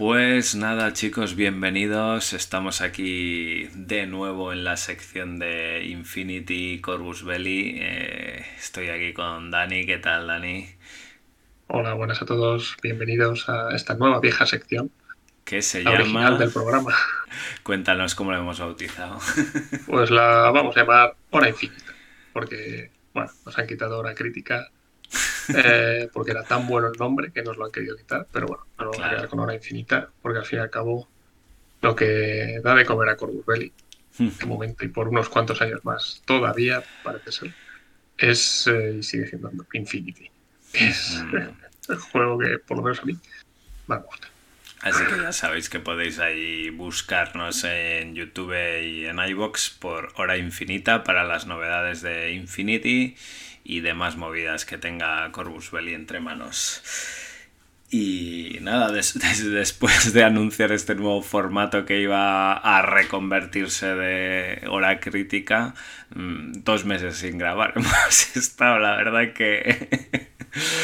Pues nada chicos, bienvenidos. Estamos aquí de nuevo en la sección de Infinity Corvus Belli. Eh, estoy aquí con Dani. ¿Qué tal Dani? Hola, buenas a todos. Bienvenidos a esta nueva vieja sección. ¿Qué se la llama? Del programa. Cuéntanos cómo lo hemos bautizado. Pues la vamos a llamar Hora Infinita. Porque, bueno, nos han quitado hora crítica eh, porque era tan bueno el nombre que nos lo han querido quitar, pero bueno, nos vamos a quedar con hora infinita, porque al fin y al cabo lo que da de comer a Corvus Belli, en este momento y por unos cuantos años más todavía, parece ser, es eh, y sigue siendo Infinity. Es el juego que por lo menos a mí me gusta. Así que ya sabéis que podéis ahí buscarnos en YouTube y en iBox por Hora Infinita para las novedades de Infinity y demás movidas que tenga Corvus Belli entre manos. Y nada, después de anunciar este nuevo formato que iba a reconvertirse de hora crítica, mm, dos meses sin grabar hemos estado, la verdad que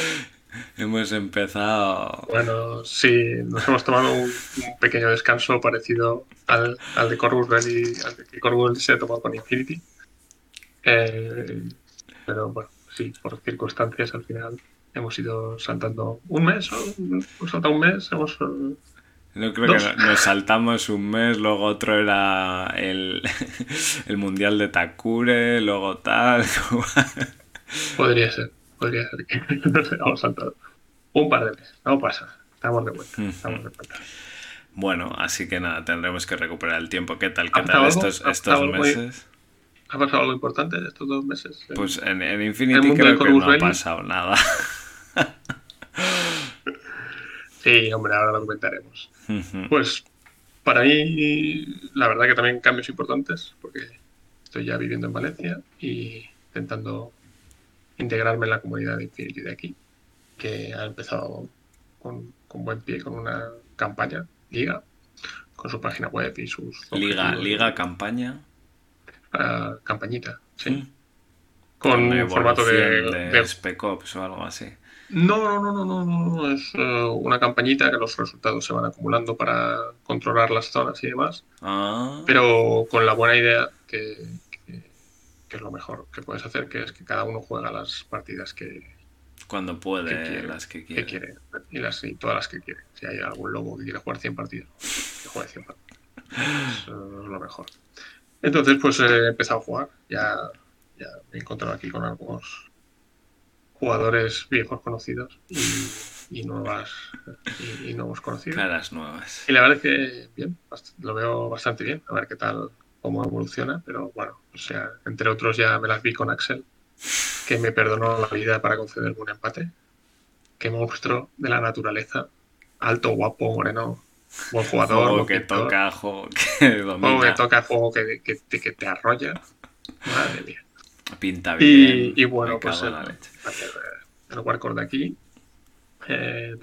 hemos empezado... Bueno, sí, nos hemos tomado un, pequeño descanso parecido al, al de Corvus Belli, al que Corvus se ha tomado con Infinity. Eh, pero bueno, sí, por circunstancias al final hemos ido saltando un mes, hemos saltado un mes, hemos... Eh, no creo que nos saltamos un mes, luego otro era el, el Mundial de Takure, luego tal. podría ser, podría ser que nos hayamos saltado un par de meses, no pasa, estamos de vuelta, estamos de vuelta. Bueno, así que nada, tendremos que recuperar el tiempo. ¿Qué tal? ¿Qué tal estos, estos meses? ¿Ha pasado algo importante en estos dos meses? Pues en, en Infinity creo que no ha pasado nada. sí, hombre, ahora lo comentaremos. Pues para mí, la verdad que también cambios importantes, porque estoy ya viviendo en Valencia y intentando integrarme en la comunidad de Infinity de aquí, que ha empezado con, con buen pie, con una campaña, Liga, con su página web y sus... Liga, Liga, campaña campañita, sí. Mm. Con un formato de, de, Spec Ops o algo así. No, no, no, no, no, es eh, una campañita que los resultados se van acumulando para controlar las zonas y demás. Ah. Pero con la buena idea que, es lo mejor que puedes hacer, que es que cada uno juega las partidas que, cuando puede, las que quiere. y, las, y todas las que quiere. Si hay algún lobo que quiere jugar 100 partidas, que juegue 100 partidas. Es lo mejor. Entonces, pues he empezado a jugar. Ya, ya me he encontrado aquí con algunos jugadores viejos conocidos y, nuevas y, nuevos conocidos. Caras nuevas. Y la verdad es que bien, lo veo bastante bien. A ver qué tal, cómo evoluciona. Pero bueno, o sea, entre otros ya me las vi con Axel, que me perdonó la vida para concederme un empate. Qué monstruo de la naturaleza. Alto, guapo, moreno, Buen jugador. Juego que toca, juego que domina. Juego que toca, juego que, que, que te arrolla. Madre mía. Pinta bien. Y, bueno, pues el, el Warcore de aquí, eh,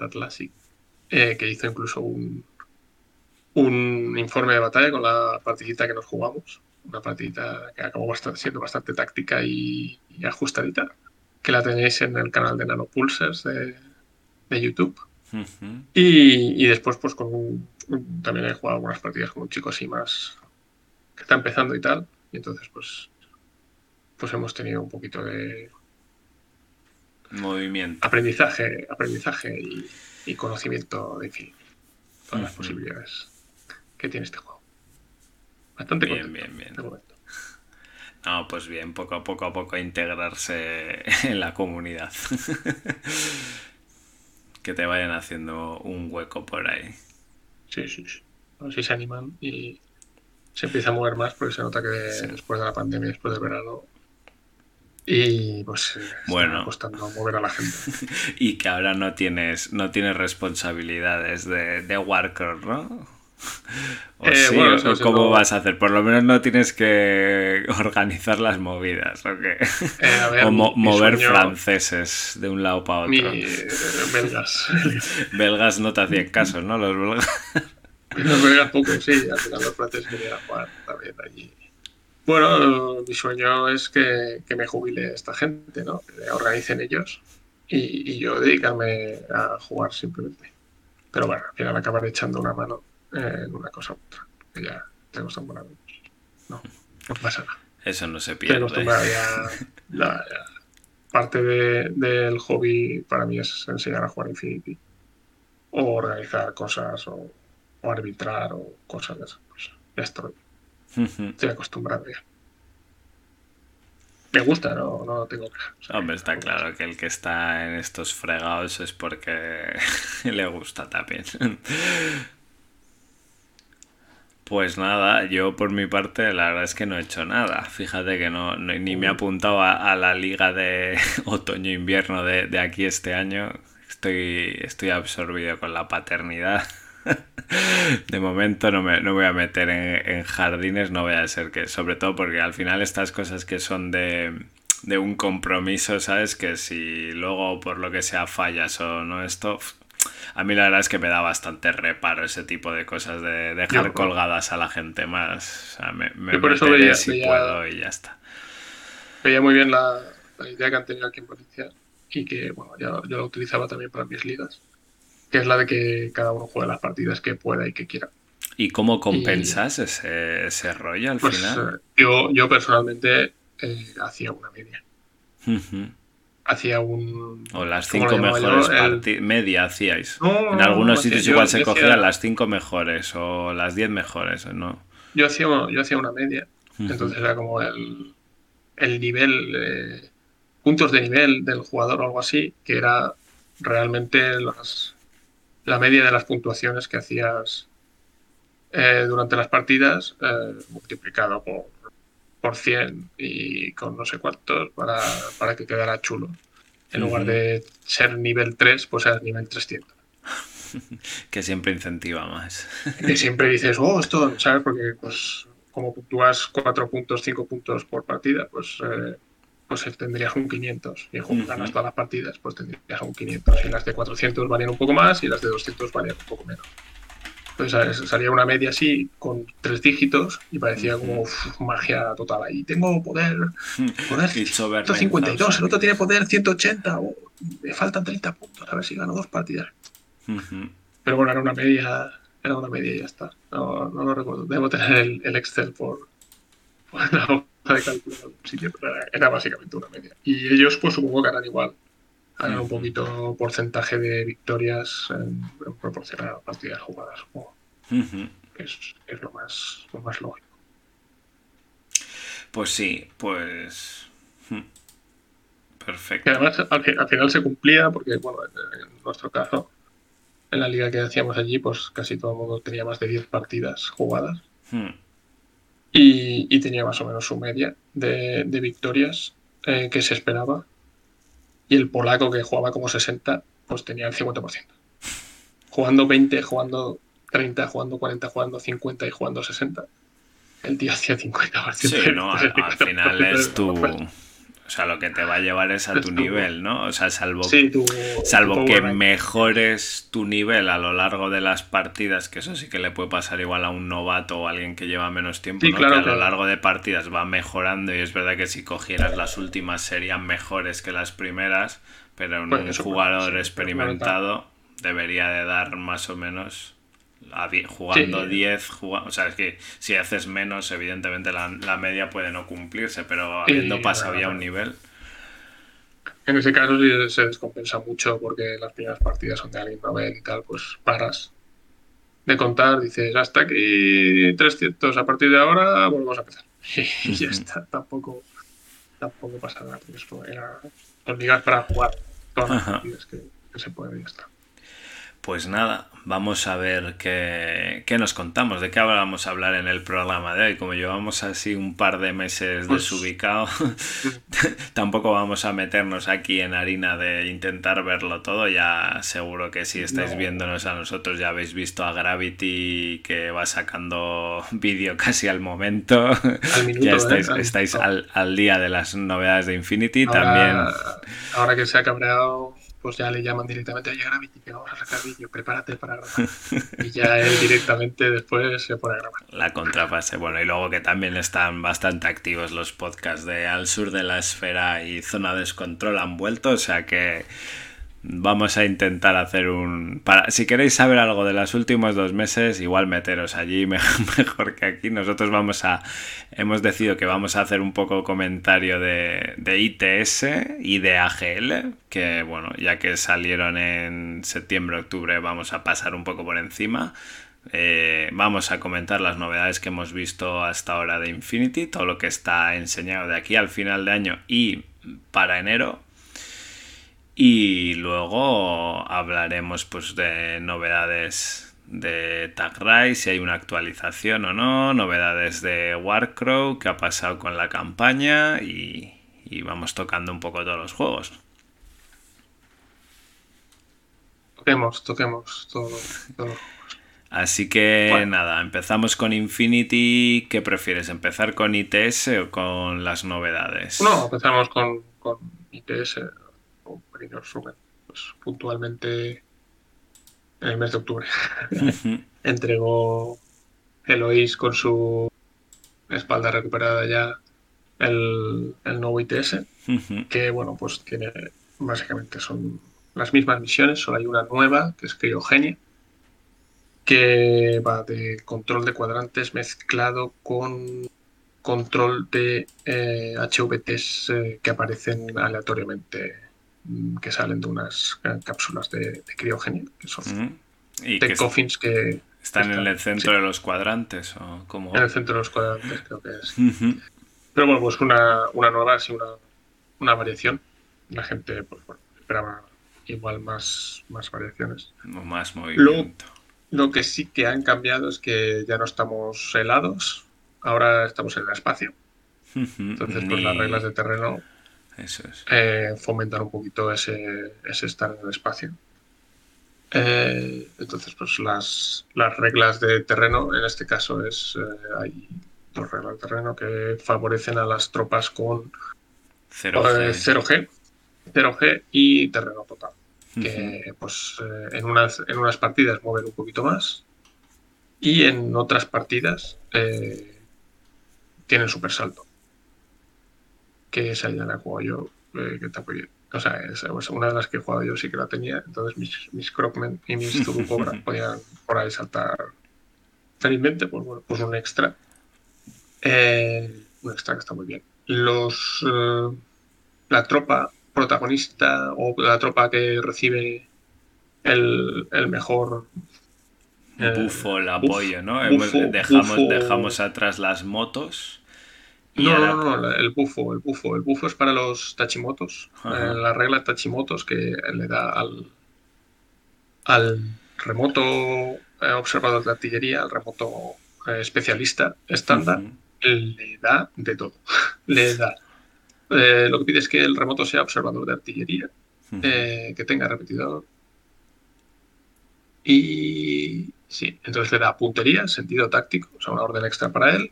eh, que hizo incluso un, un informe de batalla con la partidita que nos jugamos. Una partidita que acabó bastante, siendo bastante táctica y, ajustadita. Que la tenéis en el canal de Nanopulsers de, de YouTube y, después, pues con un, también he jugado algunas partidas con un chico así más que está empezando y tal. Y entonces, pues, pues hemos tenido un poquito de movimiento, aprendizaje, aprendizaje y, conocimiento de fin, todas las posibilidades que tiene este juego. Bastante bien, bien, bien. No, pues bien, poco a poco a poco integrarse en la comunidad. que te vayan haciendo un hueco por ahí. Sí, sí, sí. si se animan y se empieza a mover más porque se nota que después de la pandemia, después del verano, y pues bueno. está costando mover a la gente. y que ahora no tienes, no tienes responsabilidades de, de worker, ¿no? ¿O eh, sí? ¿O cómo vas a hacer? Por lo menos no tienes que organizar las movidas, ¿o qué? Eh, o mover franceses de un lado para otro. Mi, belgas. belgas no te hacían caso, ¿no? Los belgas. Los belgas poco, sí. Al final los franceses querían jugar también allí. Bueno, mi sueño es que, que me jubile esta gente, ¿no? Que organicen ellos y, y yo dedicarme a jugar simplemente. pero bueno, al final acabar echando una mano en una cosa u otra. Ya te acostumbrado. No, no pasa nada. Eso no se pierde. ya, Parte de, del hobby para mí es enseñar a jugar Infinity. O organizar cosas, o, arbitrar, o cosas de esas. Pues ya estoy. Estoy acostumbrado ya. Me gusta, no, no tengo que. Hombre, está claro que el que está en estos fregados es porque le gusta también. Pues nada, yo por mi parte la verdad es que no he hecho nada. Fíjate que no, ni me he apuntado a, la liga de otoño-invierno de, de, aquí este año. Estoy, estoy absorbido con la paternidad. De momento no me no voy a meter en, en, jardines, no voy a ser que, sobre todo porque al final estas cosas que son de, de un compromiso, ¿sabes? Que si luego por lo que sea fallas o no esto, a mí la verdad es que me da bastante reparo ese tipo de cosas de dejar colgadas a la gente más. O sea, me, me por eso veía, si puedo y ya está. Veía muy bien la, idea que han tenido aquí en Valencia y que, bueno, yo, yo la utilizaba también para mis ligas, que es la de que cada uno juegue las partidas que pueda y que quiera. ¿Y cómo compensas ese, ese, rollo al pues, final? Eh, yo, yo personalmente eh, hacía una media hacía un... O las cinco mejores partidas, media hacíais. en algunos sitios igual se cogían las cinco mejores o las diez mejores, ¿no? Yo hacía, yo hacía una media, entonces era como el, el nivel, puntos de nivel del jugador o algo así, que era realmente las, la media de las puntuaciones que hacías eh, durante las partidas eh, multiplicado por por 100 y con no sé cuántos para, para que quedara chulo. En lugar de ser nivel 3, pues seas nivel 300. que siempre incentiva más. que siempre dices, oh, esto, ¿sabes? Porque pues como puntúas 4 puntos, 5 puntos por partida, pues, eh, pues tendrías un 500. Y ganas todas las partidas, pues tendrías un 500. Y las de 400 valían un poco más y las de 200 valían un poco menos. Pues salía una media así con tres dígitos y parecía como magia total. Ahí tengo poder, poder 152, el otro tiene poder 180, me faltan 30 puntos, a ver si gano dos partidas. Pero bueno, era una media, era una media y ya está. No, no lo recuerdo. Debo tener el, Excel por, por la hoja de cálculo en algún sitio, pero era, básicamente una media. Y ellos, pues supongo que harán igual. Un poquito porcentaje de victorias en, proporción a partidas jugadas. es, lo, más, lo más lógico. Pues sí, pues. Hmm, perfecto. Y además, al, final se cumplía, porque, bueno, en, nuestro caso, en la liga que hacíamos allí, pues casi todo el mundo tenía más de 10 partidas jugadas. Hmm. Y, tenía más o menos su media de, victorias eh, que se esperaba y el polaco que jugaba como 60, pues tenía el 50%. Jugando 20, jugando 30, jugando 40, jugando 50 y jugando 60. El tío hacía 50%. Sí, no, al, final es tu... O sea, lo que te va a llevar es a tu nivel, ¿no? O sea, salvo, salvo que mejores tu nivel a lo largo de las partidas, que eso sí que le puede pasar igual a un novato o a alguien que lleva menos tiempo, ¿no? que a lo largo de partidas va mejorando y es verdad que si cogieras las últimas serían mejores que las primeras, pero un jugador experimentado debería de dar más o menos jugando 10, o sea, es que si haces menos, evidentemente la, media puede no cumplirse, pero habiendo pasado ya un nivel. En ese caso sí se descompensa mucho porque las primeras partidas son de alguien novel y tal, pues paras de contar, dices hasta aquí 300, a partir de ahora volvemos a empezar. Y ya está, tampoco, tampoco pasa nada, porque era, son ligas para jugar todas las partidas que, que se pueden y ya está. Pues nada, vamos a ver qué, nos contamos, de qué vamos a hablar en el programa de hoy. Como llevamos así un par de meses pues, desubicados, tampoco vamos a meternos aquí en harina de intentar verlo todo. Ya seguro que si estáis viéndonos a nosotros ya habéis visto a Gravity que va sacando vídeo casi al momento. ya estáis, ¿eh? estáis al, día de las novedades de Infinity. También. Ahora que se ha cabreado pues ya le llaman directamente, oye Gravity, que vamos a sacar vídeo, prepárate para grabar. y ya él directamente después se pone a grabar. La contrafase, bueno, y luego que también están bastante activos los podcasts de Al Sur de la Esfera y Zona Descontrol han vuelto, o sea que Vamos a intentar hacer un... Para... Si queréis saber algo de los últimos dos meses, igual meteros allí mejor que aquí. Nosotros vamos a... Hemos decidido que vamos a hacer un poco comentario de, de ITS y de AGL, que bueno, ya que salieron en septiembre, octubre, vamos a pasar un poco por encima. Eh, vamos a comentar las novedades que hemos visto hasta ahora de Infinity, todo lo que está enseñado de aquí al final de año y para enero y luego hablaremos pues de novedades de Tag si hay una actualización o no, novedades de Warcrow, qué ha pasado con la campaña y, vamos tocando un poco todos los juegos. Toquemos, toquemos todo. Así que nada, empezamos con Infinity. ¿Qué prefieres? ¿Empezar con ITS o con las novedades? No, empezamos con, con ITS pequeño resumen. Pues, puntualmente en el mes de octubre entregó Eloís con su espalda recuperada ya el, nuevo ITS, que bueno, pues tiene básicamente son las mismas misiones, solo hay una nueva que es Criogenia, que va de control de cuadrantes mezclado con control de eh, HVTs eh, que aparecen aleatoriamente que salen de unas cápsulas de, criogenia, que son de coffins que... ¿Están, en el centro de los cuadrantes o como En el centro de los cuadrantes creo que es. Pero bueno, pues una, una nueva, así una, una variación. La gente pues, bueno, esperaba igual más, más variaciones. O más movimiento. Lo, lo que sí que han cambiado es que ya no estamos helados, ahora estamos en el espacio. Entonces, pues las reglas de terreno eso es. Eh, fomentar un poquito ese, estar en el espacio. Eh, entonces, pues las, las, reglas de terreno, en este caso es eh, hay dos reglas de terreno que favorecen a las tropas con 0G, 0G, y terreno total. Que pues en, unas, en unas partidas mueven un poquito más y en otras partidas tienen super salto que esa ya la jugado yo, eh, que está muy bien. O sea, es, una de las que he jugado yo sí que la tenía, entonces mis, mis Crocmen y mis Turbo podían por ahí saltar felizmente, pues bueno, pues un extra. Eh, un extra que está muy bien. Los eh, la tropa protagonista o la tropa que recibe el, el mejor bufo, el apoyo, ¿no? dejamos, dejamos atrás las motos no, no, no, el bufo, el bufo. El bufo es para los tachimotos. Eh, la regla de tachimotos que le da al, al remoto eh, observador de artillería, al remoto eh, especialista estándar, le da de todo. le da. lo que pide es que el remoto sea observador de artillería, que tenga repetidor. Y Sí, entonces le da puntería, sentido táctico, o sea, una orden extra para él.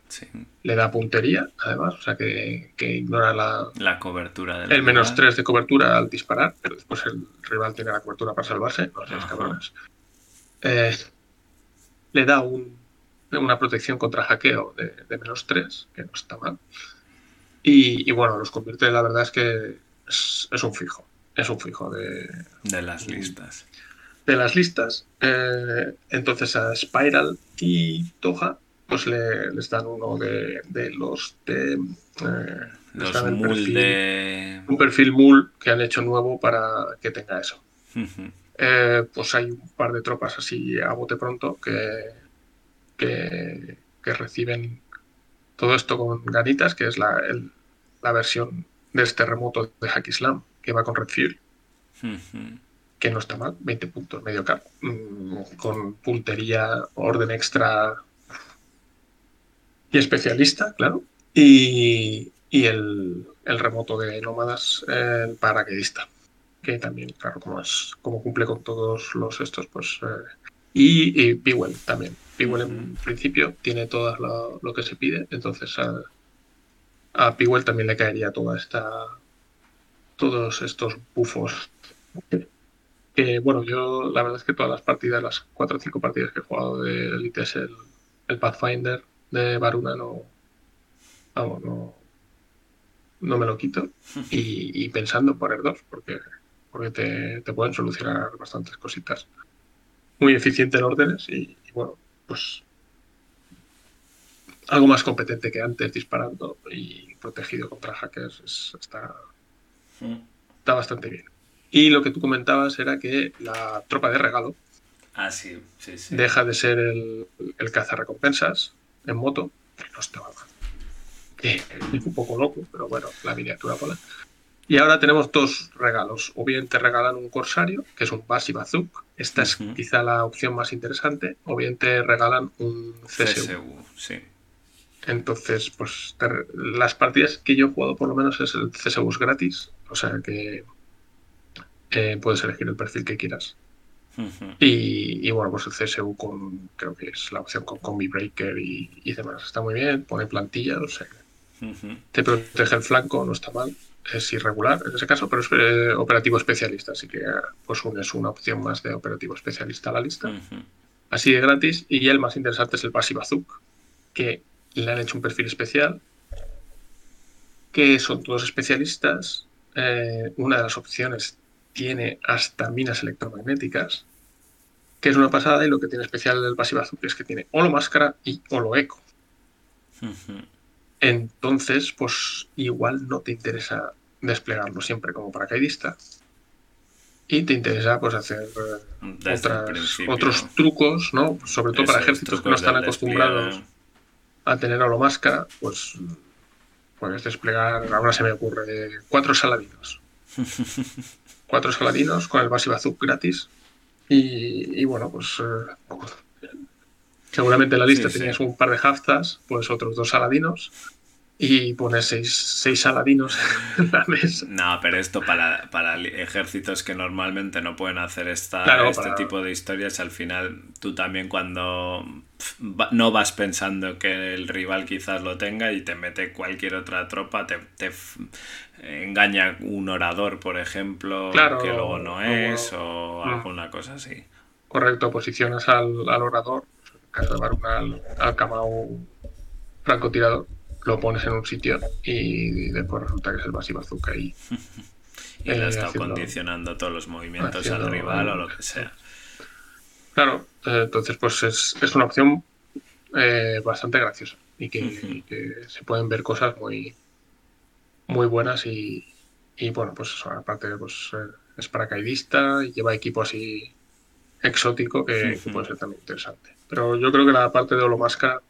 Le da puntería, además, o sea, que, ignora la, la cobertura del El menos 3 de cobertura al disparar, pero después el rival tiene la cobertura para salvarse, no sé, cabrones. Eh, le da un, una protección contra hackeo de, menos 3, que no está mal. Y, bueno, los convierte, la verdad es que es, es un fijo. Es un fijo de. De las listas de las listas. Eh, entonces a Spiral y Toja pues le, les dan uno de, los de... Eh, los mul de... Un perfil mul que han hecho nuevo para que tenga eso. Eh, pues hay un par de tropas así a bote pronto que, que, reciben todo esto con ganitas, que es la, la versión de este remoto de Hack Islam, que va con Red Fuel que no está mal, 20 puntos medio cap, mm, con puntería, orden extra y especialista, claro. Y, el, remoto de nómadas, el paraquedista, que también, claro, como es, como cumple con todos los estos, pues. Eh, y, y también. Pewell en principio tiene todo lo, que se pide, entonces a, a también le caería toda esta. todos estos bufos que bueno, yo la verdad es que todas las partidas, las cuatro o cinco partidas que he jugado de Elite es el, Pathfinder de Varuna no, no, no me lo quito. Y, pensando poner dos, porque porque te, te pueden solucionar bastantes cositas. Muy eficiente en órdenes y, y bueno, pues algo más competente que antes disparando y protegido contra hackers es- está, Mm. está bastante bien. Y lo que tú comentabas era que la tropa de regalo Ah, sí, sí, sí. deja de ser el, el cazarrecompensas en moto, que no estaba mal. Que es un poco loco, pero bueno, la miniatura mola. Y ahora tenemos dos regalos. O bien te regalan un corsario, que es un Basi Bazuk. Esta es Ujú. quizá la opción más interesante. O bien te regalan un CSU. CSU, sí. Entonces, pues te- las partidas que yo he jugado por lo menos es el CSU es gratis. O sea que eh, puedes elegir el perfil que quieras. Y, y, bueno, pues el CSU con, creo que es la opción con Combi Breaker y, y demás. Está muy bien, pone plantilla, o sea, Ujú. te protege el flanco, no está mal. Es irregular en ese caso, pero es eh, operativo especialista, así que pues un- es una opción más de operativo especialista a la lista. Así de gratis. Y el más interesante es el Basi Bazuk, que le han hecho un perfil especial, que son todos especialistas. Eh, una de las opciones tiene hasta minas electromagnéticas, que es una pasada, y lo que tiene especial el Basi Bazuk es que tiene Holo Máscara y Holo Eco. Entonces, pues igual no te interesa desplegarlo siempre como paracaidista. Y te interesa pues hacer eh, otras- otros trucos, ¿no? Sobre todo para ejércitos que no están acostumbrados despliegue. a tener a lo máscara, pues puedes desplegar, ahora se me ocurre, cuatro saladinos. cuatro saladinos con el Basi Bazooka gratis. Y, y bueno, pues eh, seguramente en la lista Sí, sí. tenías un par de haftas, pues otros dos saladinos. Y pones seis, seis saladinos en la mesa. No, pero esto para, para ejércitos que normalmente no pueden hacer esta, Claro, este para- tipo de historias, al final tú también cuando no vas pensando que el rival quizás lo tenga y te mete cualquier otra tropa, te, engaña un orador, por ejemplo, Claro, que luego no es, o Mm. alguna cosa así. Correcto, posicionas al, al orador, en el caso de Baruna, al, al Kamau francotirador, lo pones en un sitio y después resulta que es el Basi Bazooka y Y le Eh, ha estado haciendo- condicionando todos los movimientos al rival o lo que sea. Claro, eh, entonces pues es, es una opción eh, bastante graciosa y que, Ujú. y que se pueden ver cosas muy muy buenas y, y, bueno, pues eso, aparte pues es paracaidista y lleva equipo así exótico que, puede ser también interesante. Pero yo creo que la parte de Holomáscara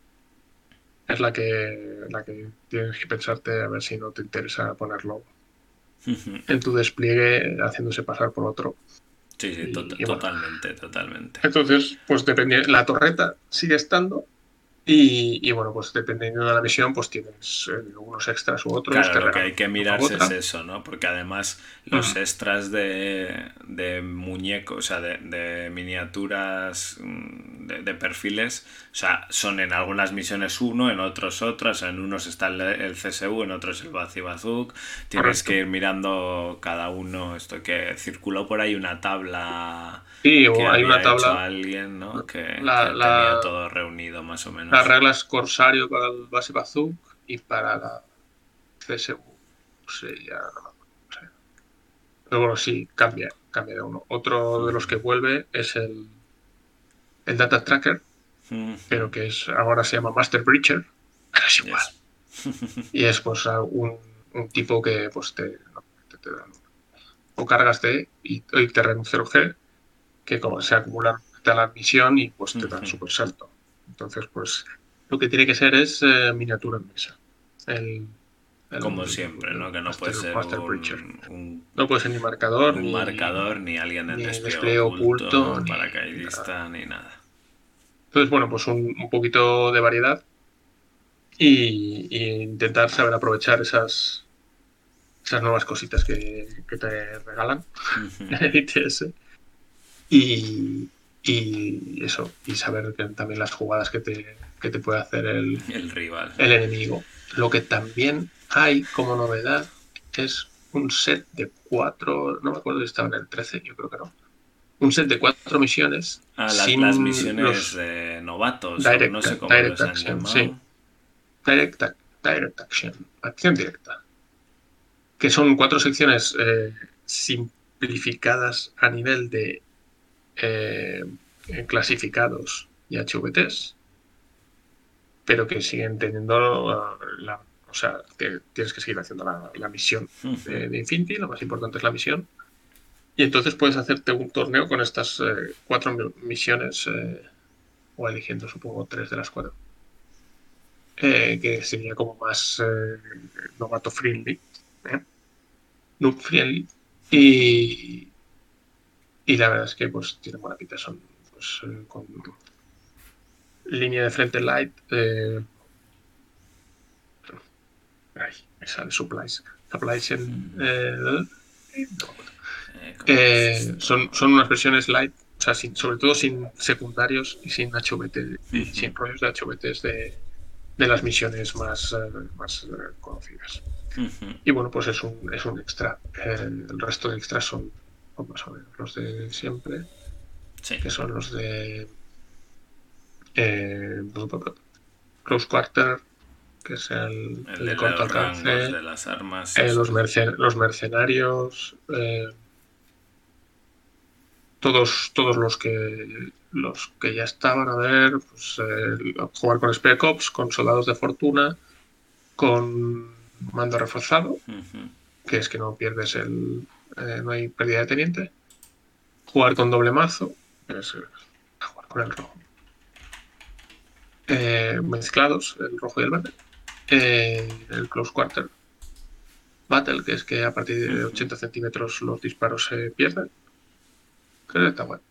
es la que, la que tienes que pensarte a ver si no te interesa ponerlo en tu despliegue haciéndose pasar por otro. Sí, sí, Y- to- y bueno. totalmente, totalmente. Entonces, pues depende, la torreta sigue estando y, y, bueno, pues dependiendo de la misión, pues tienes eh, unos extras u otros. Claro, lo que hay que mirarse es eso, ¿no? Porque además los extras de, de muñecos, o sea, de, de miniaturas, mm, de, de perfiles, o sea, son en algunas misiones uno, en otros otras, en unos está el, el CSU, en otros el Bazi Bazuk. Tienes Correcto. que ir mirando cada uno, esto que circuló por ahí una tabla Sí, o hay una tabla. alguien, ¿no? Que, La- que la- tenía todo reunido más o menos. Las reglas Corsario para el base Bazooka y para la CSU. No sé, ya no me acuerdo, no sé. Pero bueno, sí, cambia, cambia de uno. Otro de los que vuelve es el, el Data Tracker, pero que es ahora se llama Master Breacher. Pero es igual. Yes. Y es pues un, un tipo que pues te, te, te dan o cargas de y, y te reduce el G, que como se acumulan de la misión y pues te dan Ujú. super salto. Entonces, pues lo que tiene que ser es eh, miniatura en mesa. El, el- Como siempre, ¿no? Que no Master- puede ser un, un, No puede ser ni marcador, un ni, marcador, ni alguien de ni despliegue oculto, oculto, ni paracaidista, ni nada. Entonces, bueno, pues un, un poquito de variedad y, y intentar saber aprovechar esas, esas nuevas cositas que, que te regalan el ITS. Y, y eso, y saber que también las jugadas que te, que te puede hacer el, El rival. el enemigo. Lo que también hay como novedad es un set de cuatro, no me acuerdo si estaba en el 13, yo creo que no. Un set de cuatro misiones. Ah, las, sin las misiones los- de novatos, Direct- no sé cómo direct los action, sí. Direct, direct Action, acción directa. Que son cuatro secciones eh, simplificadas a nivel de eh, clasificados y HVTs, pero que siguen teniendo la, o sea, tienes que seguir haciendo la, misión de, Infinity, lo más importante es la misión. Y entonces puedes hacerte un torneo con estas eh, cuatro misiones, eh, o eligiendo supongo tres de las cuatro, que sería como más novato friendly, noob friendly. Y, y la verdad es que pues tiene buena pinta, son pues, eh, con línea de frente light. Eh, ay, me sale supplies. Supplies en. Mm. Eh, son, son unas versiones light, o sea, sin, sobre todo sin secundarios y sin HVT, y sin rollos de HVTs de, de las misiones más, más conocidas. Y bueno, pues es un, es un extra. El, resto de extras son, vamos a ver, los de siempre, que son los de eh, Close Quarter, que es el, de corto alcance, de las armas, eh, los, los, mercenarios, eh, todos, todos los que los que ya estaban a ver, pues, jugar con Spec Ops, con soldados de fortuna, con mando reforzado, que es que no pierdes el. Eh, no hay pérdida de teniente. Jugar con doble mazo, es eh, jugar con el rojo. Eh, mezclados, el rojo y el verde. el close quarter battle, que es que a partir de 80 centímetros los disparos se pierden. Que está bueno.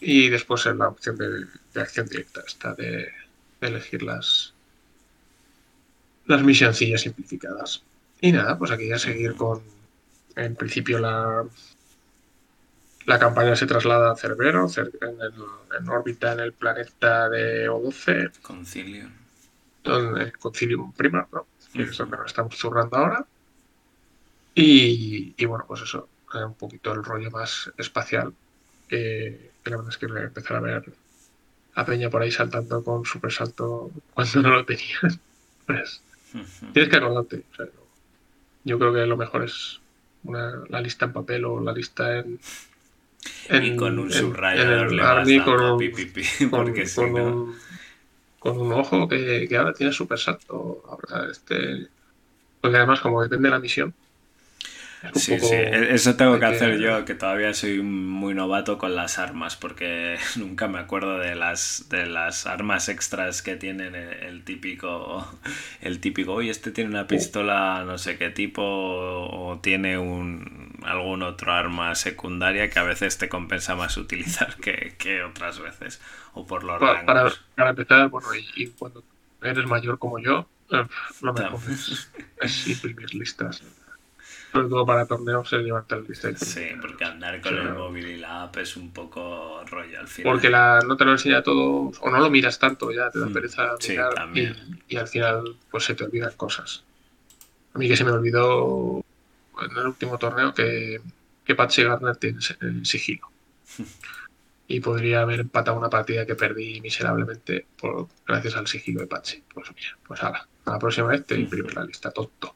y después en la opción de, acción directa, está de elegir las, las misioncillas simplificadas. Y nada, pues aquí a seguir con, en principio la, la campaña se traslada a Cerbero, en, órbita en el planeta de O12. Concilium. Donde, Concilium Prima, ¿no? que es donde nos estamos zurrando ahora. Y, y, bueno, pues eso, un poquito el rollo más espacial. que la verdad es que empezar a ver a Peña por ahí saltando con super salto cuando no lo tenían. Pues Tienes que acordarte. yo creo que lo mejor es la lista en papel o la lista en. y con un subrayador le vas con, un, ojo que, ahora tiene super salto. este, porque además, como depende de la misión, Sí, sí, e-, eso tengo que hacer yo, que todavía soy muy novato con las armas, porque nunca me acuerdo de las, de las armas extras que tienen el, típico, el típico, oye, este tiene una pistola no sé qué tipo, o tiene un, algún otro arma secundaria que a veces te compensa más utilizar que, otras veces, o por los para. Para, empezar, bueno, y, cuando eres mayor como yo, eh, lo mejor es imprimir listas sobre todo para torneos, se levanta el distrito. Sí, porque andar con el móvil y la app es un poco rollo al final. Porque la, no te lo enseña todo, o no lo miras tanto, ya te da mm, pereza mirar y, al final pues se te olvidan cosas. A mí que se me olvidó en el último torneo que, que Patsy Garner tiene el sigilo. y podría haber empatado una partida que perdí miserablemente por, gracias al sigilo de Patsy. Pues mira, pues ahora, a la próxima vez te imprimes la lista, tonto.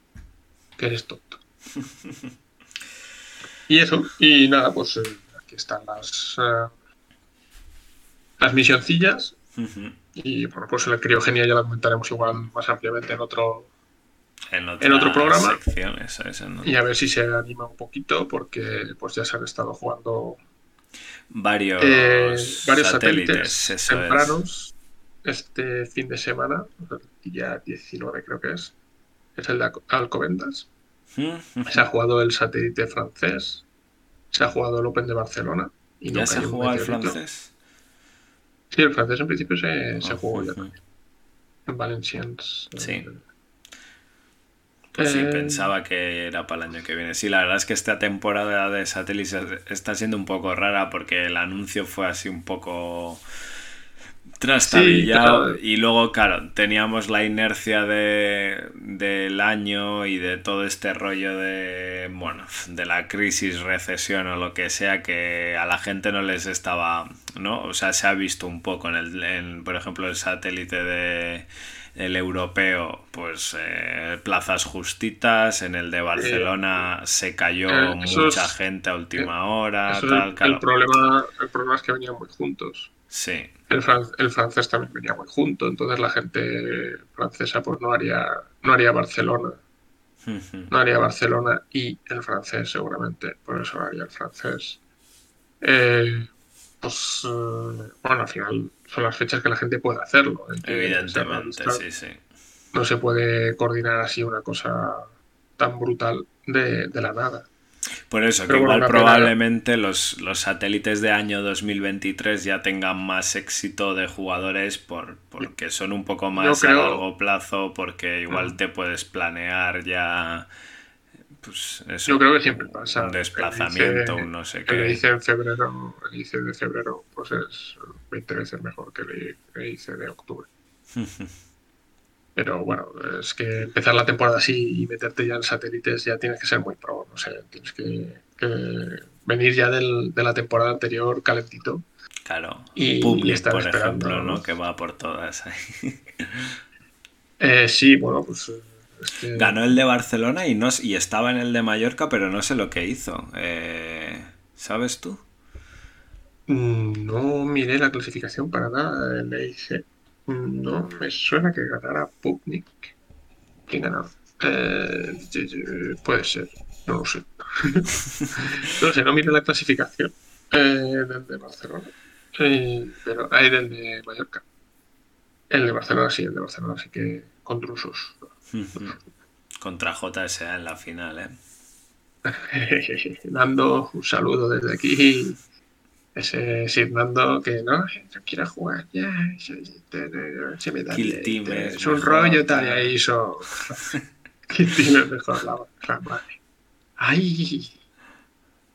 Que eres tonto y eso, y nada, pues eh, aquí están las, uh, las misioncillas. Y bueno, pues la criogenia ya la comentaremos igual más ampliamente en otro, en, otro programa. Y a ver si se anima un poquito, porque pues ya se han estado jugando varios, eh, varios satélites, tempranos este fin de semana, el día 19 creo que es. Es el de Alcobendas. Se ha jugado el satélite francés, se ha jugado el Open de Barcelona. Y ¿Ya se ha jugado el francés? Sí, el francés en principio se, se jugó ya también. En Valencians. Sí. Eh, pues sí, eh, pensaba que era para el año que viene. Sí, la verdad es que esta temporada de satélites está siendo un poco rara porque el anuncio fue así un poco trastabillado. Y luego, claro, teníamos la inercia de, del año y de todo este rollo de, bueno, de la crisis, recesión o lo que sea, que a la gente no les estaba, ¿no? O sea, se ha visto un poco en el, por ejemplo, el satélite de el europeo, pues eh, plazas justitas, en el de Barcelona se cayó eh, mucha gente a última eh, hora, tal, el, problema, el problema es que venían muy juntos. Sí. El, el, francés también venía muy junto, entonces la gente francesa pues no haría, no haría Barcelona. No haría Barcelona y el francés seguramente, por eso haría el francés. pues bueno, al final son las fechas que la gente puede hacerlo. Evidentemente, sí, sí. No se puede coordinar así una cosa tan brutal de, la nada. Por eso, que igual probablemente los, los, satélites de año 2023 ya tengan más éxito de jugadores por, porque son un poco más a largo plazo, porque igual te puedes planear ya pues eso, Yo creo que siempre pasa. Un desplazamiento, un no sé qué. El hice en febrero, el hice de febrero, pues es 20 veces mejor que el hice de octubre. Pero bueno, es que empezar la temporada así y meterte ya en satélites ya tienes que ser muy pro, no sé, tienes que, venir ya del, de la temporada anterior calentito. Claro, y, Public, por ejemplo, ¿no? Que va por todas ahí. Eh, sí, bueno, pues Ganó el de Barcelona y, no, y estaba en el de Mallorca, pero no sé lo que hizo. Eh, ¿Sabes tú? Mm, no miré la clasificación para nada. Le dije, no me suena que ganara Pupnik. ¿Quién ganó? Eh, puede ser, no lo sé. no sé, no miré la clasificación eh, del de Barcelona. pero hay del de Mallorca. El de Barcelona sí, el de Barcelona sí que con trusos. Contra JSA en la final, ¿eh? Nando, un saludo desde aquí. Ese Sir Nando que no, no quiero jugar ya. Se, me da es, un rollo tal. Y ahí hizo. Kill Team es mejor la, la madre. ¡Ay!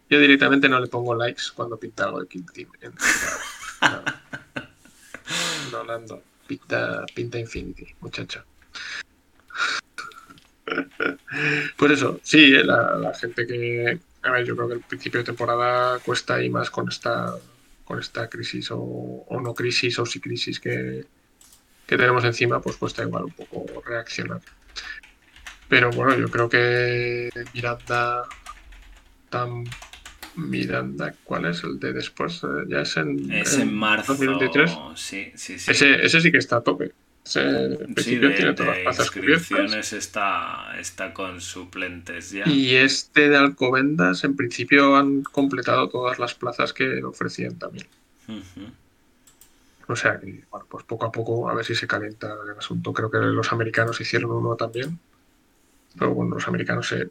Yo directamente no le pongo likes cuando pinta algo de Kill Team. No, no, Nando. Pinta, pinta Infinity, muchacho. Pues eso, sí, eh, la, gente que. A ver, yo creo que el principio de temporada cuesta y más con esta con esta crisis o, no crisis o sí crisis que, tenemos encima, pues cuesta igual un poco reaccionar. Pero bueno, yo creo que Miranda tan Miranda, ¿cuál es el de después? Eh, ya es en, es en, marzo 2023. Sí, sí, sí. Ese, ese sí que está a tope en principio tiene todas las plazas Está, está con suplentes ya. Y este de Alcobendas, en principio han completado todas las plazas que ofrecían también. O sea que, bueno, pues poco a poco a ver si se calienta el asunto. Creo que los americanos hicieron uno también. Pero bueno, los americanos se,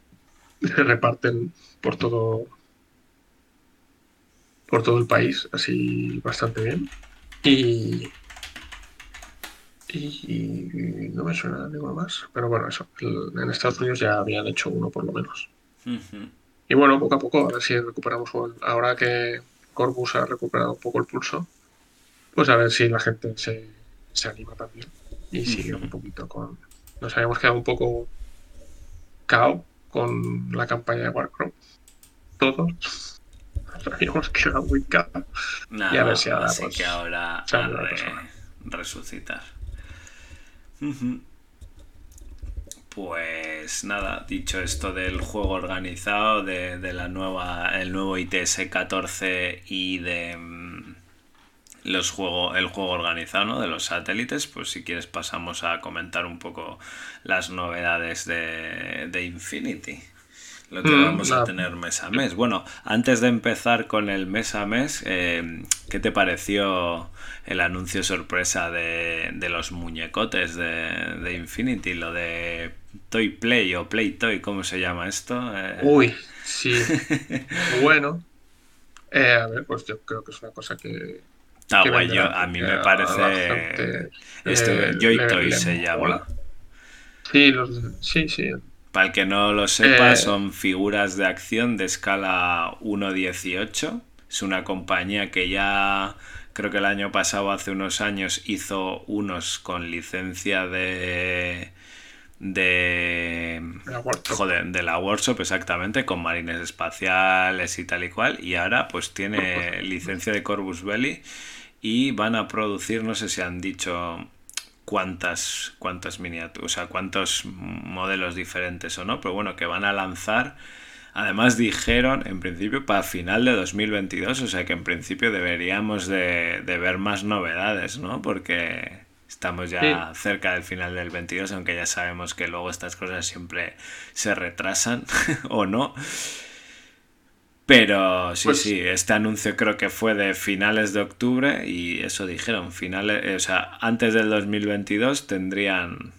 se reparten por todo por todo el país, así bastante bien. Y, y, no me suena ninguno más. Pero bueno, eso. en Estados Unidos ya habían hecho uno por lo menos. Y bueno, poco a poco, a ver si recuperamos. Ahora que Corbus ha recuperado un poco el pulso, pues a ver si la gente se, se anima también. Y sigue un poquito con. Nos habíamos quedado un poco cao con la campaña de Warcraft. Todos. Nos habíamos quedado muy cao. y a ver si ahora. Pues, que ahora Pues nada, dicho esto del juego organizado, de, la nueva, el nuevo ITS 14 y de mm, los juego, el juego organizado de los satélites, pues si quieres pasamos a comentar un poco las novedades de, de Infinity lo que mm, vamos a tener mes a mes. Bueno, antes de empezar con el mes a mes, eh, ¿qué te pareció el anuncio sorpresa de, los muñecotes de, Infinity? Lo de Toy Play o Play Toy, ¿cómo se llama esto? Eh, Uy, sí. bueno. Eh, a ver, pues yo creo que es una cosa que... Está guay, a mí me parece... Joy Toy se llama. Sí, los, sí, sí. Para el que no lo sepa, eh. son figuras de acción de escala 1.18. Es una compañía que ya creo que el año pasado, hace unos años, hizo unos con licencia de de joder, de la workshop exactamente con marines espaciales y tal y cual y ahora pues tiene licencia de Corvus Belli y van a producir no sé si han dicho cuántas cuántas miniaturas o sea cuántos modelos diferentes o no pero bueno que van a lanzar. Además dijeron en principio para final de 2022 o sea que en principio deberíamos de, de ver más novedades no porque Estamos ya cerca del final del 22, aunque ya sabemos que luego estas cosas siempre se retrasan o no. Pero sí, pues sí, este anuncio creo que fue de finales de octubre y eso dijeron, finales, o sea, antes del 2022 tendrían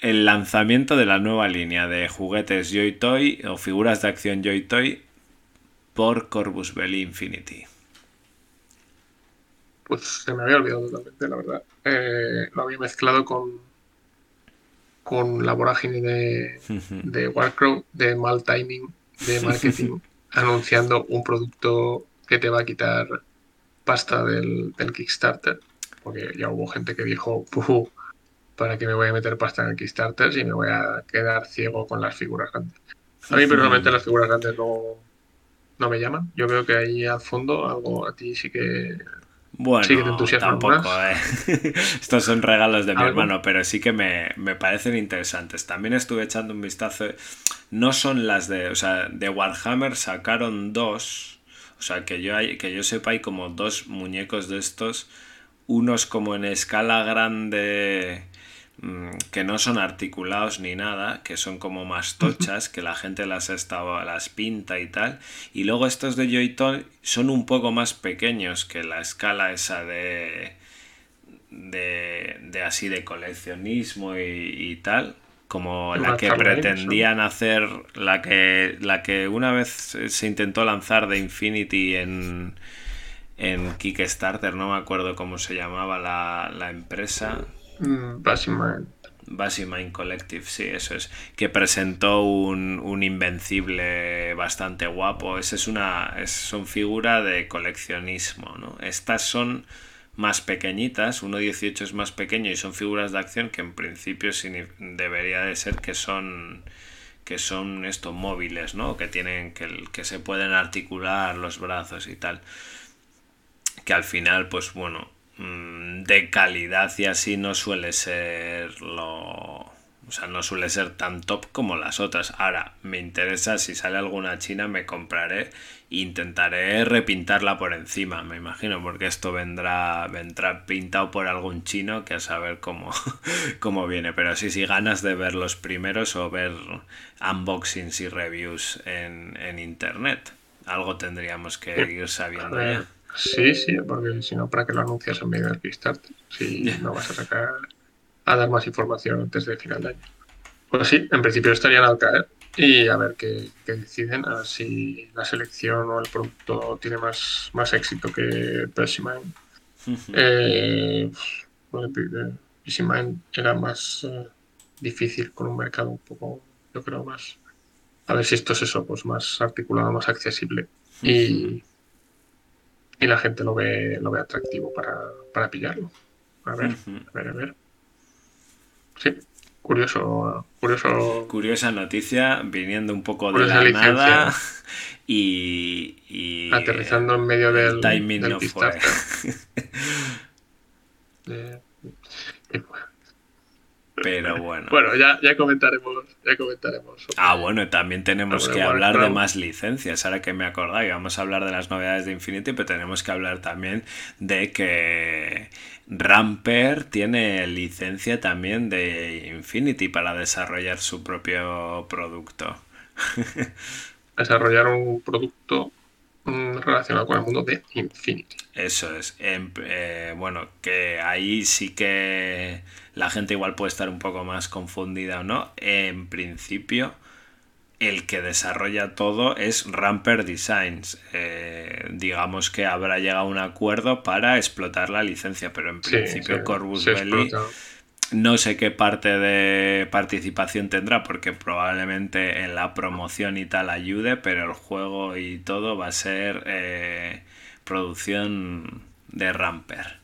el lanzamiento de la nueva línea de juguetes Joy Toy o figuras de acción Joy Toy por Corvus Belli Infinity. Pues se me había olvidado totalmente, la verdad. Eh, lo había mezclado con, con la vorágine de, de Warcrow, de mal timing, de marketing, anunciando un producto que te va a quitar pasta del, Kickstarter. Porque ya hubo gente que dijo, ¿para qué me voy a meter pasta en el Kickstarter si me voy a quedar ciego con las figuras grandes? A mí personalmente las figuras grandes no, no me llaman. Yo veo que ahí al fondo algo a ti sí que bueno, tampoco, eh. Estos son regalos de mi hermano, pero sí que me, parecen interesantes. También estuve echando un vistazo. No son las de. O sea, de Warhammer sacaron dos. O sea, que yo, hay, que yo sepa, hay como dos muñecos de estos. Unos como en escala grande que no son articulados ni nada, que son como más tochas, que la gente las estaba, las pinta y tal. Y luego estos de Joy son un poco más pequeños que la escala esa de de, así de coleccionismo y, tal como la que pretendían hacer la que la que una vez se intentó lanzar de Infinity en en Kickstarter no me acuerdo cómo se llamaba la, la empresa Mm, Basimind. Collective, sí, eso es. Que presentó un, un invencible bastante guapo. Esa es una. Es, son figura de coleccionismo, ¿no? Estas son más pequeñitas, 1.18 es más pequeño y son figuras de acción que en principio debería de ser que son que son estos móviles, ¿no? Que tienen que, que se pueden articular los brazos y tal. Que al final, pues bueno, de calidad y así no suele ser lo... O sea, no suele ser tan top como las otras. Ahora, me interesa, si sale alguna china, me compraré e intentaré repintarla por encima, me imagino, porque esto vendrá, vendrá pintado por algún chino que a saber cómo, cómo viene. Pero sí, sí, ganas de ver los primeros o ver unboxings y reviews en, en internet. Algo tendríamos que ir sabiendo ya. Sí, sí, porque si no, ¿para que lo anuncias en medio del Kickstarter? Si no vas a sacar a dar más información antes del final de año. Pues sí, en principio estarían al caer y a ver qué, deciden, a ver si la selección o el producto tiene más, más éxito que Persimmon. eh, era más eh, difícil con un mercado un poco, yo creo, más. A ver si esto es eso, pues más articulado, más accesible. Y y la gente lo ve, lo ve atractivo para, pillarlo. A ver, a ver, a ver. Sí, curioso, curioso. Curiosa noticia, viniendo un poco de la nada y, Aterrizando en medio del. timing no fue. Pero bueno. Bueno, ya, ya comentaremos. Ya comentaremos ah, bueno, también tenemos que hablar de más licencias. Ahora que me acordáis, vamos a hablar de las novedades de Infinity, pero tenemos que hablar también de que Ramper tiene licencia también de Infinity para desarrollar su propio producto. desarrollar un producto relacionado con el mundo de Infinity. Eso es. Eh, bueno, que ahí sí que la gente igual puede estar un poco más confundida o no. En principio, el que desarrolla todo es Ramper Designs. Eh, digamos que habrá llegado a un acuerdo para explotar la licencia, pero en principio Corvus Belli no sé qué parte de participación tendrá porque probablemente en la promoción y tal ayude, pero el juego y todo va a ser eh, producción de Ramper?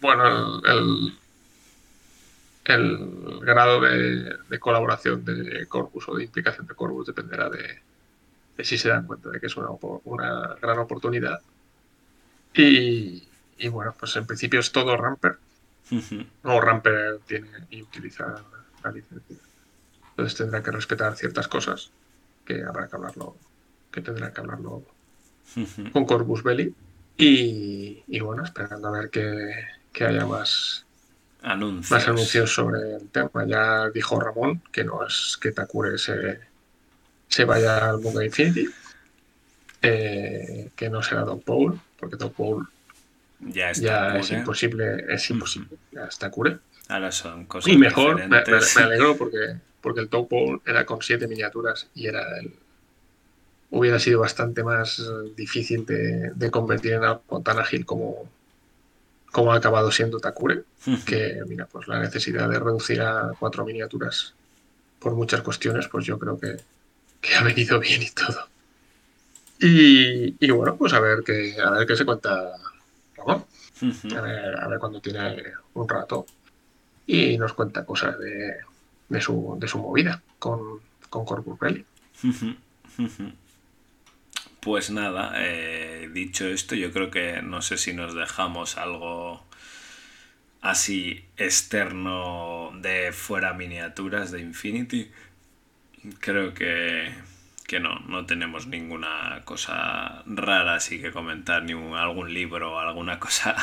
Bueno, el, el, grado de, colaboración de Corpus o de implicación de Corpus dependerá de, si se dan cuenta de que es una, una gran oportunidad. Y, y, bueno, pues en principio es todo Ramper. No, Ramper tiene y utiliza la licencia. Entonces tendrá que respetar ciertas cosas que habrá que hablarlo, que tendrá que hablarlo con Corpus Belli. Y, bueno, esperando a ver que, haya más anuncios. más anuncios sobre el tema. Ya dijo Ramón que no es que Takure se, se vaya al mundo de Infinity, eh, que no será Doc Paul, porque Doc Paul ya, es imposible, es imposible, ya está cure. Ahora son cosas Y mejor, me, alegro porque, porque el Paul era con siete miniaturas y era el, hubiera sido bastante más difícil de, convertir en algo tan ágil como, como ha acabado siendo Takure, que mira, pues la necesidad de reducir a cuatro miniaturas por muchas cuestiones, pues yo creo que, ha venido bien y todo. Y, bueno, pues a ver qué, a ver qué se cuenta Ramón. a, ver, a ver cuando tiene un rato y nos cuenta cosas de, de, su, de su movida con, con Corpus Belli. Pues nada, eh, dicho esto, yo creo que no sé si nos dejamos algo así externo de fuera miniaturas de Infinity. Creo que que no, no tenemos ninguna cosa rara así que comentar, ni algún libro o alguna cosa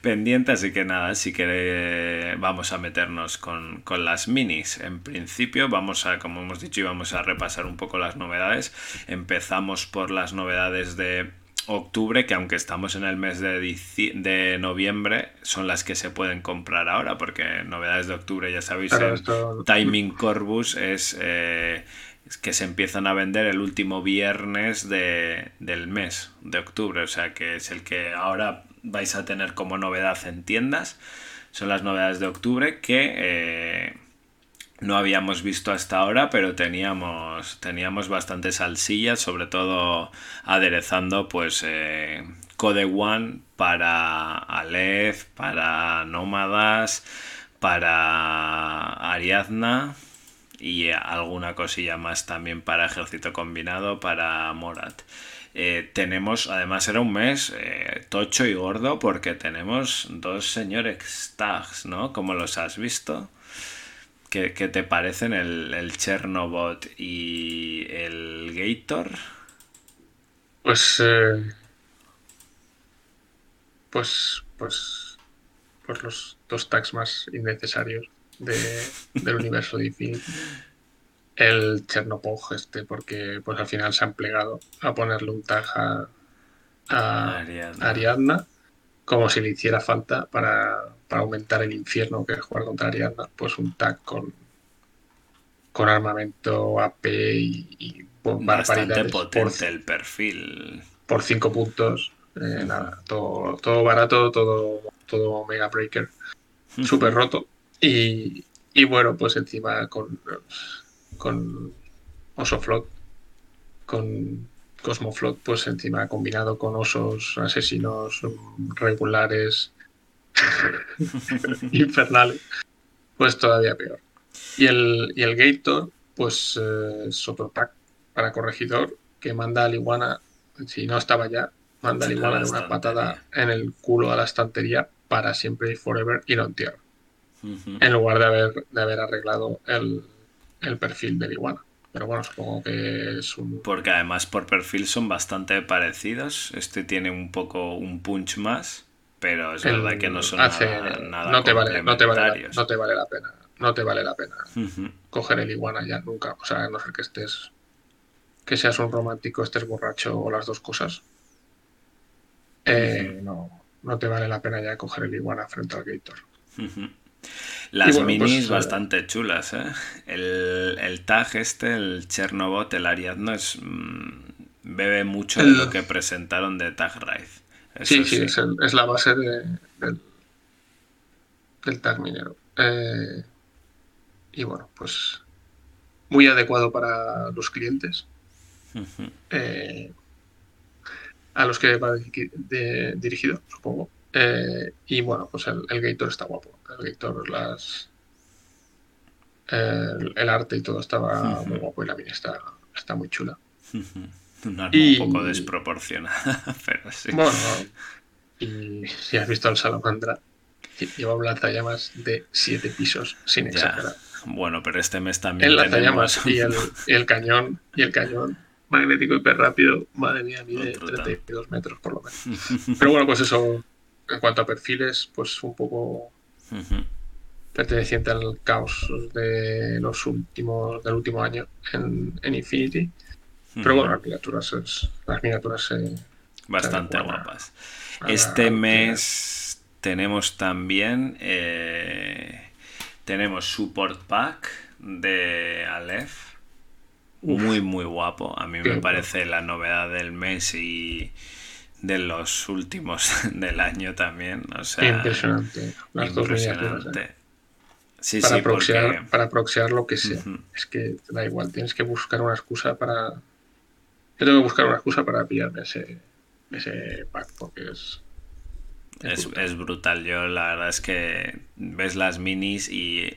pendiente, así que nada, sí que vamos a meternos con, con, las minis. En principio vamos a, como hemos dicho, vamos a repasar un poco las novedades. Empezamos por las novedades de octubre, que aunque estamos en el mes de, de noviembre, son las que se pueden comprar ahora, porque novedades de octubre, ya sabéis, Timing Corbus es... Eh, que se empiezan a vender el último viernes de, del mes de octubre, o sea que es el que ahora vais a tener como novedad en tiendas. Son las novedades de octubre que eh, no habíamos visto hasta ahora, pero teníamos, teníamos bastante sobre todo aderezando pues eh, Code One para Aleph, para Nómadas, para Ariadna y alguna cosilla más también para ejército combinado para Morat. Eh, tenemos, además era un mes eh, tocho y gordo porque tenemos dos señores tags, ¿no? Como los has visto. ¿Qué, te parecen el, el, Chernobot y el Gator? Pues, eh, pues, pues, pues los dos tags más innecesarios del universo de Infinity. El Chernopog este, porque pues al final se han plegado a ponerle un tag a, Ariadna. como si le hiciera falta para, aumentar el infierno que es jugar contra Ariadna, pues un tag con, con armamento AP y, y Bastante potente el perfil. Por 5 puntos. Eh, nada, todo, todo barato, todo, todo Mega Breaker. Súper roto. Y, bueno, pues encima con, con Osoflot, con Cosmoflot, pues encima combinado con osos asesinos regulares infernales, pues todavía peor. Y el, y el Gator, pues eh, es otro pack para corregidor que manda al iguana, si no estaba ya, manda al iguana de una patada en el culo a la estantería para siempre y forever y no en lugar de haber, de haber arreglado el, perfil del iguana. Pero bueno, supongo que es un... Porque además por perfil son bastante parecidos. Este tiene un poco un punch más, pero es verdad que no son nada, no te vale, no te vale, no te vale la pena. No te vale la pena coger el iguana ya nunca. O sea, a no ser que estés... Que seas un romántico, estés borracho o las dos cosas. Eh, no, no te vale la pena ya coger el iguana frente al Gator. Las minis pues, eh, bastante chulas, ¿eh? El, tag este, el Chernobot, el Ariadno, es, mm, bebe mucho de lo que presentaron de Tag Ride. sí, sí, Es, la base del, del tag minero. Eh, y bueno, pues muy adecuado para los clientes. a los que va dirigido, supongo. Eh, y bueno, pues el, el Gator está guapo. Gator, las. El, el arte y todo estaba muy guapo y la mini está, está muy chula. Un arma Y- un poco desproporcionada, pero sí. Bueno, y si has visto el Salamandra, lleva un lanzallamas de 7 pisos, sin Ya. exagerar. Bueno, pero este mes también El lanzallamas tenemos... y el, y el cañón, y el cañón magnético hiper rápido, madre mía, mide Brutal. 32 metros por lo menos. Pero bueno, pues eso, en cuanto a perfiles, pues un poco Ujú. perteneciente al caos de los últimos del último año en, en Infinity. Pero bueno, las miniaturas, las miniaturas eh, Bastante guapas. Este mes tenemos también eh, tenemos support pack de Aleph. Uf. Muy muy guapo. A mí me parece la novedad del mes y de los últimos del año también. O sea, impresionante. Las dos impresionante. Sí, para, sí, proxear, porque- para proxear lo que sea. Es que da igual, tienes que buscar una excusa para. Yo tengo que buscar una excusa para pillarme ese, ese pack, porque es. Es, brutal. es brutal. Yo la verdad es que ves las minis y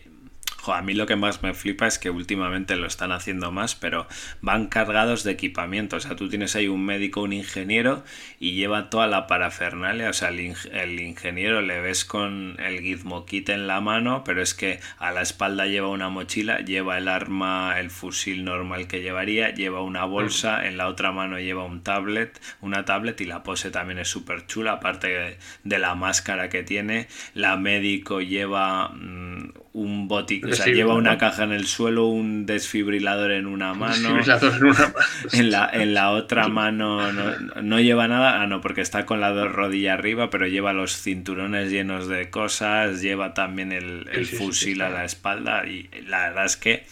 jo, a mí lo que más me flipa es que últimamente lo están haciendo más, pero van cargados de equipamiento. O sea, tú tienes ahí un médico, un ingeniero y lleva toda la parafernalia. O sea, el, ing- el ingeniero le ves con el gizmo kit en la mano, pero es que a la espalda lleva una mochila, lleva el arma, el fusil normal que llevaría, lleva una bolsa, en la otra mano lleva un tablet, una tablet y la pose también es súper chula, aparte de, de la máscara que tiene. La médico lleva mm, un botiquín, o sea, lleva una caja en el suelo, un desfibrilador en una mano. Desfibrilador en una mano. En la, en la otra mano no, no lleva nada, ah, no, porque está con la dos rodilla arriba, pero lleva los cinturones llenos de cosas, lleva también el, el Sí, sí, sí, fusil sí, a la espalda y la verdad es que,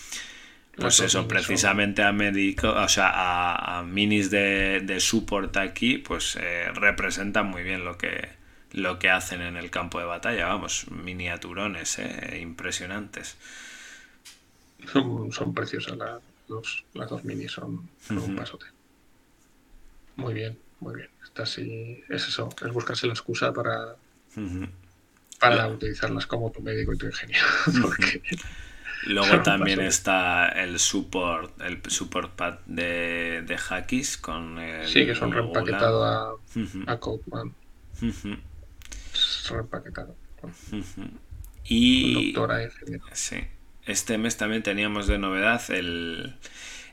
pues eso, precisamente a médico, o sea, a, a minis de, de support aquí, pues eh, representan muy bien lo que, lo que hacen en el campo de batalla, vamos, miniaturones, eh, impresionantes. Son, son preciosas las dos, las dos minis, son, son un pasote. Muy bien, muy bien. Está así, es eso, es buscarse la excusa para, para utilizarlas como tu médico y tu ingeniero. Porque Luego también está el support, el support pad de, de Hackis con el sí, que son reempaquetado a, a Codeman. Ujú. Y doctora sí, este mes también teníamos de novedad el,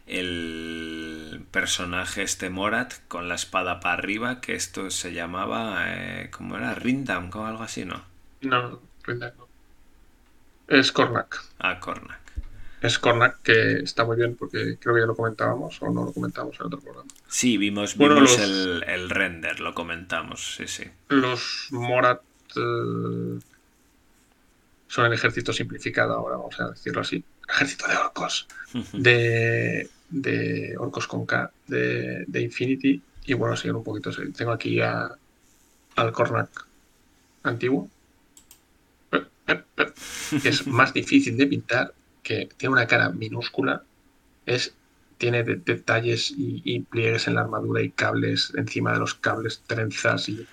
el personaje este Morat con la espada para arriba, que esto se llamaba, eh, ¿cómo era? Rindam o algo así, ¿no? No, Rinda no. Es Kornak. Ah, Kornak. Es Kornak que está muy bien porque creo que ya lo comentábamos o no lo comentábamos en otro programa. Sí, vimos, Bueno, vimos los- el, el render, lo comentamos, sí, sí. Los Morat eh, son el ejército simplificado ahora, vamos a decirlo así. Ejército de orcos. De, de orcos con K de, de Infinity. Y bueno, siguen un poquito. Tengo aquí a, al Kornak antiguo. Que es más difícil de pintar, que tiene una cara minúscula, es, tiene de- detalles y, y pliegues en la armadura y cables encima de los cables, trenzas y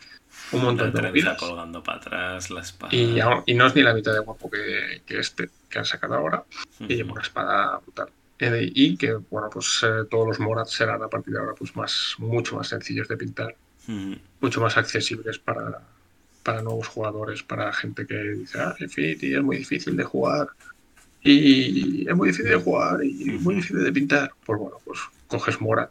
un montón La de movidas. colgando para atrás, la espada. Y, no es ni la mitad de guapo que, que este que han sacado ahora, y lleva una espada brutal. Eh, y que, bueno, pues eh, todos los Morats serán a partir de ahora pues más, mucho más sencillos de pintar, mucho más accesibles para, para nuevos jugadores, para gente que dice, ah, Infinity es muy difícil de jugar y es muy difícil de jugar y muy difícil de pintar. Pues bueno, pues coges Morat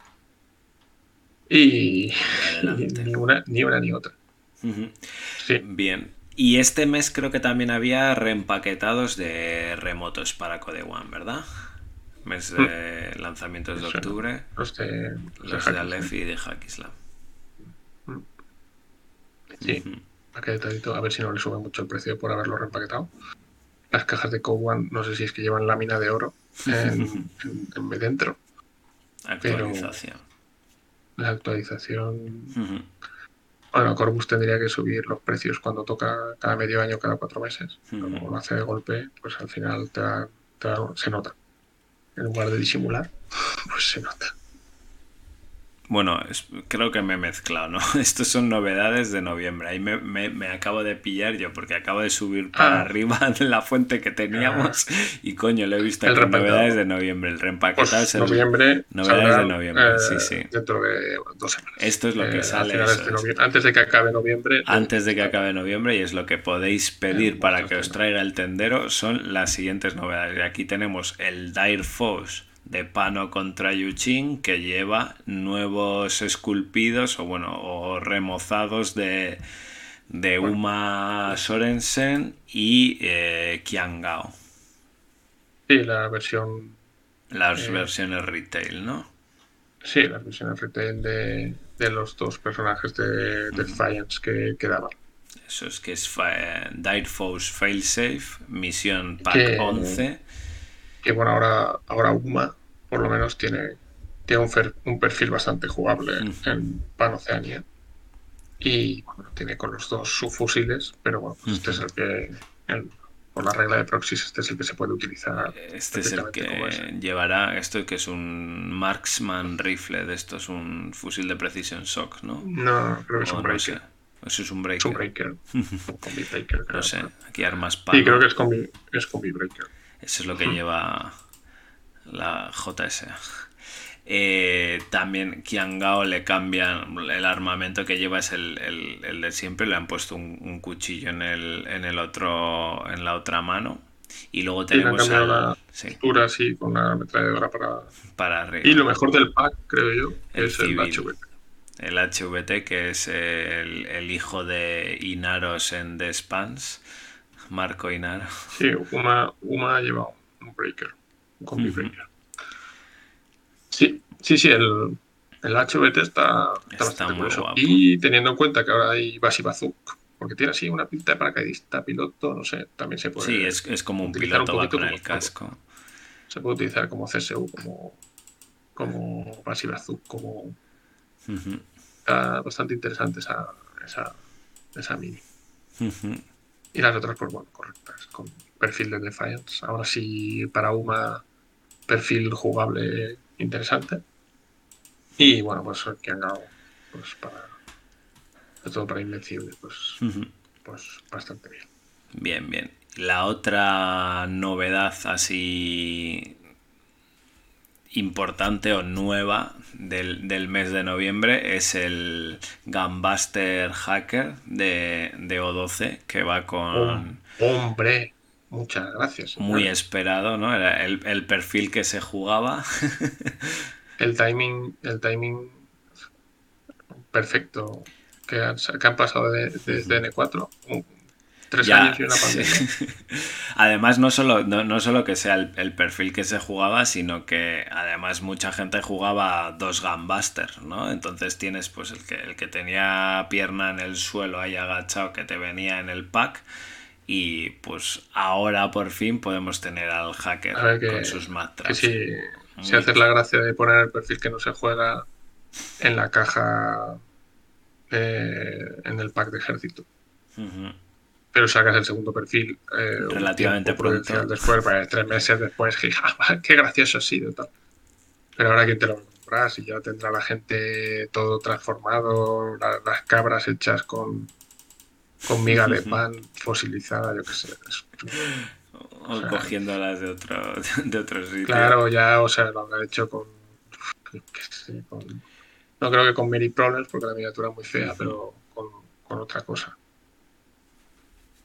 y, y Adelante. ni una ni una ni otra. Sí, Bien. Y este mes creo que también había reempaquetados de remotos para Code One, ¿verdad? Mes de lanzamientos de Eso. octubre. los de, los de de Aleph y de Hackislam. Sí, Ujú. paquetadito, a ver si no le sube mucho el precio por haberlo reempaquetado. Las cajas de Code One, no sé si es que llevan lámina de oro en, en- en dentro. Actualización. La actualización. Bueno, Corbus tendría que subir los precios cuando toca cada medio año, cada cuatro meses. Como lo hace de golpe, pues al final te da- te da- se nota. En lugar de disimular, pues se nota. Bueno, creo que me he mezclado, ¿no? Estos son novedades de noviembre. Ahí me, acabo de pillar yo porque acabo de subir para ah. arriba de la fuente que teníamos y coño, lo he visto aquí novedades de noviembre. El reempaquetado pues es el noviembre. Novedades de noviembre, sí, eh, sí. Dentro de dos semanas. Esto es lo que eh, sale. antes de que acabe noviembre. Antes de que acabe noviembre y es lo que podéis pedir eh, para que os traiga el tendero son las siguientes novedades. Aquí tenemos el Dire Force de Pano contra Yuchin que lleva nuevos esculpidos o bueno o remozados de, de Uma Sorensen y eh, Kiangao. Sí, la versión. Las eh, versiones retail, ¿no? Sí, las versiones retail de, de los dos personajes de Defiance que quedaban. Eso es que es Dire Force Failsafe, misión pack 11. Que bueno, ahora, ahora Uma por lo menos tiene, tiene un, perfil bastante jugable en Panoceania. Y bueno, tiene con los dos subfusiles, pero bueno, pues este es el que, por la regla de proxies, este es el que se puede utilizar. Este es el que llevará esto que es un marksman rifle, de esto es un fusil de precisión shock, ¿no? No, creo que es un breaker. Eso es un breaker. Es un breaker. combi breaker No sé, aquí armas para. Sí, creo que es combi, es combi breaker. Eso es lo que lleva la JS. Eh, también Kiangao le cambian el armamento que lleva es el, de siempre, le han puesto un, cuchillo en el, en el otro, en la otra mano. Y luego tenemos la textura así con la ametralladora para, para arriba. Y lo mejor del pack, creo yo, es el HVT. El HVT, que es el, hijo de Inaros en The Spans, Marco Inaro. Sí, Uma, Uma lleva un breaker. Sí, sí, sí, el, el HVT está, está, muy guapo. Y teniendo en cuenta que ahora hay Basibazuk, porque tiene así una pinta de paracaidista, piloto, no sé, también se puede. Sí, es, es como un piloto va con el casco. Se puede utilizar como CSU, como, como como. Está bastante interesante esa, esa, esa mini. Y las otras, pues bueno, correctas, con perfil de Defiance. Ahora sí, para UMA perfil jugable interesante. Y bueno, pues que han dado pues para todo para Invencible, pues, pues bastante bien. Bien, bien. La otra novedad así importante o nueva del, mes de noviembre es el Gunbuster Hacker de, de O12 que va con... hombre, Muchas gracias. Muy esperado, ¿no? Era el, perfil que se jugaba. el timing, el timing perfecto que han, que han pasado desde N4. Tres años y una pandemia. además, no solo, no, solo que sea el, perfil que se jugaba, sino que además mucha gente jugaba dos Gunbusters, ¿no? Entonces tienes pues el que, el que tenía pierna en el suelo ahí agachado que te venía en el pack y pues ahora por fin podemos tener al hacker con sus mantras. Sí, si haces la gracia de poner el perfil que no se juega en la caja en el pack de ejército. Pero sacas el segundo perfil eh, relativamente pronto. Después, pues, tres meses después, qué gracioso ha sido. Tal. Pero ahora que te lo compras y ya tendrá la gente todo transformado, las cabras hechas con, con miga de pan fosilizada, yo qué sé. o, cogiéndolas de otro, de otro sitio. Claro, ya, o sea, lo han hecho con, no creo que con Many Problems, porque la miniatura es muy fea, pero con, con, otra cosa.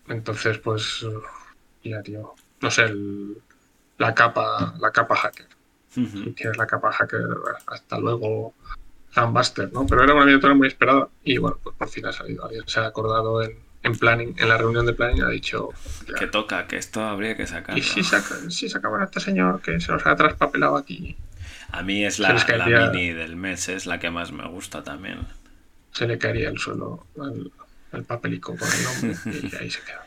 Entonces, pues, ya, tío. No sé, la capa, la capa hacker. Si tienes la capa hacker, hasta luego. Gunbuster, ¿no? Pero era una miniatura muy esperada y bueno, pues por fin ha salido. Alguien se ha acordado en, en planning, en la reunión de planning ha dicho que toca, que esto habría que sacarlo. Y si, saca, si sacaban a este señor que se nos ha traspapelado aquí. A mí es la, la mini del mes, es la que más me gusta también. Se le caería el suelo el, papelico con el nombre y ahí se queda.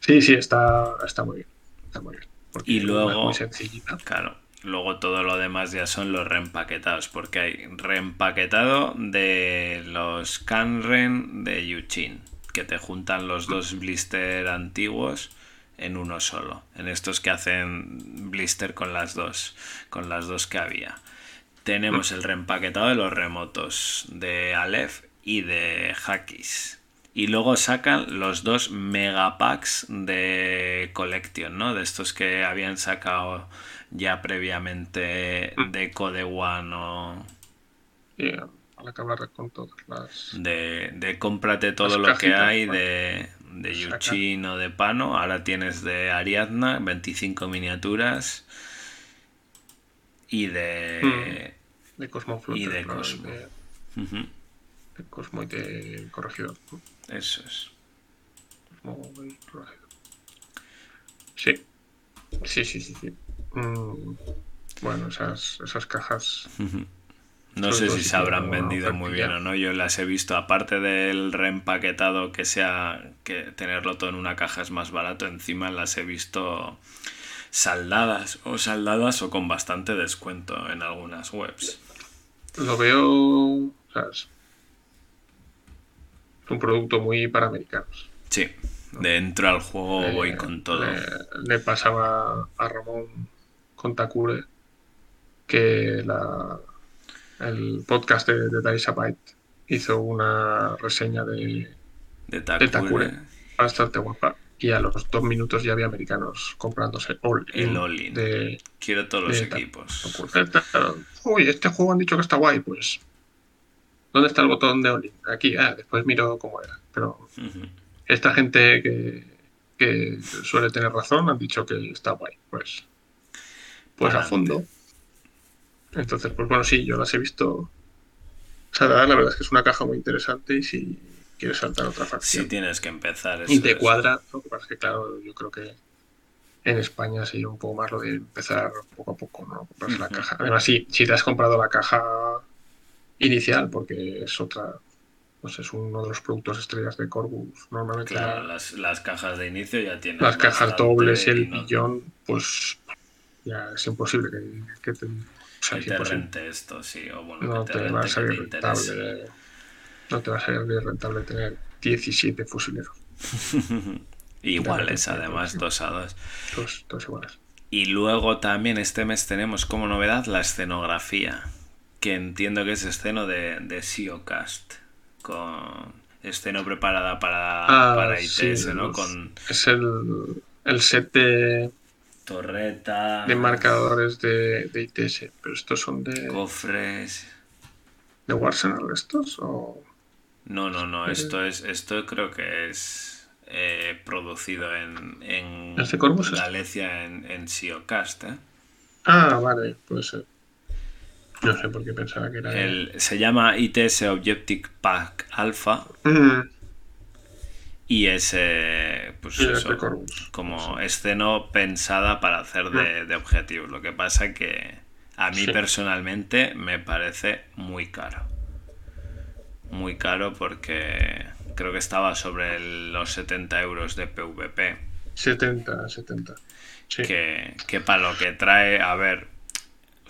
Sí, sí, está, está muy bien. Está muy bien. Y luego, muy sencillita. claro, luego todo lo demás ya son los reempaquetados, porque hay reempaquetado de los Canren de Yuchin que te juntan los dos blister antiguos en uno solo. En estos que hacen blister con las dos, con las dos que había. tenemos el reempaquetado de los remotos de Aleph y de Hakis. Y luego sacan los dos megapacks de Collection, ¿no? De estos que habían sacado ya previamente Mm. de Code One o Y a la que hablar con todas las. de, de cómprate todo lo que hay de, de. Yuchin o de Pano. Ahora tienes de Ariadna, 25 miniaturas. Y de... De Cosmo Y de. Cosmo. De, Cosmo y de Corregidor. ¿no? Eso es. Cosmo y Corregidor. Sí. Sí, sí, sí. sí. Mm, bueno, esas, esas cajas. No sé si se habrán vendido muy bien o no. Yo las he visto, aparte del reempaquetado que sea que tenerlo todo en una caja es más barato, encima las he visto saldadas o saldadas o con bastante descuento en algunas webs. Lo veo. sea, es es un producto muy para americanos. Sí, dentro al juego Eh, voy con todo. Le, le pasaba a Ramón con Takure que la, el podcast de, de Byte hizo una reseña de De de Takure. Takure. bastante guapa. Y a los dos minutos ya había americanos comprándose all El all-in. de Quiero todos los equipos. Takure. Uy, este juego han dicho que está guay, pues. ¿Dónde está el botón de all-in? Aquí, ah, después miro cómo era. Pero esta gente que, que suele tener razón han dicho que está guay, pues. Pues a fondo. Entonces, pues bueno, sí, yo las he visto. O sea, la verdad es que es una caja muy interesante y si quieres saltar otra Sí facción tienes que empezar. y eso te es. cuadra, lo que pasa es que, claro, yo creo que en España sería un poco más lo de empezar poco a poco, ¿no? Comprarse la caja. Además, sí, si te has comprado la caja inicial, porque es otra, pues es uno de los productos estrellas de Corbus, normalmente Claro, la- las, las cajas de inicio ya tienen. las cajas dobles y el y no- billón, pues ya es imposible que, que te, o sea, que es te imposible. rente esto, sí. O bueno, No que te, va a que salir te rentable. No te va a salir rentable tener 17 fusileros, Iguales, además, dos a dos. todos, todos iguales. Y luego también este mes tenemos como novedad la escenografía, que entiendo que es esceno de, de SEOcast, con esceno preparada para, Ah, para sí, ITS, ¿no? Con Es el, el set de, torreta, de marcadores de, de ITS, pero estos son de, cofres... de Warsenal estos o No, no, no, esto es, esto creo que es eh, producido en, en ¿Este Corvus? Galicia en, en SEOcast, ¿eh? ah vale puede ser. No sé por qué pensaba que era de- El, se llama ITS Objective Pack Alpha. Mm, y es eh, pues eso, como esceno pensada para hacer de, de objetivos. Lo que pasa que a mí Sí. personalmente me parece muy caro. Muy caro porque creo que estaba sobre el- los 70 euros de PVP. 70 70 sí Que, que para lo que trae, a ver,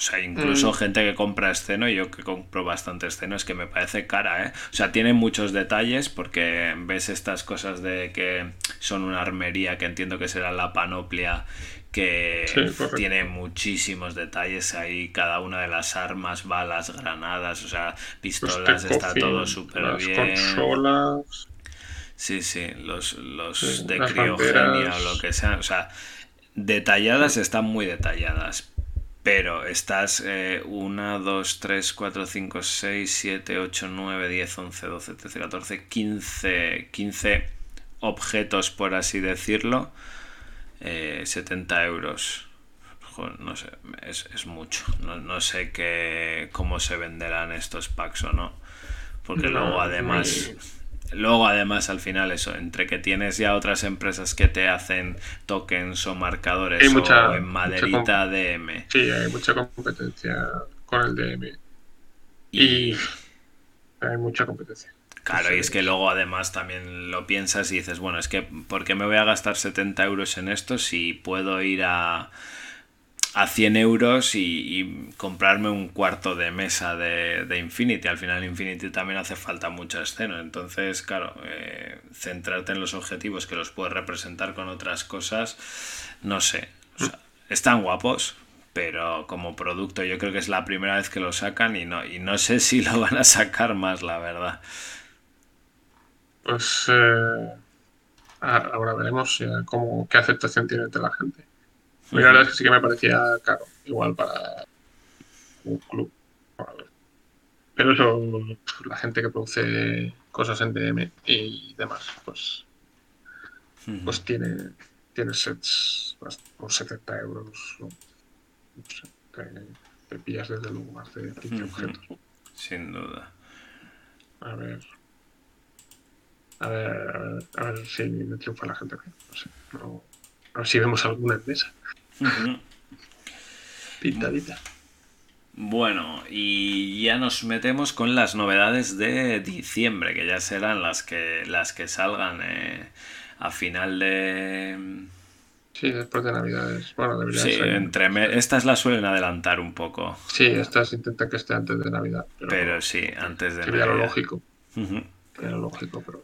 o sea, incluso Mm. gente que compra esceno, yo que compro bastante esceno, es que me parece cara, ¿eh? O sea, tiene muchos detalles porque ves estas cosas de que son una armería que entiendo que será la panoplia que Sí, tiene muchísimos detalles ahí, cada una de las armas, balas, granadas, o sea, pistolas, Tech está todo súper las bien. consolas Sí, sí, los, los Sí, de criogenia banderas. o lo que sea. O sea, detalladas están muy detalladas. Pero estás 1, 2, 3, 4, 5, 6, 7, 8, 9, 10, 11, 12, 13, 14, 15, 15 objetos, por así decirlo. eh, 70 euros. Joder, no sé, es, es mucho. No, no sé qué, cómo se venderán estos packs o no. Porque No, luego además... Luego, además, al final, eso, entre que tienes ya otras empresas que te hacen tokens o marcadores Hay o en mucha maderita DM sí hay mucha competencia con el DM y, y hay mucha competencia. Claro, y es que luego además también lo piensas y dices, bueno, es que ¿por qué me voy a gastar 70 euros en esto si puedo ir a, a 100 euros y, comprarme un cuarto de mesa de, de Infinity? Al final Infinity también hace falta mucha escena, entonces, claro, eh, centrarte en los objetivos que los puedes representar con otras cosas, no sé, están guapos, pero como producto yo creo que es la primera vez que lo sacan y no, y no sé si lo van a sacar más, la verdad. Pues eh, ahora veremos cómo, qué aceptación tiene de la gente. La verdad es que sí que me parecía caro, igual para un club. Pero eso, la gente que produce cosas en DM y demás, pues, pues tiene, tiene sets por 70 euros. No, sé, te, pillas desde luego más de 15 objetos. Sin duda. A ver. A ver, a ver, si me triunfa la gente. No sé. a ver si vemos alguna en mesa. Pintadita. Bueno, y ya nos metemos con las novedades de diciembre, que ya serán las que las que salgan eh, a final de. Sí, después de Navidades. Bueno, sí, entre estas las suelen adelantar un poco. Sí, estas intentan que esté antes de Navidad. Pero, sí, antes de Navidad. Sería lo lógico. Lo lógico, pero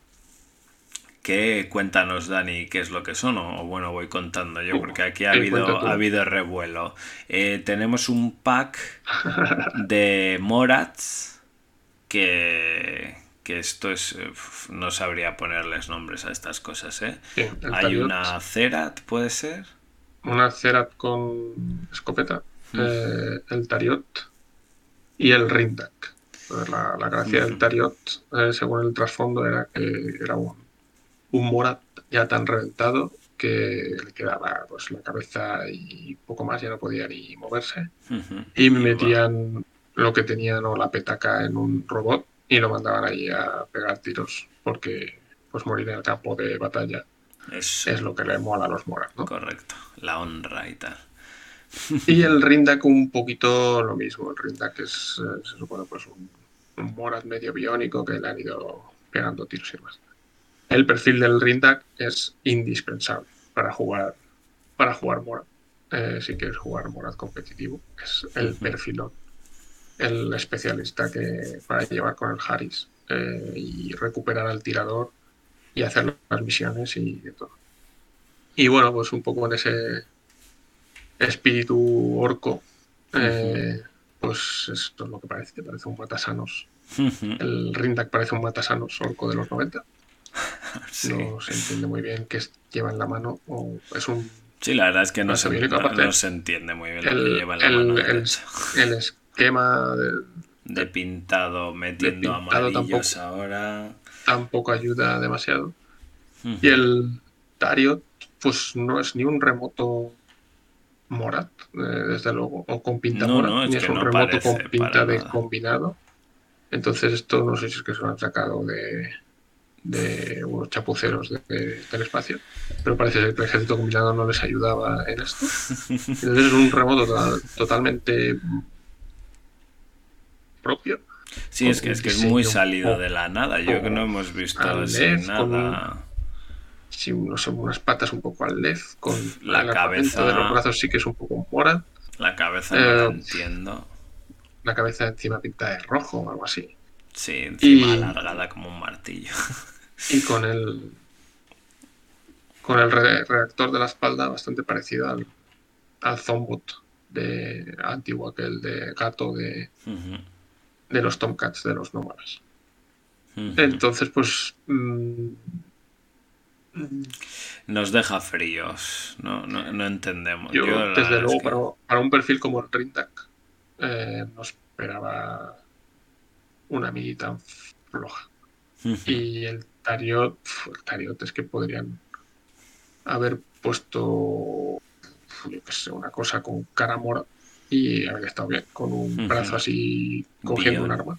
¿Qué? Cuéntanos, Dani, qué es lo que son, o bueno, voy contando yo, porque aquí ha habido, ha habido revuelo. Eh, tenemos un pack de Morats que, que esto es. No sabría ponerles nombres a estas cosas, ¿eh? Hay una Cerat, ¿puede ser? Una Cerat con escopeta, mm. eh, el Tariot y el Rindak. La, la gracia del mm. Tariot, eh, según el trasfondo, era que era un un Morat ya tan reventado que le quedaba pues la cabeza y poco más, ya no podía ni moverse. Y metían lo que tenían o la petaca en un robot y lo mandaban ahí a pegar tiros porque pues morir en el campo de batalla es lo que le mola a los Morat, ¿no? Correcto, la honra y tal. y el Rindak un poquito lo mismo, el Rindak es, eh, se supone pues un, un Morat medio biónico que le han ido pegando tiros y demás el perfil del Rindak es indispensable para jugar para jugar Morad. Eh, si quieres jugar Morad competitivo, es el perfilón. El especialista que para llevar con el Harris eh, y recuperar al tirador y hacer las misiones y de todo. Y bueno, pues un poco en ese espíritu orco, eh, pues esto es lo que parece, parece un matasanos. El Rindak parece un matasanos orco de los 90. No se entiende muy bien qué lleva en la mano o es un... Sí, la verdad es que no, se, no, se, entiende muy bien lo que lleva en la mano. El, esquema de, pintado metiendo amarillos tampoco, ahora... Tampoco ayuda demasiado. Y el Tariot, pues no es ni un remoto Morat, eh, desde luego, o con pinta Morat, ni es, un remoto con pinta de combinado. Entonces esto no sé si es que se lo han sacado de, de unos chapuceros del espacio, pero parece que el ejército combinado no les ayudaba en esto. Entonces es un remoto totalmente propio. Sí, es que es, que es muy salido de la nada. Yo que no hemos visto nada. sí, unas patas un poco al led, con la cabeza de los brazos sí que es un poco mora. La cabeza no la eh, entiendo. La cabeza encima pinta de rojo o algo así. Sí, encima alargada como un martillo. y con el con el reactor de la espalda bastante parecido al, al Zombot de antiguo, aquel de gato de, de los Tomcats de los nómadas. Entonces, pues. Mm, Nos deja fríos, no, no, entendemos. Yo, desde luego, para, un perfil como el Rindak, eh, no esperaba una mini tan floja. Y el Tariot, el Tariot es que podrían haber puesto, yo qué sé, una cosa con cara mora y haber estado bien, con un brazo así cogiendo un arma.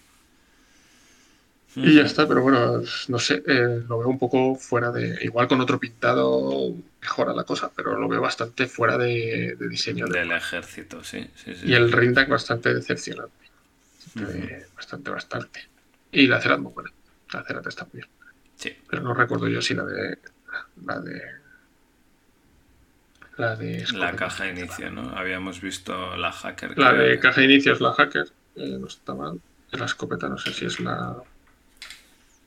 Y ya está, pero bueno, no sé, eh, lo veo un poco fuera de. Igual con otro pintado mejora la cosa, pero lo veo bastante fuera de, diseño. Del ejército, sí, Y el Rindak bastante decepcionante. Bastante, bastante. Y la Cerat muy buena. La Cerat está muy bien. Sí. Pero no recuerdo yo si la de. La de. La de. La caja de inicio, ¿no? Habíamos visto la hacker. La de caja de inicio es la hacker. Eh, no está mal. La escopeta, no sé si es la.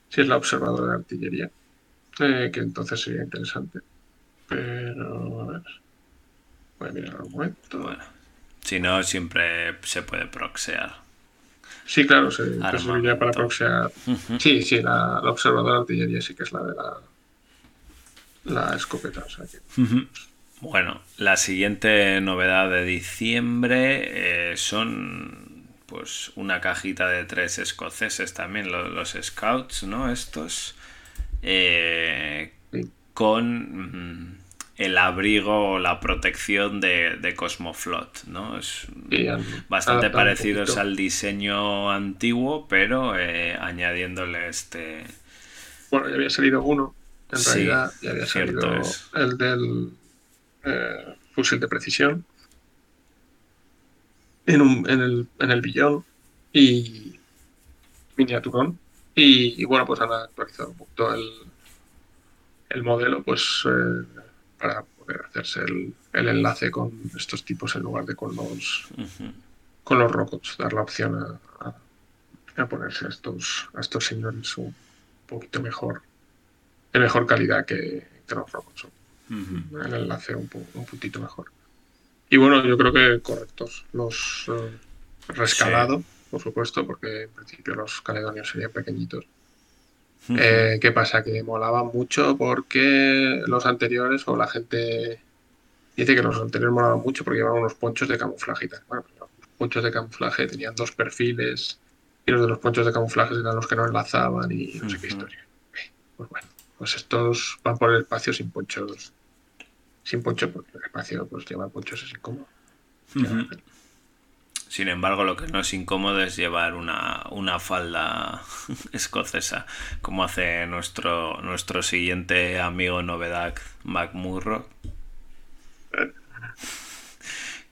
Si es la observadora de artillería. Eh, que entonces sería interesante. Pero. A ver. Voy a mirar un momento. Bueno. Si no, siempre se puede proxear. Sí, claro, se serviría para proxear. Sí, sí, la, la observadora de artillería sí que es la de la, la escopeta. O sea que... Bueno, la siguiente novedad de diciembre eh, son pues una cajita de tres escoceses también, los, los Scouts, ¿no? Estos. Eh, con mm, el abrigo o la protección de, de Cosmoflot, ¿no? Es bastante parecidos al diseño antiguo, pero eh, añadiéndole este... Bueno, ya había salido uno, en realidad ya había salido el del eh, fusil de precisión en, un, en, el, en el billón y miniaturón. Y, bueno, pues han actualizado un poquito el, el modelo pues eh, para poder hacerse el, el, enlace con estos tipos en lugar de con los con los robots, dar la opción a, a, ponerse a estos, a estos señores un poquito mejor, de mejor calidad que, que los robots el enlace un, un puntito mejor. Y bueno, yo creo que correctos. Los uh, rescalados, por supuesto, porque en principio los caledonios serían pequeñitos. Eh, ¿Qué pasa? Que molaban mucho porque los anteriores o la gente dice que los anteriores molaban mucho porque llevaban unos ponchos de camuflaje y tal. Bueno, pues los ponchos de camuflaje tenían dos perfiles y los de los ponchos de camuflaje eran los que no enlazaban y no sé qué historia. Pues bueno, pues estos van por el espacio sin ponchos sin poncho, porque el espacio pues llevar ponchos es incómodo. Sin embargo, lo que no es incómodo es llevar una, una falda escocesa, como hace nuestro, nuestro siguiente amigo novedad, McMurro,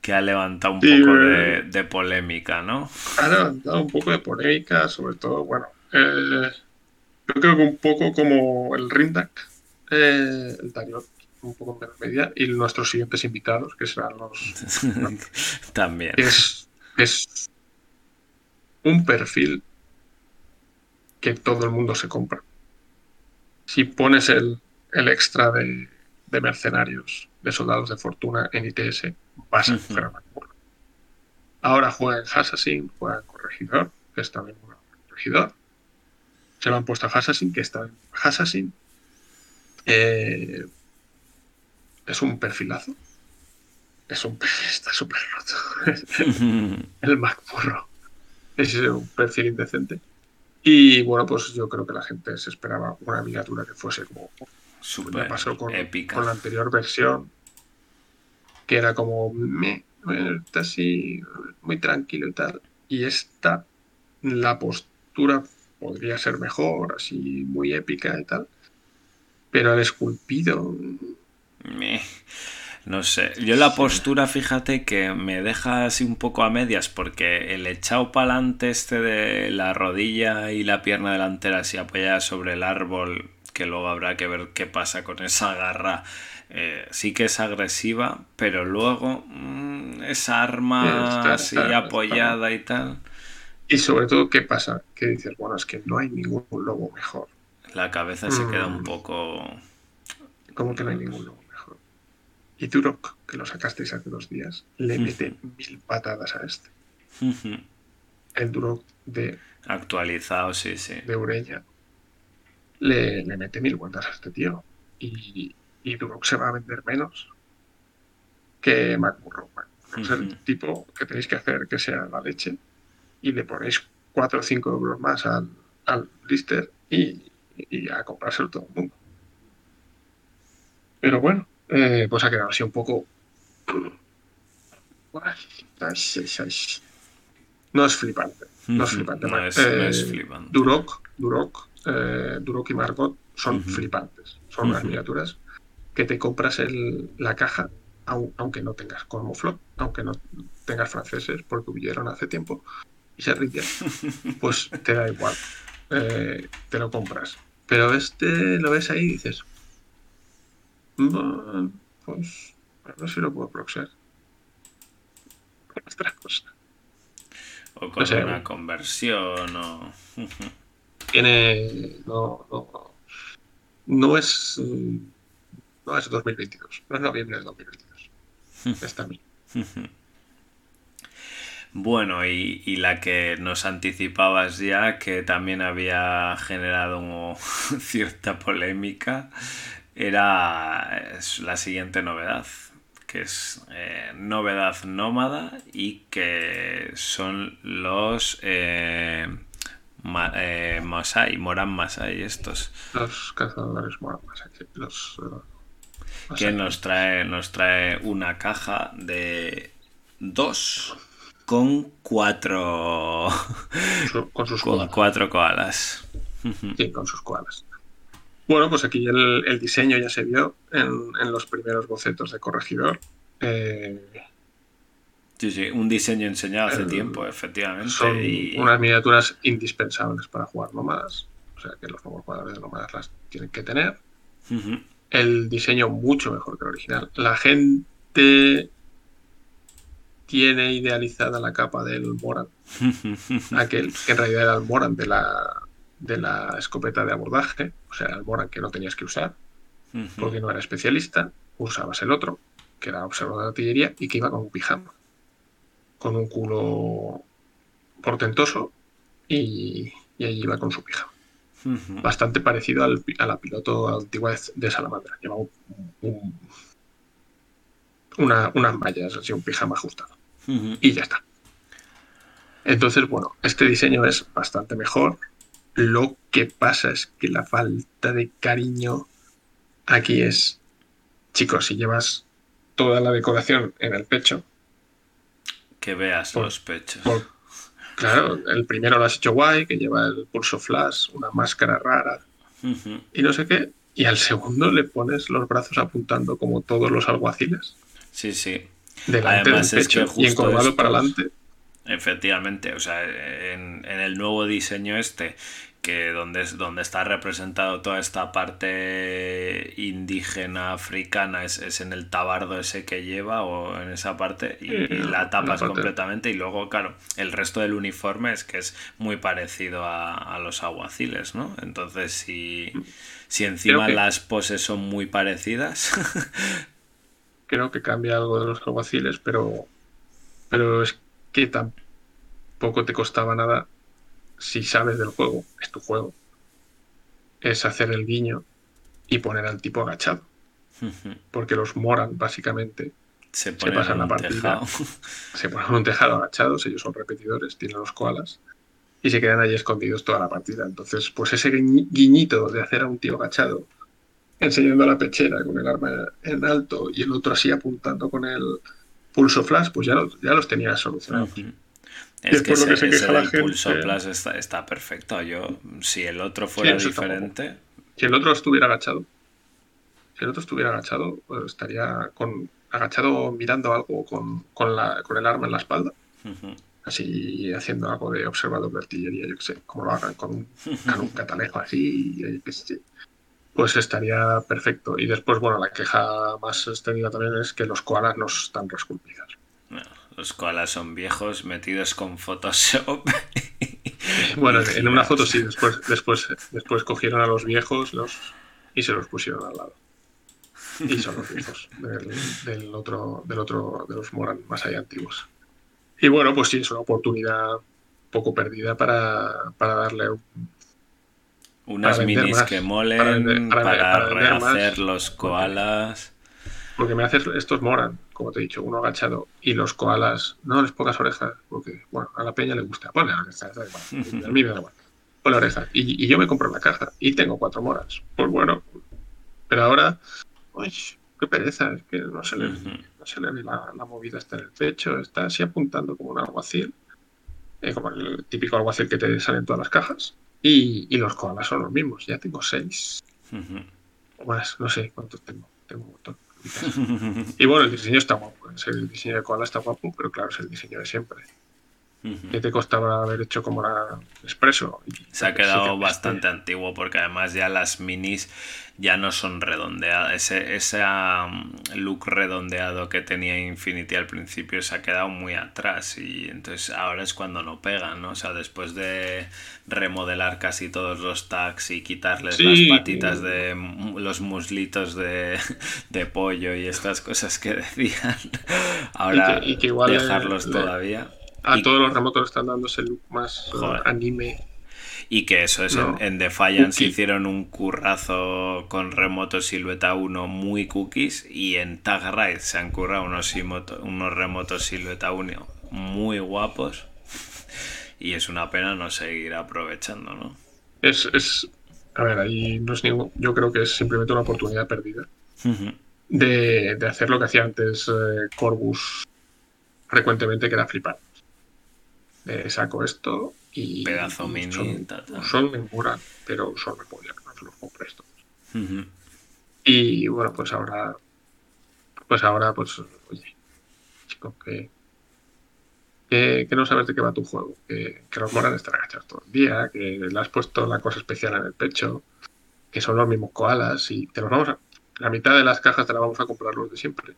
que ha levantado un poco de, de, polémica, ¿no? Ha levantado un poco de polémica, sobre todo, bueno, eh, yo creo que un poco como el Rindak, eh, el Tariot un poco menos media, y nuestros siguientes invitados, que serán los... También. Es, es un perfil que todo el mundo se compra. Si pones el, el extra de, de, mercenarios, de soldados de fortuna en ITS, vas a uh -huh. a Ahora juega en Assassin, juega en Corregidor, que está en un Corregidor. Se lo han puesto a Assassin, que está en Assassin. Eh, es un perfilazo. Es un está súper roto. el MacBurro. Es un perfil indecente. Y bueno, pues yo creo que la gente se esperaba una miniatura que fuese como super me pasó con, épica. con la anterior versión, que era como me, está así muy tranquilo y tal. Y esta, la postura podría ser mejor, así muy épica y tal. Pero el esculpido no sé, yo la postura, fíjate que me deja así un poco a medias porque el echado para adelante este de la rodilla y la pierna delantera así apoyada sobre el árbol, que luego habrá que ver qué pasa con esa garra, eh, sí que es agresiva, pero luego mmm, esa arma está, así está, apoyada está. y tal. Y sobre todo, ¿qué pasa? Que dices, bueno, es que no hay ningún lobo mejor. La cabeza mm. se queda un poco... ¿Cómo que no hay ningún lobo? Y Turok, que lo sacasteis hace dos días, le mete mil patadas a este. El Turok de. Actualizado, sí, sí. De Ureña. Le, le mete mil vueltas a este tío. Y, y Turok se va a vender menos que MacMurro. Es el tipo que tenéis que hacer que sea la leche. Y le ponéis 4 o 5 euros más al, al blister y, y a comprárselo todo el mundo. Pero bueno, eh, pues ha quedado así un poco. No es flipante. No es flipante. No es, eh, no es flipante. Durok, Durok, eh, Durok y Margot son uh -huh. flipantes. Son uh -huh. unas miniaturas que te compras el, la caja, aunque no tengas como flot, aunque no tengas franceses, porque huyeron hace tiempo y se rindieron. pues te da igual. Eh, te lo compras. Pero este lo ves ahí y dices, pues a ver si lo puedo proxear. Otra cosa. O con no sé, una conversión o... Tiene... No, no, no es... No es 2022. No es noviembre de 2022. Está mí. Bueno, y, y, la que nos anticipabas ya, que también había generado cierta polémica, era la siguiente novedad, que es eh, novedad nómada y que son los eh, eh, Masai, Moran Masai estos. Los cazadores Moran Masai, los... Que nos trae, nos trae una caja de dos con cuatro. Con sus con cuatro koalas. Sí, con sus koalas. Bueno, pues aquí el, diseño ya se vio en, los primeros bocetos de corregidor. Eh, sí, sí, un diseño enseñado hace tiempo, efectivamente. Son unas miniaturas indispensables para jugar nómadas. O sea que los nuevos jugadores de nómadas las tienen que tener. El diseño mucho mejor que el original. La gente tiene idealizada la capa del Moran. aquel que en realidad era el Moran de la, de la escopeta de abordaje, o sea, el Moran que no tenías que usar, porque no era especialista, usabas el otro, que era observador de artillería y que iba con un pijama, con un culo portentoso y, y allí iba con su pijama. Bastante parecido al, a la piloto antigua de Salamandra. Llevaba un, una, unas mallas, así un pijama ajustado. Y ya está. Entonces, bueno, este diseño es bastante mejor. Lo que pasa es que la falta de cariño aquí es, chicos, si llevas toda la decoración en el pecho. Que veas los pechos. claro, el primero lo has hecho guay, que lleva el pulso flash, una máscara rara y no sé qué. Y al segundo le pones los brazos apuntando como todos los alguaciles. Sí, sí. Delante Además, del pecho y encorvado para adelante. Efectivamente, o sea, en, en, el nuevo diseño este, que donde, donde está representado toda esta parte indígena africana es, es en el tabardo ese que lleva o en esa parte y, la tapas completamente y luego, claro, el resto del uniforme es que es muy parecido a, a los aguaciles, ¿no? Entonces, si, si encima las poses son muy parecidas, creo que cambia algo de los alguaciles, pero, pero es que tampoco te costaba nada si sabes del juego, es tu juego. Es hacer el guiño y poner al tipo agachado. Porque los moran, básicamente. Se, pasan la partida. Se ponen un tejado agachados, ellos son repetidores, tienen los koalas. Y se quedan ahí escondidos toda la partida. Entonces, pues ese guiñito de hacer a un tío agachado enseñando la pechera con el arma en alto y el otro así apuntando con el pulso flash, pues ya, ya los tenía solucionados. Es que, ese, que pulso flash está, perfecto. Yo, si el otro fuera diferente. Si el otro estuviera agachado, si el otro estuviera agachado, pues estaría con agachado mirando algo con, con, la, con el arma en la espalda. Así haciendo algo de observador de artillería, yo que sé, como lo hagan con un, con un catalejo así, que sé, pues estaría perfecto. Y después, bueno, la queja más extendida también es que los koalas no están resculpidos. Los koalas son viejos, metidos con Photoshop. bueno, en una foto sí, después, después, después cogieron a los viejos los, y se los pusieron al lado. Y son los viejos del, otro, del otro, de los Moran más allá antiguos. Y bueno, pues sí, es una oportunidad poco perdida para, para darle un, unas minis que molen para, rehacer los koalas. Porque me haces estos moran, como te he dicho, uno agachado y los koalas, no les pocas orejas, porque bueno, a la peña le gusta. Ponle orejas, da igual. A mí me da igual. Ponle orejas. Y, yo me compro la caja y tengo cuatro moras. Pues bueno, pero ahora, uy, qué pereza, es que no se le, no se le ve la, movida está en el pecho, está así apuntando como un alguacil, eh, como el típico alguacil que te sale en todas las cajas. Y, los koalas son los mismos. Ya tengo seis. O más, no sé cuántos tengo. Tengo un montón. Y bueno, el diseño está guapo. El diseño de koala está guapo, pero claro, es el diseño de siempre. ¿Qué te costaba haber hecho como la expreso? Se ha quedado bastante antiguo porque además ya las minis ya no son redondeadas. Ese, ese look redondeado que tenía Infinity al principio se ha quedado muy atrás y entonces ahora es cuando no pegan, ¿no? O sea, después de remodelar casi todos los tags y quitarles las patitas de los muslitos de, pollo y estas cosas que decían, ahora dejarlos todavía A todos los remotos están dando ese look más uh, anime. Y que eso es en, en, Defiance hicieron un currazo con remotos Silueta 1 muy cookies y en Tag Ride se han currado unos, unos remotos Silueta 1 muy guapos y es una pena no seguir aprovechando, ¿no? Es, es a ver, ahí no es ningún, yo creo que es simplemente una oportunidad perdida de, de, hacer lo que hacía antes eh, Corbus frecuentemente, que era flipar. Eh, saco esto y. Pedazo mini. Son, son me pero son me no los compro esto. Y bueno, pues ahora. Pues ahora, pues, oye, chico, que que, no sabes de qué va tu juego, que, los moran estar agachados todo el día, que le has puesto la cosa especial en el pecho, que son los mismos koalas y te los vamos a... La mitad de las cajas te la vamos a comprar los de siempre.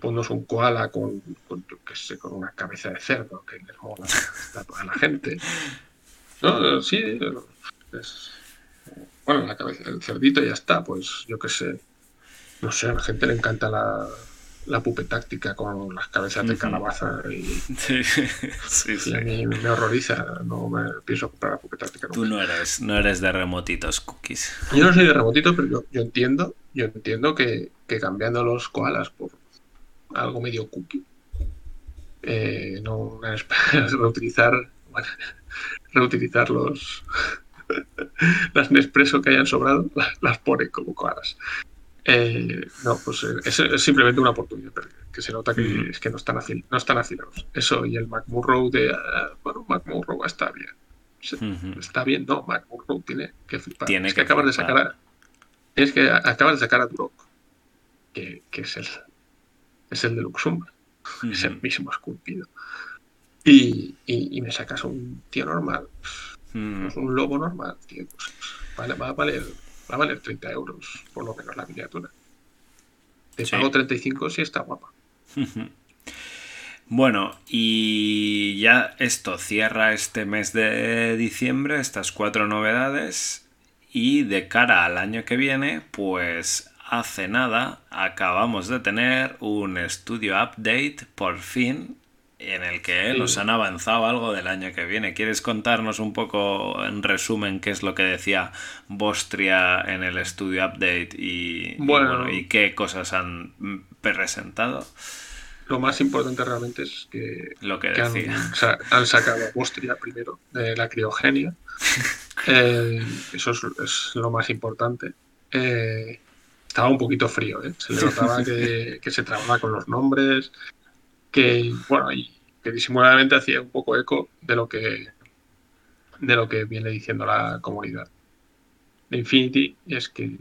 Ponnos un koala con, con, sé, con una cabeza de cerdo que les mola a toda la gente. No, sí, bueno, la cabeza, el cerdito ya está, pues yo qué sé. No sé, a la gente le encanta la, la táctica con las cabezas de calabaza y, sí, sí, a mí me horroriza, no me pienso comprar la táctica. Tú no eres, no eres de remotitos cookies. Yo no soy de remotitos, pero yo, yo entiendo, yo entiendo que, que, cambiando los koalas por algo medio cookie, eh, no reutilizar, bueno, reutilizar los las Nespresso que hayan sobrado, las pone como koalas. Eh, no, pues eh, es, simplemente una oportunidad, que se nota que, es que no están, afil, no están afilados. Eso y el McMurrow de. Uh, bueno, McMurrow está bien. Está bien, no, McMurrow tiene que flipar. Tiene es que, acabas de sacar a. Es que acabas de sacar a Turok, que, que es el. Es el de Luxemburgo. Es el mismo esculpido. Y, y, me sacas un tío normal. Pues un lobo normal, tío. Pues, vale, va a valer va a valer 30 euros, por lo menos la miniatura. Te pago 35 si está guapa. Bueno, y ya esto cierra este mes de diciembre, estas cuatro novedades. Y de cara al año que viene, pues hace nada acabamos de tener un estudio update por fin en el que nos han avanzado algo del año que viene. ¿Quieres contarnos un poco en resumen qué es lo que decía Bostria en el estudio update y, bueno, y, qué cosas han presentado? Lo más importante realmente es que, lo que, Han, sacado a Bostria primero de la criogenia. Eh, eso es, lo más importante. Eh, estaba un poquito frío, ¿eh? se le notaba que, que se trababa con los nombres que, bueno, y que disimuladamente hacía un poco eco de lo que de lo que viene diciendo la comunidad de Infinity, es que,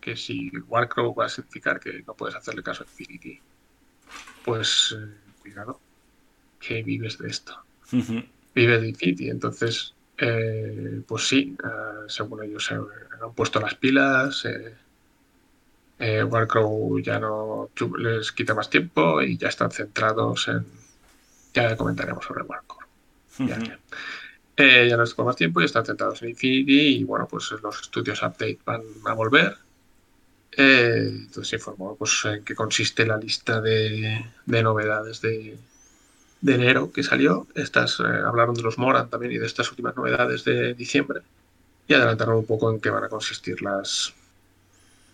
que si Warcrow va a significar que no puedes hacerle caso a Infinity, pues eh, cuidado, que vives de esto. Vives de Infinity, entonces, eh, pues sí, eh, según ellos se han puesto las pilas, eh, Warcrow ya no les quita más tiempo y ya están centrados en. Ya comentaremos sobre Warcrow. ya, eh, ya. no les más tiempo y están centrados en Infinity y bueno, pues los estudios update van a volver. Eh, entonces informó pues, en qué consiste la lista de, novedades de, de, enero que salió. Estas hablaron de los Moran también y de estas últimas novedades de diciembre. Y adelantaron un poco en qué van a consistir las,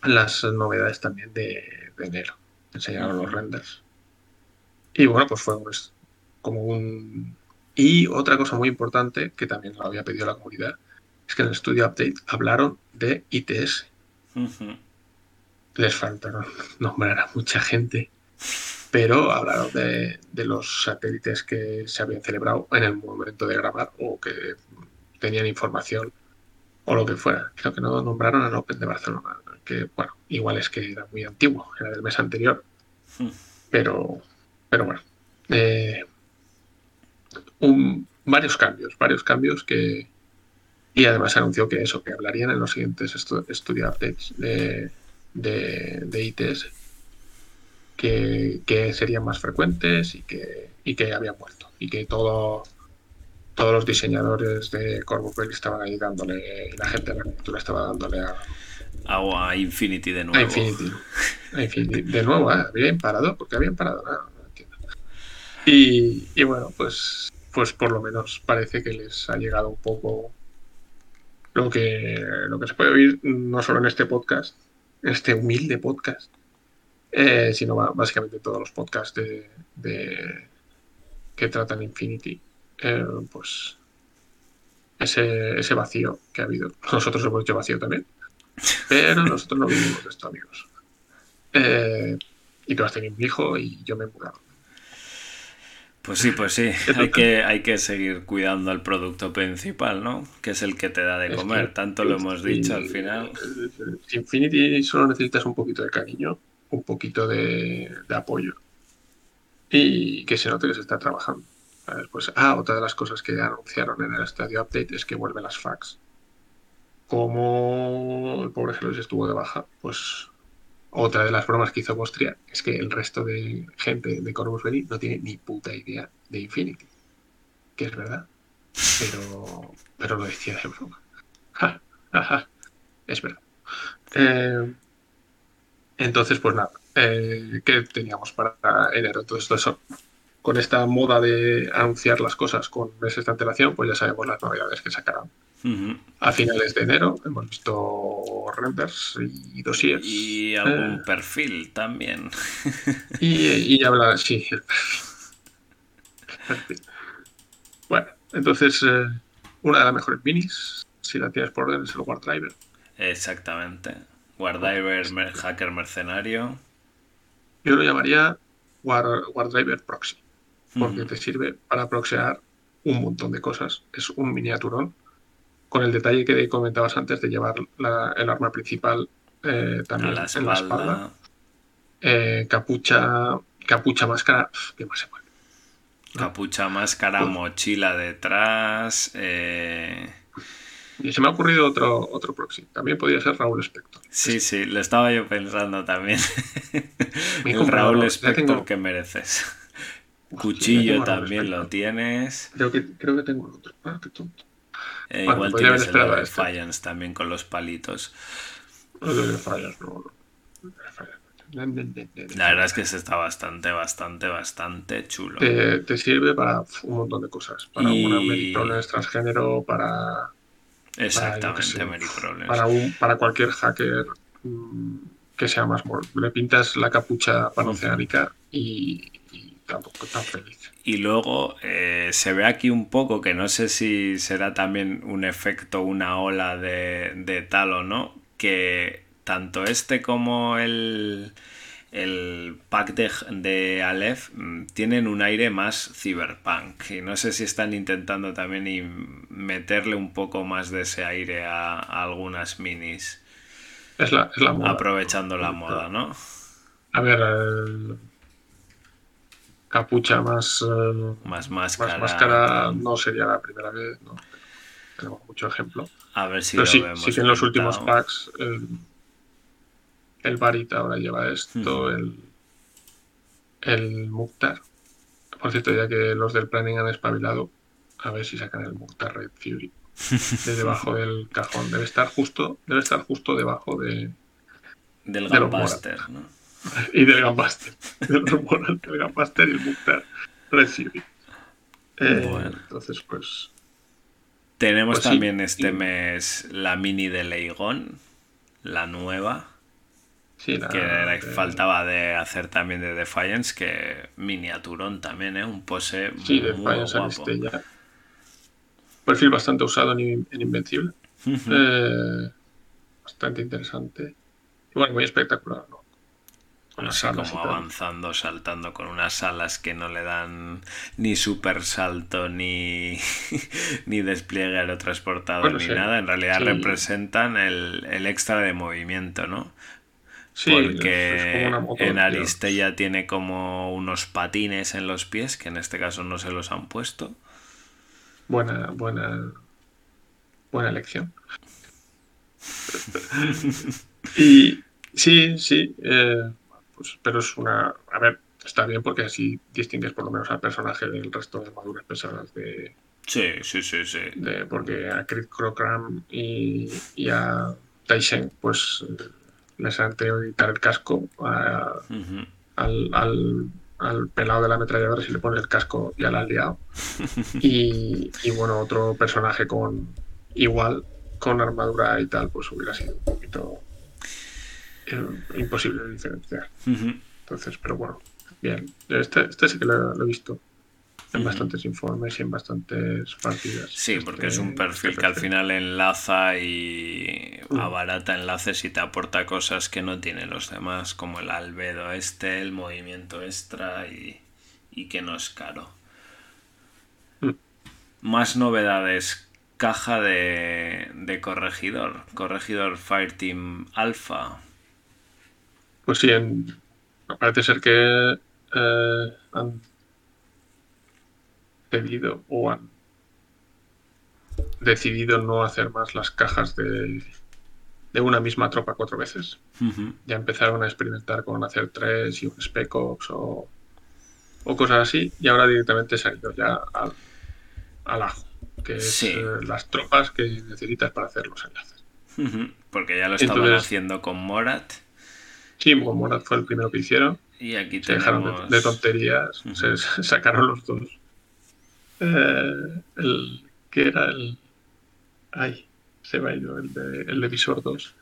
las novedades también de, enero. Enseñaron los renders. Y bueno, pues fue pues, como un... Y otra cosa muy importante, que también lo había pedido la comunidad, es que en el Studio Update hablaron de ITS. Les faltaron nombrar a mucha gente, pero hablaron de, de, los satélites que se habían celebrado en el momento de grabar o que tenían información o lo que fuera. Creo que no nombraron al Open de Barcelona que bueno, igual es que era muy antiguo, era del mes anterior, hmm. pero, pero bueno. Eh, varios cambios, varios cambios que... Y además anunció que eso, que hablarían en los siguientes estudio updates de, de, ITS, que, que, serían más frecuentes y que, y que habían muerto. Y que todo, todos los diseñadores de Corvus estaban ahí dándole, y la gente de la cultura estaba dándole a, a Infinity de nuevo. A Infinity. Infinity. De nuevo, habían parado, porque habían parado, no, entiendo. Y, y, bueno, pues, pues por lo menos parece que les ha llegado un poco lo que, lo que se puede oír, no solo en este podcast, este humilde podcast, eh, sino básicamente todos los podcasts de, de que tratan Infinity. Eh, pues ese, ese vacío que ha habido. Nosotros hemos hecho vacío también. Pero nosotros no vivimos de esto, amigos. Eh, y tú has tenido un hijo y yo me he mudado. Pues sí, pues sí. Hay que, hay que seguir cuidando al producto principal, ¿no? Que es el que te da de comer. Tanto lo hemos dicho al final. Infinity solo necesitas un poquito de cariño, un poquito de, de apoyo. Y que se note que se está trabajando. Pues, ah, otra de las cosas que anunciaron en el estadio update es que vuelven las fax. Como el pobre Gelos estuvo de baja, pues otra de las bromas que hizo Bostria es que el resto de gente de Corvus Belli no tiene ni puta idea de Infinity. Que es verdad. Pero, pero lo decía de broma. es verdad. Eh, entonces, pues nada. Eh, ¿Qué teníamos para enero? Esto eso con esta moda de anunciar las cosas con meses de antelación, pues ya sabemos las novedades que sacarán. A finales de enero hemos visto renders y dossiers. Y algún eh, perfil también. y, y habla, sí, el perfil. Bueno, entonces, eh, una de las mejores minis, si la tienes por orden, es el WarDriver. Exactamente. WarDriver, hacker mercenario. Yo lo llamaría WarDriver Proxy porque te sirve para proxear un montón de cosas. Es un miniaturón, con el detalle que comentabas antes de llevar el arma principal eh, también en la espalda. Eh, capucha, capucha, máscara, ¿qué más se puede? Capucha, máscara, mochila detrás. Eh, y se me ha ocurrido otro, otro proxy. También podría ser Raúl Spector. Sí, sí, lo estaba yo pensando también. el Raúl Spector que mereces. Cuchillo también lo tienes. Creo que, creo que tengo otro. Ah, qué tonto. Eh, igual tienes el este. también con los palitos. No. La verdad es que se está bastante, bastante, bastante chulo. Te, te sirve para un montton de cosas. Para y... una transgénero, para. Exactamente, para, para, un, para cualquier hacker mmm, que sea más. Le pintas la capucha panoceánica y, tampoco tan feliz. Y luego eh, se ve aquí un poco, que no sé si será también un efecto, una ola de, de tal o no, que tanto este como el, el pack de, de Aleph mm, tienen un aire más cyberpunk. Y no sé si están intentando también meterle un poco más de ese aire a, a algunas minis. Es la, es la moda. Aprovechando la moda, ¿no? A ver, el capucha más, uh, más máscara. Más máscara no sería la primera vez, ¿no? Tenemos mucho ejemplo. A ver si Pero lo sí, vemos sí que en los últimos packs el, el Barita ahora lleva esto, uh -huh. el, el Mukhtar. Por cierto, ya que los del planning han espabilado, a ver si sacan el Mukhtar Red Fury de debajo del cajón. Debe estar justo, debe estar justo debajo de del Gunbuster, ¿no? y del Gambaster. del rumor del Gambaster y el Mukhtar Red Fury. Eh, bueno. Entonces, pues. Tenemos pues también sí. este mes la mini de Leigón, la nueva. Sí, la, que faltaba de hacer también de Defiance, que miniaturón también, ¿eh? Un pose sí, muy Defiance guapo. Ya. Perfil bastante usado en, en Invencible. Uh -huh. eh, bastante interesante. Y bueno, muy espectacular, ¿no? Así como avanzando, saltando con unas alas que no le dan ni super salto ni, ni despliegue aerotransportador bueno, ni sí. nada. En realidad sí. representan el, el, extra de movimiento, ¿no? Sí, Porque moto, en Aristella tiene como unos patines en los pies, que en este caso no se los han puesto. Buena, buena, buena elección. y sí, sí. Eh pues, pero es una. A ver, está bien porque así distingues por lo menos al personaje del resto de armaduras pesadas de. Sí, sí, sí, sí. De, porque a Crit Crocram y, y, a Taishen, pues les han tenido que quitar el casco a, uh -huh. al, al, al pelado de la ametralladora si le pone el casco ya la has liado. Y, y bueno, otro personaje con igual, con armadura y tal, pues hubiera sido un poquito imposible de diferenciar. Entonces, pero bueno, bien. Este, este sí que lo, lo he visto en bastantes informes y en bastantes partidas. Sí, porque es un este, perfil este que al final enlaza y mm. abarata enlaces y te aporta cosas que no tienen los demás, como el albedo este, el movimiento extra y, y que no es caro. Mm. Más novedades. Caja de, de corregidor. Corregidor Fireteam Alpha. Pues sí, parece ser que eh, han pedido o han decidido no hacer más las cajas de, de una misma tropa cuatro veces. Ya empezaron a experimentar con hacer tres y un Spec Ops o, o cosas así, y ahora directamente se han ido ya al, al ajo, que es eh, las tropas que necesitas para hacer los enlaces. Porque ya lo estaban haciendo con Morat. Sí, Morat fue el primero que hicieron. Y aquí se dejaron de, tonterías, se sacaron los dos eh, el que era el. Ay, se va a ir el de, el de Visor 2.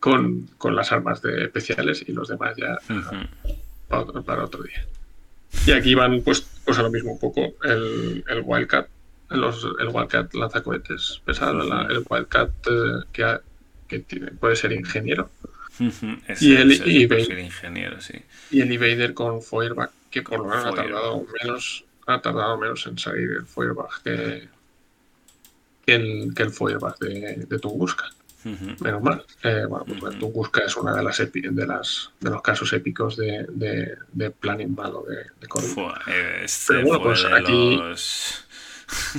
Con, con, las armas de especiales y los demás ya para, otro, día. Y aquí van pues, pues a lo mismo un poco el, el Wildcat, los, el Wildcat lanzacohetes pesado, el Wildcat eh, que, que tiene, puede ser ingeniero. Y el, ingeniero, sí. Y el Evader con Feuerbach, que por lo menos ha tardado menos ha tardado menos en salir el Feuerbach que, el, que el Feuerbach de, de Tunguska. Menos mal. Eh, bueno, pues Tunguska es una de las, de las de los casos épicos de, de, de planning malo de, de este Pero bueno, pues aquí,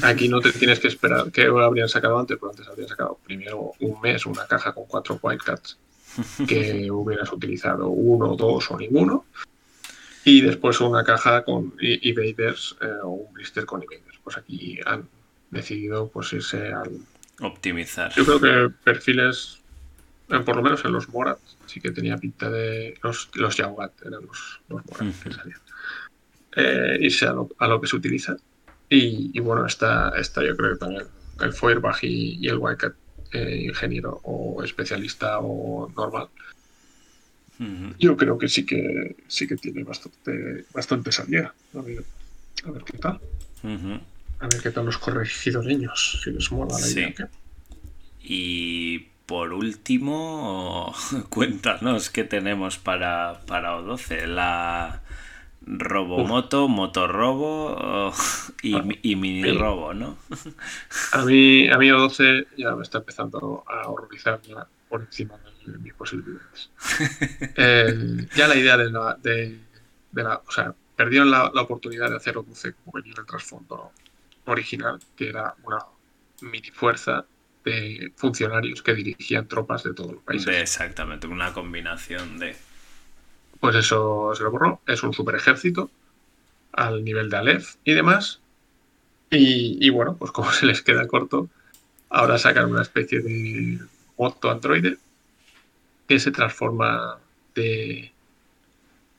aquí no te tienes que esperar. Que habrían sacado antes, pero antes habrían sacado primero un mes una caja con cuatro Wildcats que hubieras utilizado uno, dos o ninguno y después una caja con evaders eh, o un blister con evaders. Pues aquí han decidido pues irse al... Optimizar. Yo creo que perfiles, eh, por lo menos en los Morat, sí que tenía pinta de... Los, los Yaugat eran los, los Morat que salían. Eh, irse a lo, a lo, que se utiliza. Y, bueno, está, está yo creo que también el Feuerbach y, y el Wildcat ingeniero o especialista o normal yo creo que sí que sí que tiene bastante, bastante salida. A ver, qué tal. A ver qué tal los corregidoreños, si les mola la idea. Y por último, cuéntanos qué tenemos para, para O12. La Robomoto, Motorrobo y, ah, y Mini Robo, ¿no? a mí, a mí O12 ya me está empezando a horrorizar por encima de mis posibilidades. Eh, ya la idea de la, de, la, O sea, perdieron la, oportunidad de hacerlo dulce como venía el trasfondo original, que era una mini fuerza de funcionarios que dirigían tropas de todos los países. exactamente, una combinación de. Pues eso se lo borró. Es un super ejército al nivel de Aleph y demás. Y, y, bueno, pues como se les queda corto, ahora sacan una especie de moto androide que se transforma de,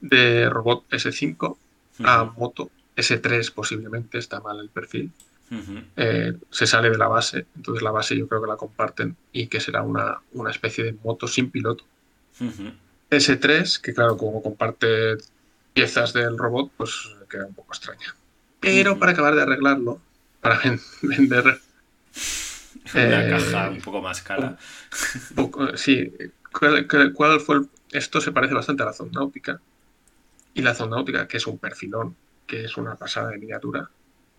de robot S5 a moto S3 posiblemente, está mal el perfil. Eh, se sale de la base, entonces la base yo creo que la comparten y que será una, una especie de moto sin piloto. S3, que claro, como comparte piezas del robot, pues queda un poco extraña. Pero para acabar de arreglarlo, para vender una eh, caja un poco más cara. sí, ¿Cuál, fue Esto se parece bastante a la náutica Y la náutica que es un perfilón, que es una pasada de miniatura,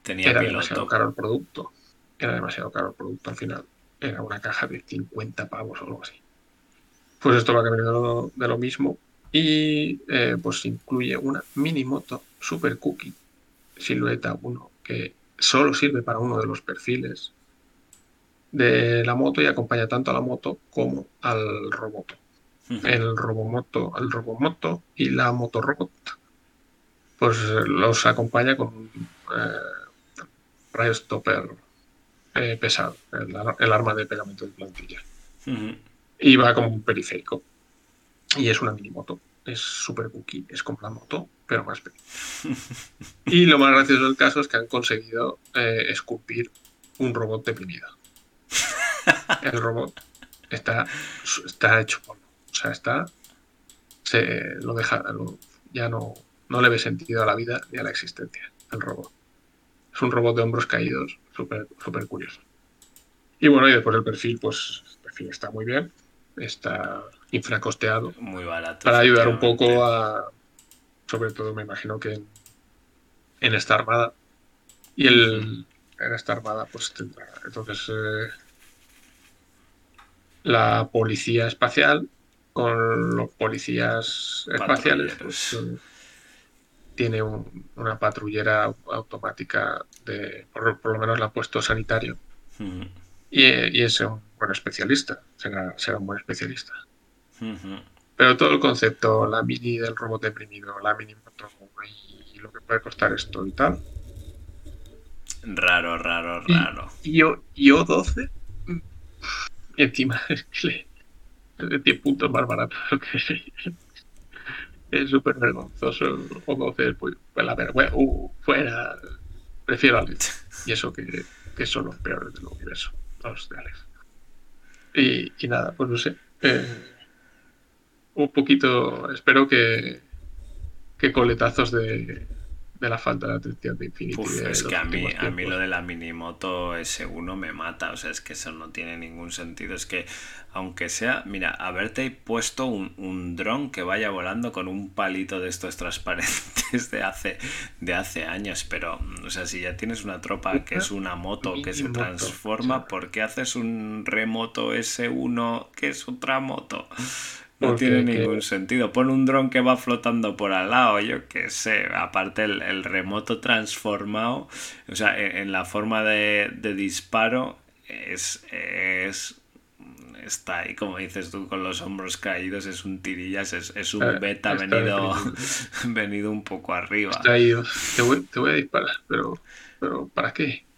Tenía era demasiado caro el producto. Era demasiado caro el producto al final. Era una caja de 50 pavos o algo así. Pues esto va a cambiar de lo mismo. Y eh, pues incluye una mini moto super cookie, silueta 1, que solo sirve para uno de los perfiles de la moto y acompaña tanto a la moto como al robot. El robomoto, el robomoto y la motorrobot, pues los acompaña con un eh, rayo stopper eh, pesado, el, arma de pegamento de plantilla. Y va como un periférico. Y es una mini moto. es súper cookie, es como la moto, pero más pequeña. y lo más gracioso del caso es que han conseguido eh, esculpir un robot deprimido. El robot está, está hecho polvo. O sea, está. Se lo deja. ya no, no le ve sentido a la vida ni a la existencia. El robot. Es un robot de hombros caídos. Súper super curioso. Y bueno, y después el perfil, pues el perfil está muy bien. Está infracosteado. Muy barato. Para ayudar un poco a. Sobre todo, me imagino que en, esta armada. Y el, en esta armada, pues tendrá. Entonces. Eh, la policía espacial con los policías espaciales pues, tiene una patrullera automática de por, lo menos la ha puesto sanitario y, es un buen especialista será, será un buen especialista pero todo el concepto la mini del robot deprimido la mini moto y lo que puede costar esto y tal raro raro raro y, y, o, 12 y encima es que le, 10 puntos más barato. es súper vergonzoso. O 12, pues, pues la vergüenza. Uh, fuera. Prefiero a Alex. Y eso que, que, son los peores del universo. Los de Alex. Y, y nada, pues no sé. Eh, un poquito. Espero que, que coletazos de, de la falta de atención de Infinity. es que a mí, a mí lo de la minimoto S1 me mata, o sea, es que eso no tiene ningún sentido. Es que, aunque sea, mira, haberte puesto un, un dron que vaya volando con un palito de estos transparentes de hace, de hace años, pero, o sea, si ya tienes una tropa que es una moto que se transforma, ¿por qué haces un remoto S1 que es otra moto? No tiene ningún sentido. Pon un dron que va flotando por al lado, yo qué sé. Aparte el, remoto transformado, o sea, en, la forma de, disparo es, es está ahí, como dices tú, con los hombros caídos, es un tirillas, es, un eh, beta venido, venido un poco arriba. Está ahí, te voy, te voy a disparar, pero, pero ¿para qué?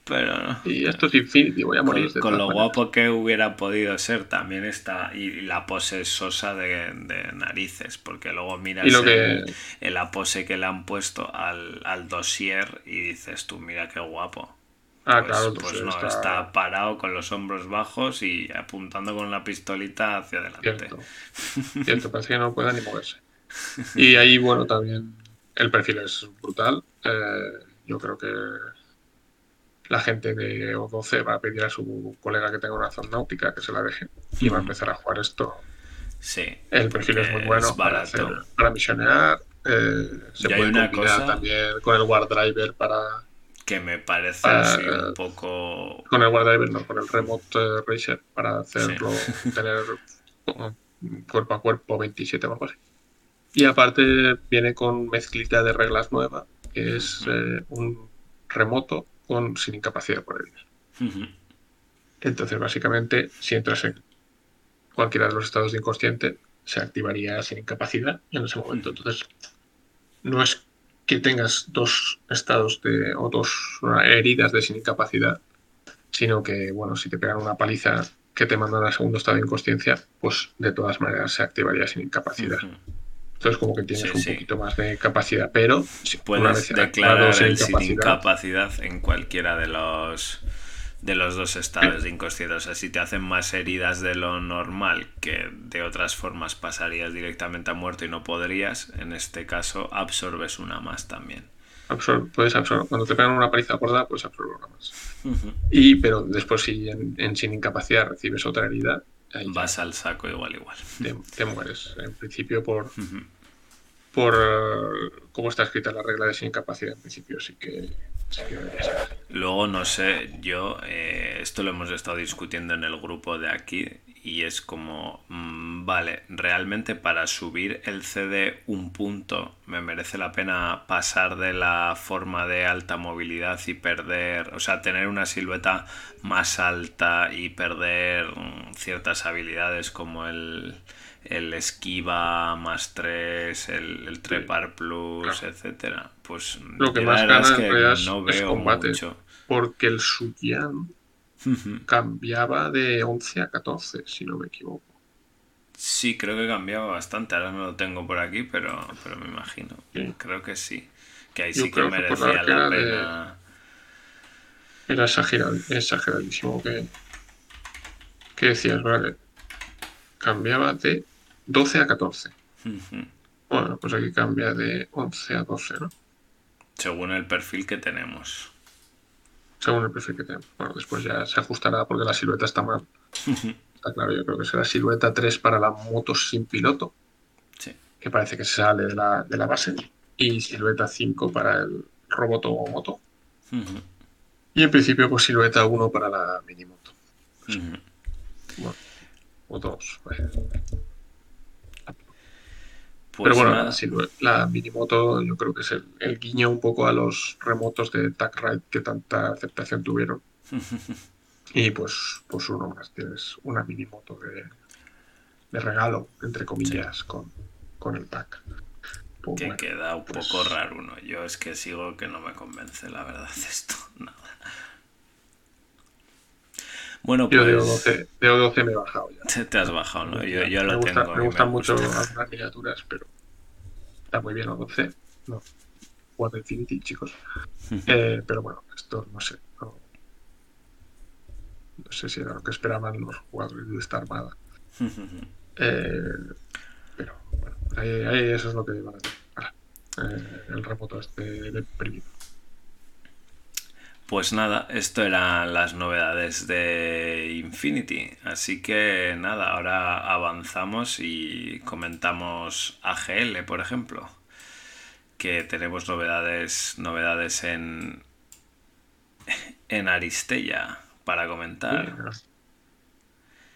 Y esto es Infinity, voy a morir. Con, lo guapo que hubiera podido ser también está. Y la pose sosa de, narices, porque luego miras el, la pose que le han puesto al, al dossier y dices tú, mira qué guapo. Ah, pues, claro, pues no, está... parado con los hombros bajos y apuntando con la pistolita hacia adelante. Cierto, Cierto parece que no pueda ni moverse. Y ahí, bueno, también el perfil es brutal. Eh, yo creo que la gente de O12 va a pedir a su colega que tenga una zona náutica que se la deje y va a empezar a jugar esto. Sí. El perfil es muy bueno para, hacer, para misionear. Eh, se puede combinar también con el War Driver para. Que me parece así un poco. Con el War Driver, no, con el Remote eh, Racer para hacerlo, tener cuerpo a cuerpo 27 o algo así. Y aparte viene con mezclita de reglas nueva, que es eh, un remoto sin incapacidad por él. Entonces, básicamente, si entras en cualquiera de los estados de inconsciente, se activaría sin incapacidad en ese momento. Entonces, no es que tengas dos estados de, o dos heridas de sin incapacidad, sino que, bueno, si te pegan una paliza que te mandan al segundo estado de inconsciencia, pues de todas maneras se activaría sin incapacidad. Entonces, como que tienes un poquito más de capacidad, pero si puedes declarar el sin incapacidad en cualquiera de los de los dos estados de inconsciencia. O sea, si te hacen más heridas de lo normal, que de otras formas pasarías directamente a muerto y no podrías, en este caso absorbes una más también. puedes absorber. Cuando te pegan una paliza gorda, puedes absorber una más. Y, pero después, si en, sin incapacidad recibes otra herida, Vas al saco igual, igual. Te, mueres. En principio, por, por cómo está escrita la regla de sin incapacidad, en principio sí que, Luego, no sé, yo, eh, esto lo hemos estado discutiendo en el grupo de aquí y es como, mm, vale, realmente para subir el CD un punto me merece la pena pasar de la forma de alta movilidad y perder, o sea, tener una silueta más alta y perder mm, ciertas habilidades como el, el esquiva más 3, el, trepar plus, etcétera. Pues lo que más gana que no veo mucho. Porque el Cambiaba de 11 a 14, si no me equivoco. Sí, creo que cambiaba bastante. Ahora no lo tengo por aquí, pero, pero me imagino. Creo que sí. Que ahí sí que merecía la pena. Era exageradísimo que, que decías, vale, cambiaba de 12 a 14. Bueno, pues aquí cambia de 11 a 12, ¿no? Según el perfil que tenemos. Según el perfil que tenemos. Bueno, después ya se ajustará porque la silueta está mal. está claro, yo creo que será silueta 3 para la moto sin piloto. Sí. Que parece que sale de la, de la base. Y silueta 5 para el robot o moto. Y en principio, pues silueta 1 para la minimoto. Bueno, o 2. Pues Pero bueno, la, minimoto yo creo que es el, guiño un poco a los remotos de TagRide que tanta aceptación tuvieron. y pues, pues uno más, tienes una minimoto de, de regalo, entre comillas, con, con el pack. Pues que queda un pues poco raro uno. Yo es que sigo que no me convence, la verdad, esto. Nada. Bueno, pues. Yo de O12, de 12 me he bajado ya. Te, has bajado, ¿no? Yo, yo lo tengo. Me gustan mucho las miniaturas, pero. Está muy bien O12. No. Juego Infinity, chicos. eh, pero bueno, esto no sé. No, no, sé si era lo que esperaban los jugadores de esta armada. eh, pero bueno, ahí, ahí, eso es lo que van a hacer. Eh, el remoto este deprimido. Pues nada, esto eran las novedades de Infinity. Así que nada, ahora avanzamos y comentamos AGL, por ejemplo. Que tenemos novedades, novedades en, en Aristella para comentar.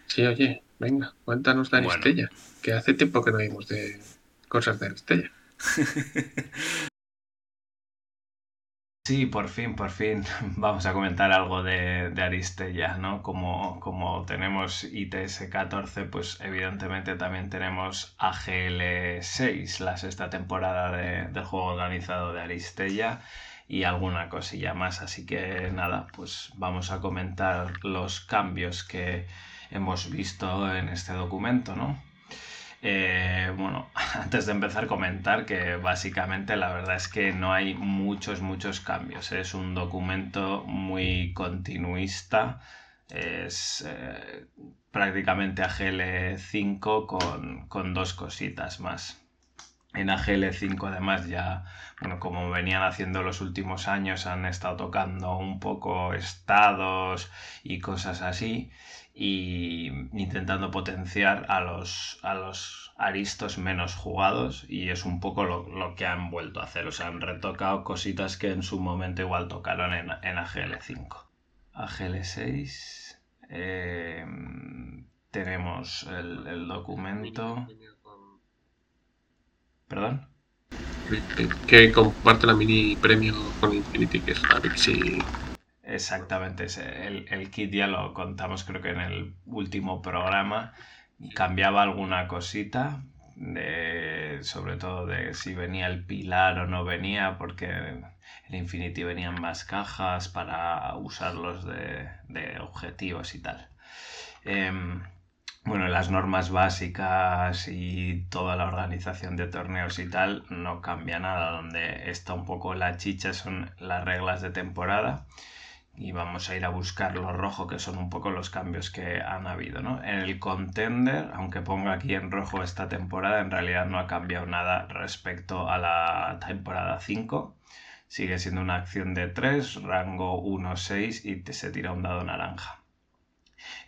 Sí, oye, venga, cuéntanos de Aristella. Que hace tiempo que no vimos de cosas de Aristella. Sí, por fin, por fin vamos a comentar algo de, de Aristella, ¿no? Como, como tenemos ITS-14, pues evidentemente también tenemos AGL-6, la sexta temporada del juego organizado de Aristella y alguna cosilla más. Así que nada, pues vamos a comentar los cambios que hemos visto en este documento, ¿no? Eh, bueno, antes de empezar comentar que básicamente la verdad es que no hay muchos, muchos cambios. Es un documento muy continuista. Es eh, prácticamente AGL5 con, con dos cositas más. En AGL5 además ya, bueno, como venían haciendo los últimos años, han estado tocando un poco estados y cosas así y intentando potenciar a los, a los aristos menos jugados y es un poco lo, que han vuelto a hacer. O sea, han retocado cositas que en su momento igual tocaron en, en AGL5. AGL6 eh, tenemos el, documento... ¿Perdón? Que comparte la mini premio con Infinity, que es la Exactamente, el, el kit ya lo contamos creo que en el último programa. Cambiaba alguna cosita, sobre todo de si venía el pilar o no venía, porque en Infinity venían más cajas para usarlos de, de objetivos y tal. Em, bueno, las normas básicas y toda la organización de torneos y tal no cambia nada. Donde está un poco la chicha son las reglas de temporada y vamos a ir a buscar lo rojo, que son un poco los cambios que han habido. ¿no? En el contender, aunque ponga aquí en rojo esta temporada, en realidad no ha cambiado nada respecto a la temporada 5. Sigue siendo una acción de 3, rango 1-6 y se tira un dado naranja.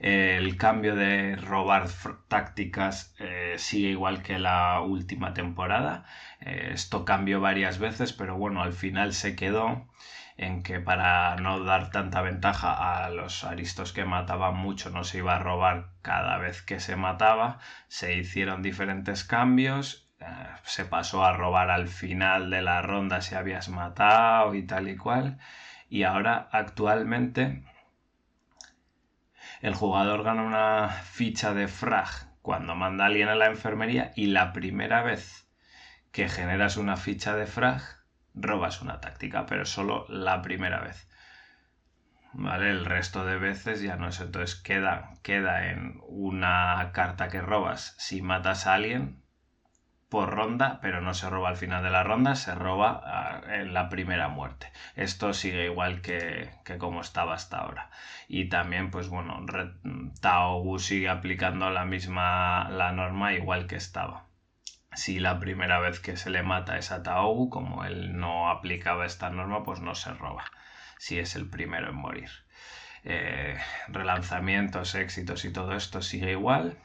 El cambio de robar tácticas eh, sigue igual que la última temporada. Eh, esto cambió varias veces, pero bueno, al final se quedó en que para no dar tanta ventaja a los aristos que mataban mucho no se iba a robar cada vez que se mataba, se hicieron diferentes cambios, eh, se pasó a robar al final de la ronda si habías matado y tal y cual, y ahora actualmente el jugador gana una ficha de frag cuando manda a alguien a la enfermería y la primera vez que generas una ficha de frag robas una táctica, pero solo la primera vez. ¿vale? El resto de veces ya no es. Entonces queda, queda en una carta que robas si matas a alguien por ronda, pero no se roba al final de la ronda, se roba ah, en la primera muerte. Esto sigue igual que, que como estaba hasta ahora. Y también, pues bueno, Tao sigue aplicando la misma la norma igual que estaba. Si la primera vez que se le mata es a Tao, como él no aplicaba esta norma, pues no se roba. Si es el primero en morir. Eh, relanzamientos, éxitos y todo esto sigue igual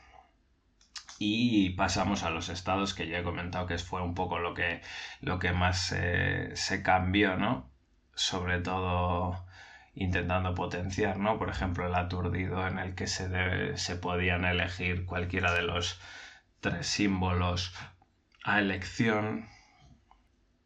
y pasamos a los estados que ya he comentado que fue un poco lo que, lo que más eh, se cambió, ¿no? Sobre todo intentando potenciar, ¿no? Por ejemplo, el aturdido en el que se, se podían elegir cualquiera de los tres símbolos a elección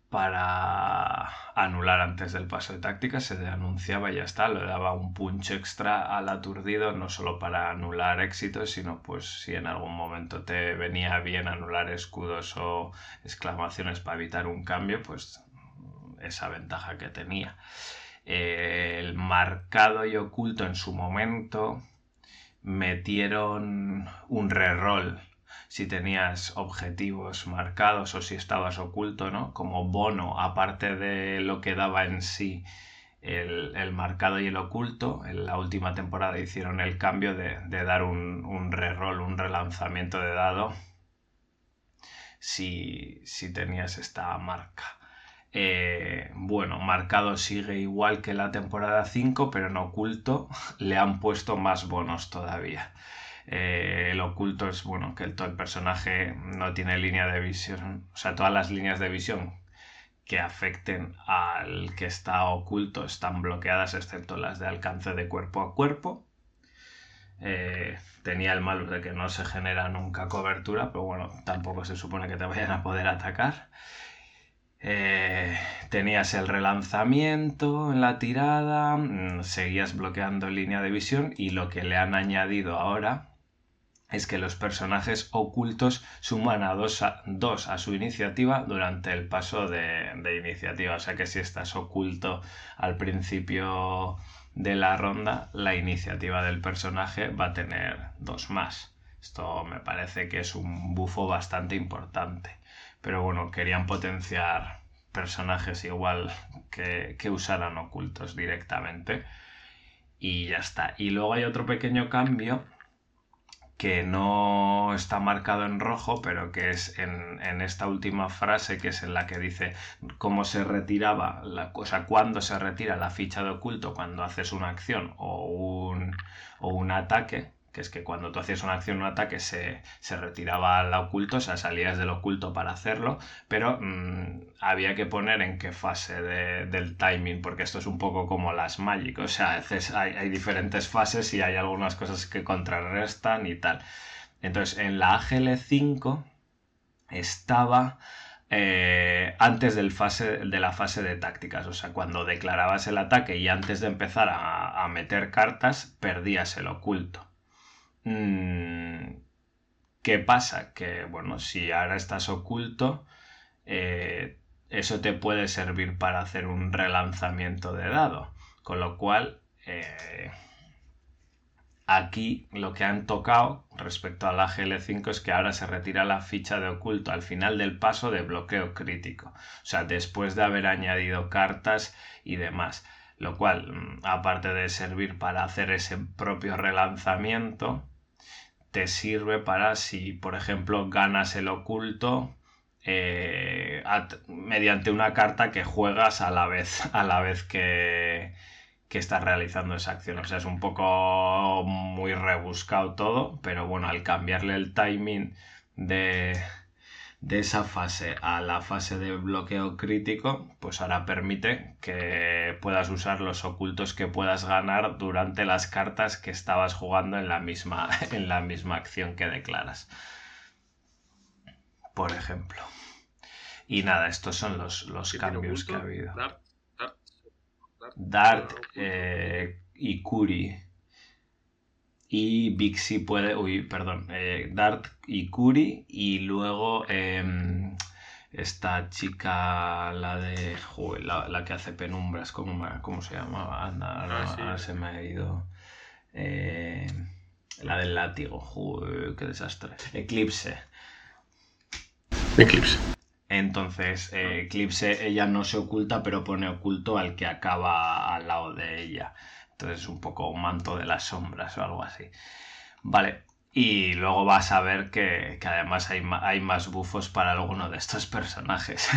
para anular antes del paso de táctica, se anunciaba y ya está, le daba un punch extra al aturdido, no solo para anular éxitos, sino pues si en algún momento te venía bien anular escudos o exclamaciones para evitar un cambio, pues esa ventaja que tenía. el marcado y oculto en su momento metieron un reroll si tenías objetivos marcados o si estabas oculto, ¿no? Como bono, aparte de lo que daba en sí el, marcado y el oculto, en la última temporada hicieron el cambio de, dar un, un reroll, un relanzamiento de dado si, tenías esta marca. Eh, bueno, marcado sigue igual que la temporada 5, pero en oculto le han puesto más bonos todavía. Eh, el oculto es, bueno, que el, todo el personaje no tiene línea de visión, o sea, todas las líneas de visión que afecten al que está oculto están bloqueadas, excepto las de alcance de cuerpo a cuerpo. Eh, tenía el malo de que no se genera nunca cobertura, pero bueno, tampoco se supone que te vayan a poder atacar. Eh, tenías el relanzamiento en la tirada, mm, seguías bloqueando línea de visión y lo que le han añadido ahora es que los personajes ocultos suman a dos, a, a su iniciativa durante el paso de, iniciativa. O sea que si estás oculto al principio de la ronda, la iniciativa del personaje va a tener dos más. Esto me parece que es un bufo bastante importante. Pero bueno, querían potenciar personajes igual que, que usaran ocultos directamente. Y ya está. Y luego hay otro pequeño cambio que no está marcado en rojo, pero que es en, esta última frase, que es en la que dice cómo se retiraba, la, o sea, cuándo se retira la ficha de oculto cuando haces una acción o un, o un ataque, que es que cuando tú hacías una acción, un ataque, se, retiraba al oculto, o sea, salías del oculto para hacerlo, pero mm, había que poner en qué fase del timing, porque esto es un poco como las Magic, o sea, hay, hay diferentes fases y hay algunas cosas que contrarrestan y tal. Entonces, en la AGL5 estaba... Eh, antes del fase, de la fase de tácticas. O sea, cuando declarabas el ataque y antes de empezar a meter cartas, perdías el oculto. Mm, ¿Qué pasa? Que, bueno, si ahora estás oculto, eh, eso te puede servir para hacer un relanzamiento de dado. Con lo cual, eh, aquí lo que han tocado respecto a la GL5 es que ahora se retira la ficha de oculto al final del paso de bloqueo crítico. O sea, después de haber añadido cartas y demás. Lo cual, mm, aparte de servir para hacer ese propio relanzamiento, te sirve para si, por ejemplo, ganas el oculto eh, mediante una carta que juegas a la vez, a la vez que, que estás realizando esa acción. O sea, es un poco muy rebuscado todo, pero bueno, al cambiarle el timing de, de esa fase a la fase de bloqueo crítico, pues ahora permite que puedas usar los ocultos que puedas ganar durante las cartas que estabas jugando en la misma, en la misma acción que declaras. Por ejemplo. Y nada, estos son los, los cambios que ha habido. Dart, eh, y Curi y Bixi puede, uy, perdón, eh, Dart y Curi y luego em, esta chica, la de. la, que hace penumbras, ¿cómo, cómo se llama? Anda, ahora, se me ha ido. Eh, la del látigo, Joder, qué desastre. Eclipse. Eclipse. Entonces, eh, Eclipse, ella no se oculta, pero pone oculto al que acaba al lado de ella. Entonces, un poco un manto de las sombras o algo así. Vale, y luego vas a ver que, además hay, hay, más bufos para alguno de estos personajes.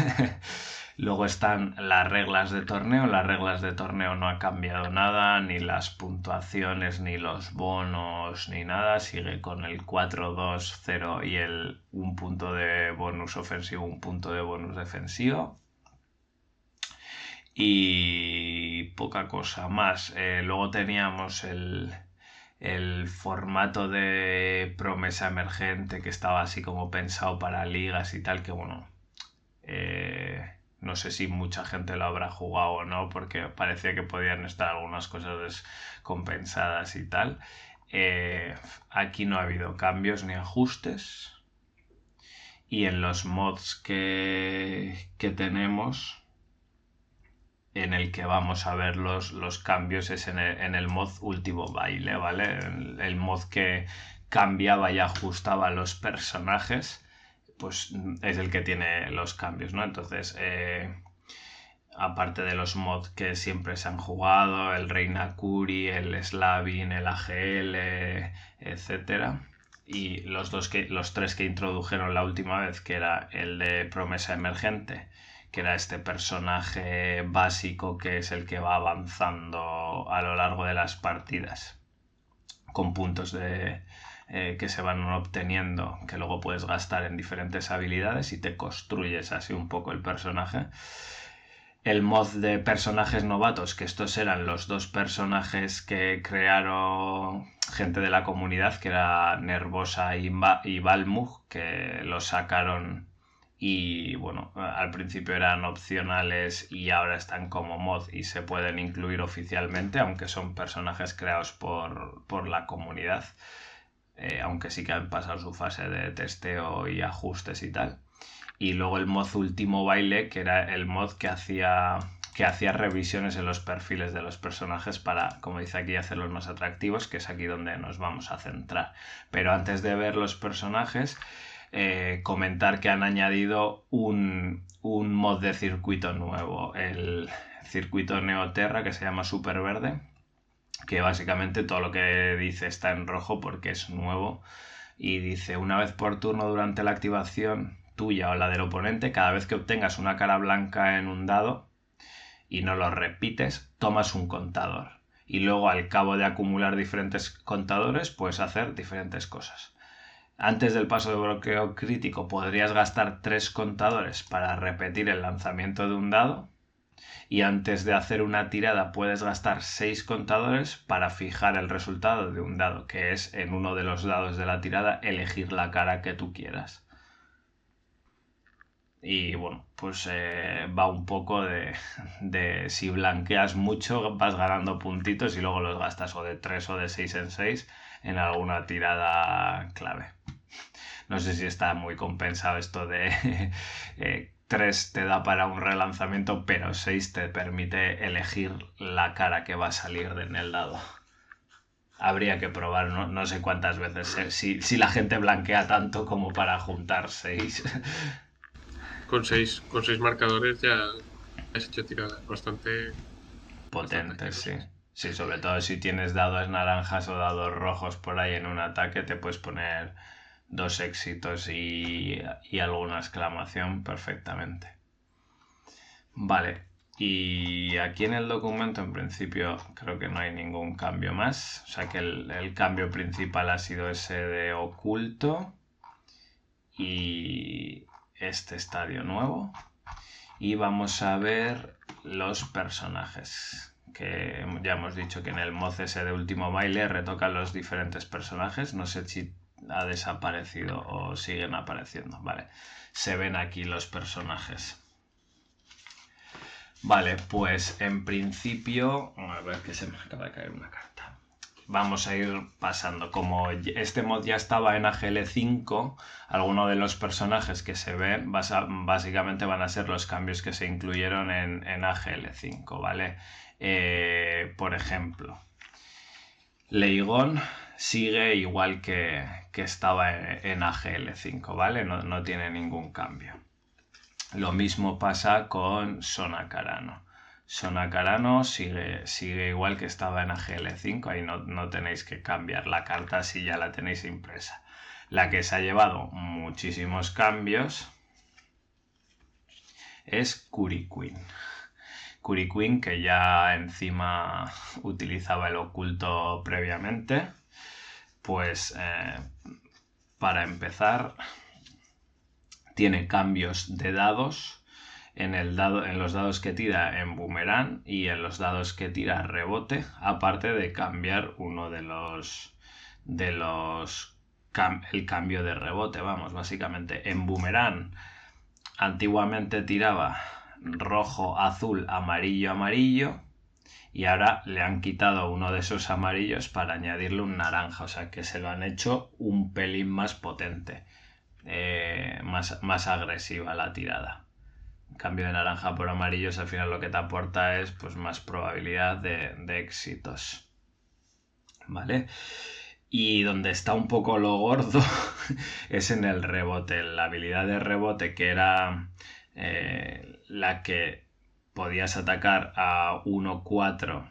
luego están las reglas de torneo. Las reglas de torneo no ha cambiado nada, ni las puntuaciones, ni los bonos, ni nada. Sigue con el 4-2-0 y el un punto de bonus ofensivo, un punto de bonus defensivo. Y poca cosa más. Eh, luego teníamos el el formato de promesa emergente que estaba así como pensado para ligas y tal, que bueno, eh, no sé si mucha gente lo habrá jugado o no, porque parecía que podían estar algunas cosas descompensadas y tal. Eh, aquí no ha habido cambios ni ajustes. Y en los mods que, que tenemos, en el que vamos a ver los, los cambios es en el, mod último baile, ¿vale? El, mod que cambiaba y ajustaba los personajes, pues es el que tiene los cambios, ¿no? Entonces, eh, aparte de los mods que siempre se han jugado, el Reina Curi, el Slavin, el AGL, etcétera. Y los, dos que, los tres que introdujeron la última vez, que era el de promesa emergente que era este personaje básico que es el que va avanzando a lo largo de las partidas con puntos de, eh, que se van obteniendo que luego puedes gastar en diferentes habilidades y te construyes así un poco el personaje. El mod de personajes novatos, que estos eran los dos personajes que crearon gente de la comunidad, que era Nervosa y, y Balmug, que lo sacaron y bueno, al principio eran opcionales y ahora están como mod y se pueden incluir oficialmente, aunque son personajes creados por, la comunidad, eh, aunque sí que han pasado su fase de testeo y ajustes y tal. Y luego el mod último baile, que era el mod que hacía que hacía revisiones en los perfiles de los personajes para, como dice aquí, hacerlos más atractivos, que es aquí donde nos vamos a centrar. Pero antes de ver los personajes, eh, comentar que han añadido un, mod de circuito nuevo, el circuito Neoterra que se llama Super Verde, que básicamente todo lo que dice está en rojo porque es nuevo y dice una vez por turno durante la activación tuya o la del oponente, cada vez que obtengas una cara blanca en un dado y no lo repites, tomas un contador. Y luego al cabo de acumular diferentes contadores puedes hacer diferentes cosas. Antes del paso de bloqueo crítico podrías gastar tres contadores para repetir el lanzamiento de un dado. Y antes de hacer una tirada puedes gastar seis contadores para fijar el resultado de un dado, que es en uno de los dados de la tirada elegir la cara que tú quieras. Y bueno, pues eh, va un poco de, de, si blanqueas mucho vas ganando puntitos y luego los gastas o de 3 o de 6 en 6 en alguna tirada clave. No sé si está muy compensado esto de 3 eh, te da para un relanzamiento, pero 6 te permite elegir la cara que va a salir en el dado. Habría que probar, no, sé cuántas veces, eh, si, la gente blanquea tanto como para juntar 6. Con 6 con seis marcadores ya has hecho tiradas bastante potentes, sí. Sí, sobre todo si tienes dados naranjas o dados rojos por ahí en un ataque, te puedes poner dos éxitos y, alguna exclamación perfectamente. Vale, y aquí en el documento en principio creo que no hay ningún cambio más. O sea que el, el cambio principal ha sido ese de oculto y este estadio nuevo. Y vamos a ver los personajes. Que ya hemos dicho que en el mod ese de último baile retocan los diferentes personajes. No sé si ha desaparecido o siguen apareciendo. Vale, se ven aquí los personajes. Vale, pues en principio... A ver que se me acaba de caer una carta. vamos a ir pasando. Como este mod ya estaba en AGL5, algunos de los personajes que se ven básicamente van a ser los cambios que se incluyeron en, AGL5, ¿vale? Eh, por ejemplo, Leigon sigue igual que, estaba en, AGL5, ¿vale? No, no, tiene ningún cambio. Lo mismo pasa con Sonacarano. Sonacarano sigue, sigue igual que estaba en AGL5, ahí no, tenéis que cambiar la carta si ya la tenéis impresa. La que se ha llevado muchísimos cambios es Curiquin. Curiquin que ya encima utilizaba el oculto previamente. Pues eh, para empezar tiene cambios de dados en, el dado, en los dados que tira en boomerang y en los dados que tira rebote, aparte de cambiar uno de los de los el cambio de rebote, vamos, básicamente en boomerang antiguamente tiraba rojo, azul, amarillo, amarillo y ahora le han quitado uno de esos amarillos para añadirle un naranja, o sea que se lo han hecho un pelín más potente, eh, más, más agresiva la tirada cambio de naranja por amarillos al final lo que te aporta es pues más probabilidad de, éxitos. ¿Vale? Y donde está un poco lo gordo es en el rebote. La habilidad de rebote que era eh, la que podías atacar a 1-4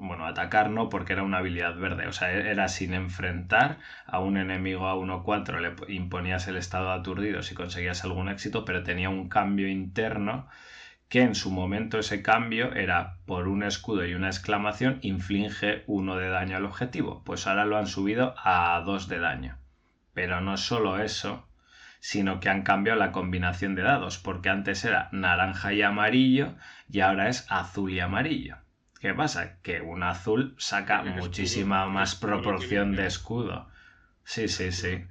bueno, atacar no, porque era una habilidad verde, o sea, era sin enfrentar a un enemigo a 1-4, le imponías el estado aturdido si conseguías algún éxito, pero tenía un cambio interno que en su momento ese cambio era por un escudo y una exclamación inflige uno de daño al objetivo, pues ahora lo han subido a 2 de daño. Pero no solo eso, sino que han cambiado la combinación de dados, porque antes era naranja y amarillo y ahora es azul y amarillo. ¿Qué pasa? Que un azul saca muchísima más proporción de escudo. Sí, sí, sí.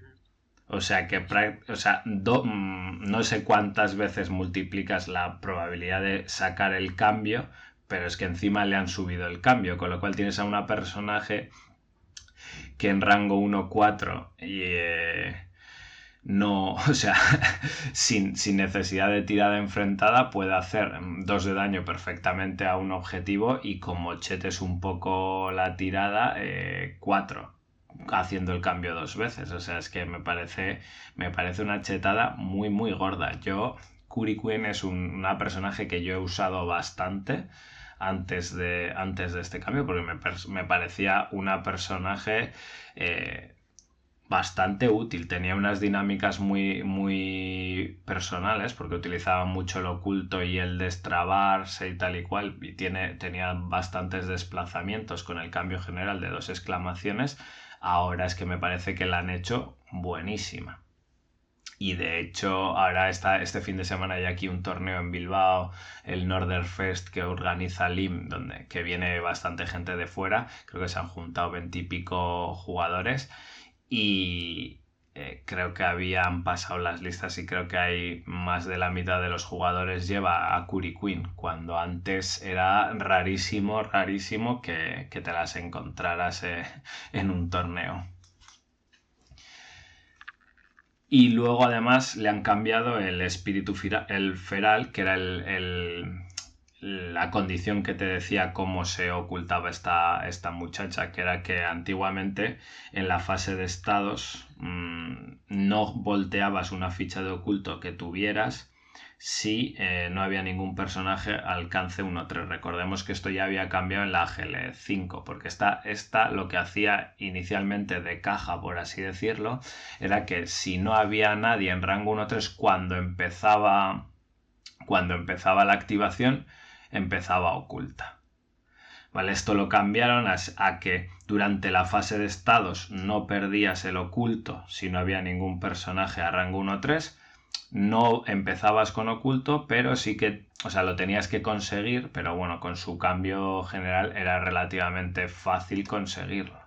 O sea que o sea, mm, no sé cuántas veces multiplicas la probabilidad de sacar el cambio, pero es que encima le han subido el cambio, con lo cual tienes a una personaje que en rango 1-4 y... Eh, no, o sea, sin, necesidad de tirada enfrentada puede hacer dos de daño perfectamente a un objetivo y como chetes un poco la tirada, eh, cuatro haciendo el cambio dos veces. O sea, es que me parece, me parece una chetada muy, muy gorda. Yo, Queen es un, una personaje que yo he usado bastante antes de, antes de este cambio porque me, parecía una personaje... Eh, bastante útil. Tenía unas dinámicas muy, muy personales porque utilizaba mucho el oculto y el destrabarse y tal y cual. Y tiene, tenía bastantes desplazamientos con el cambio general de dos exclamaciones. Ahora es que me parece que la han hecho buenísima. Y de hecho, ahora está este fin de semana hay aquí un torneo en Bilbao, el Northern Fest que organiza LIM, donde que viene bastante gente de fuera. Creo que se han juntado veintipico jugadores y eh, creo que habían pasado las listas y creo que hay más de la mitad de los jugadores lleva a Curry Queen, cuando antes era rarísimo, rarísimo que, te las encontraras eh, en un torneo. Y luego además le han cambiado el espíritu el feral, que era el la condición que te decía cómo se ocultaba esta, esta muchacha, que era que antiguamente en la fase de estados mm, no volteabas una ficha de oculto que tuvieras si eh, no había ningún personaje alcance 1-3. Recordemos que esto ya había cambiado en la GL5, porque esta, esta lo que hacía inicialmente de caja, por así decirlo, era que si no había nadie en rango 1-3 cuando empezaba, cuando empezaba la activación, empezaba oculta. ¿Vale? Esto lo cambiaron a, que durante la fase de estados no perdías el oculto si no había ningún personaje a rango 1-3. No empezabas con oculto, pero sí que, o sea, lo tenías que conseguir, pero bueno, con su cambio general era relativamente fácil conseguirlo.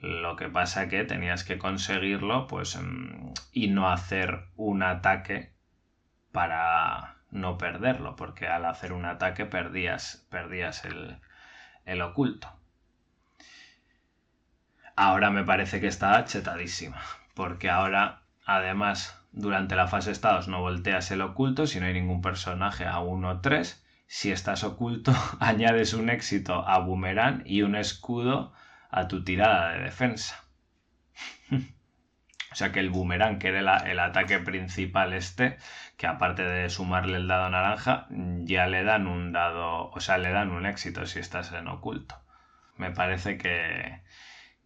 Lo que pasa que tenías que conseguirlo, pues, mm, y no hacer un ataque para, no perderlo, porque al hacer un ataque perdías, perdías el, oculto. ahora me parece que está chetadísima. Porque ahora, además, durante la fase estados no volteas el oculto si no hay ningún personaje a 1-3. Si estás oculto, añades un éxito a boomerang y un escudo a tu tirada de defensa. O sea que el boomerang, que era el ataque principal este, que aparte de sumarle el dado naranja, ya le dan un dado, o sea, le dan un éxito si estás en oculto. Me parece que,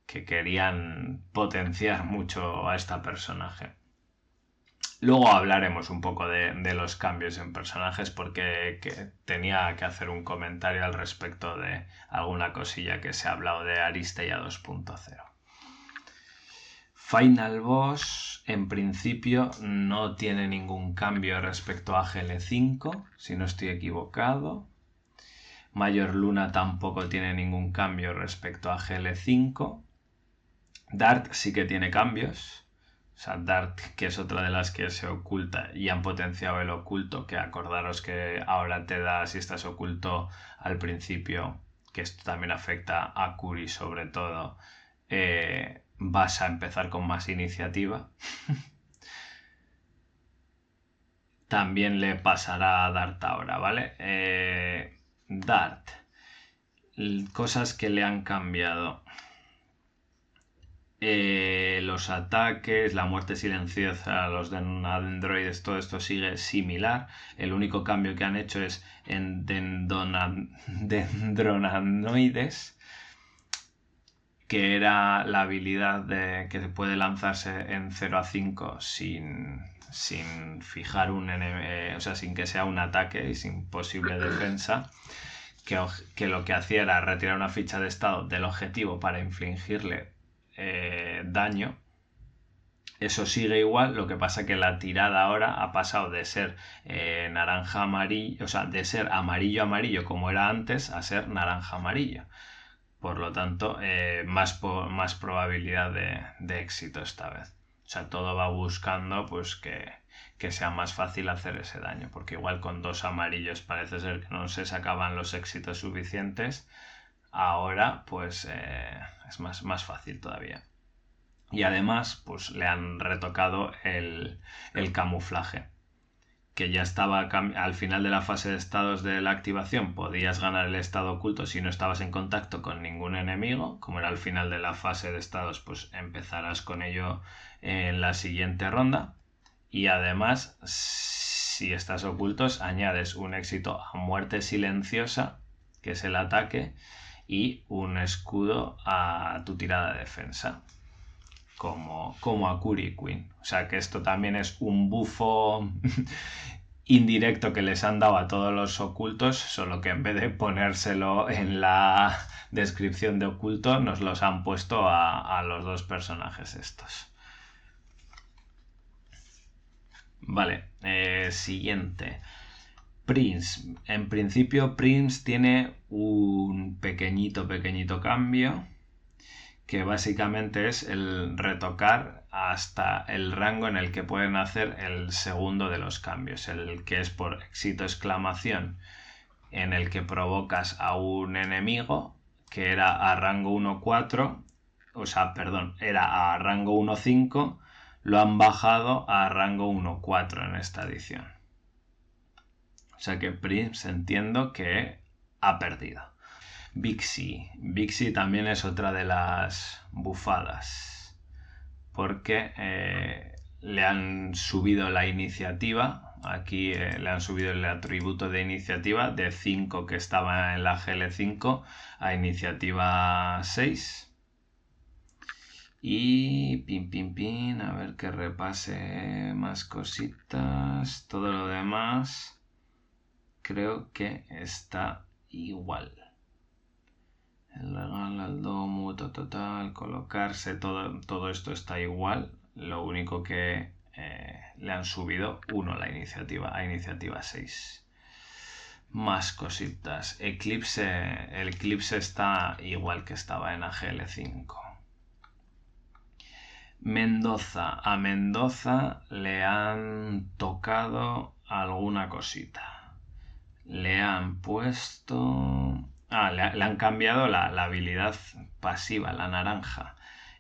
que querían potenciar mucho a esta personaje. Luego hablaremos un poco de, los cambios en personajes porque tenía que hacer un comentario al respecto de alguna cosilla que se ha hablado de Aristea 2.0. Final Boss en principio no tiene ningún cambio respecto a GL5, si no estoy equivocado. Mayor Luna tampoco tiene ningún cambio respecto a GL5. Dart sí que tiene cambios. O sea, Dart, que es otra de las que se oculta y han potenciado el oculto, que acordaros que ahora te da si estás oculto al principio, que esto también afecta a Kuri sobre todo. Eh, vas a empezar con más iniciativa. También le pasará a Dart ahora, ¿vale? Eh, Dart. Cosas que le han cambiado. Eh, los ataques, la muerte silenciosa, los de androides, todo esto sigue similar. El único cambio que han hecho es en dendronanoides que era la habilidad de que se puede lanzarse en 0 a 5 sin, sin fijar un enemigo, o sea, sin que sea un ataque y sin posible defensa, que, que, lo que hacía era retirar una ficha de estado del objetivo para infligirle eh, daño. Eso sigue igual, lo que pasa que la tirada ahora ha pasado de ser eh, naranja amarillo, o sea, de ser amarillo amarillo como era antes a ser naranja amarillo. Por lo tanto, eh, más, más probabilidad de, éxito esta vez. O sea, todo va buscando pues que, sea más fácil hacer ese daño. Porque igual con dos amarillos parece ser que no se sacaban los éxitos suficientes. Ahora, pues eh, es más, más fácil todavía. Y además, pues le han retocado el, el camuflaje que ya estaba al final de la fase de estados de la activación, podías ganar el estado oculto si no estabas en contacto con ningún enemigo, como era al final de la fase de estados, pues empezarás con ello en la siguiente ronda. Y además, si estás ocultos, añades un éxito a muerte silenciosa, que es el ataque, y un escudo a tu tirada de defensa como, como a Curry Queen. O sea que esto también es un bufo indirecto que les han dado a todos los ocultos, solo que en vez de ponérselo en la descripción de oculto, nos los han puesto a, los dos personajes estos. Vale, eh, siguiente. Prince. En principio Prince tiene un pequeñito, pequeñito cambio que básicamente es el retocar hasta el rango en el que pueden hacer el segundo de los cambios, el que es por éxito exclamación, en el que provocas a un enemigo que era a rango 1-4, o sea, perdón, era a rango 1-5, lo han bajado a rango 1-4 en esta edición. O sea que Prince entiendo que ha perdido. Bixi. Bixi también es otra de las bufadas. Porque eh, le han subido la iniciativa. Aquí eh, le han subido el atributo de iniciativa de 5 que estaba en la GL5 a iniciativa 6. Y pin, pin, pin, a ver que repase más cositas. Todo lo demás creo que está igual el legal, el domo, total, colocarse, todo, todo esto está igual. Lo único que eh, le han subido uno la iniciativa, a iniciativa 6. Más cositas. Eclipse, el Eclipse está igual que estaba en AGL5. Mendoza. A Mendoza le han tocado alguna cosita. Le han puesto Ah, le, han cambiado la, habilidad pasiva, la naranja.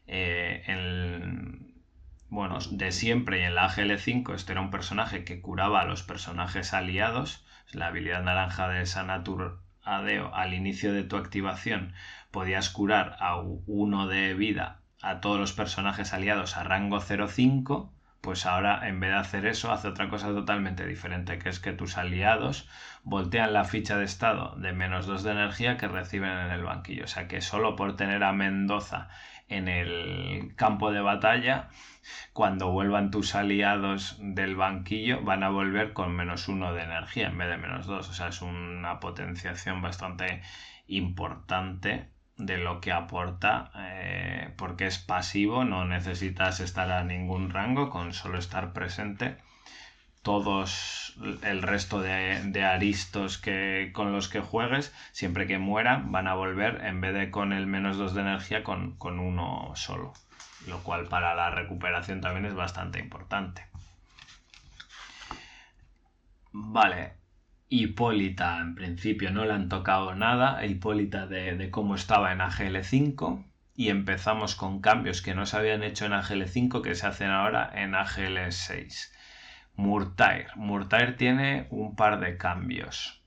en, bueno, de siempre y en la AGL5 este era un personaje que curaba a los personajes aliados. La habilidad naranja de Sanatur Adeo al inicio de tu activación podías curar a uno de vida a todos los personajes aliados a rango 0,5 pues ahora en vez de hacer eso hace otra cosa totalmente diferente, que es que tus aliados voltean la ficha de estado de menos 2 de energía que reciben en el banquillo. O sea que solo por tener a Mendoza en el campo de batalla, cuando vuelvan tus aliados del banquillo van a volver con menos 1 de energía en vez de menos 2. O sea, es una potenciación bastante importante de lo que aporta eh, porque es pasivo, no necesitas estar a ningún rango con solo estar presente. Todos el resto de, aristos que, con los que juegues, siempre que mueran, van a volver en vez de con el menos 2 de energía con, con uno solo. Lo cual para la recuperación también es bastante importante. Vale, Hipólita, en principio no le han tocado nada, Hipólita de, cómo estaba en AGL5 y empezamos con cambios que no se habían hecho en AGL5 que se hacen ahora en AGL6. Murtair. Murtair tiene un par de cambios.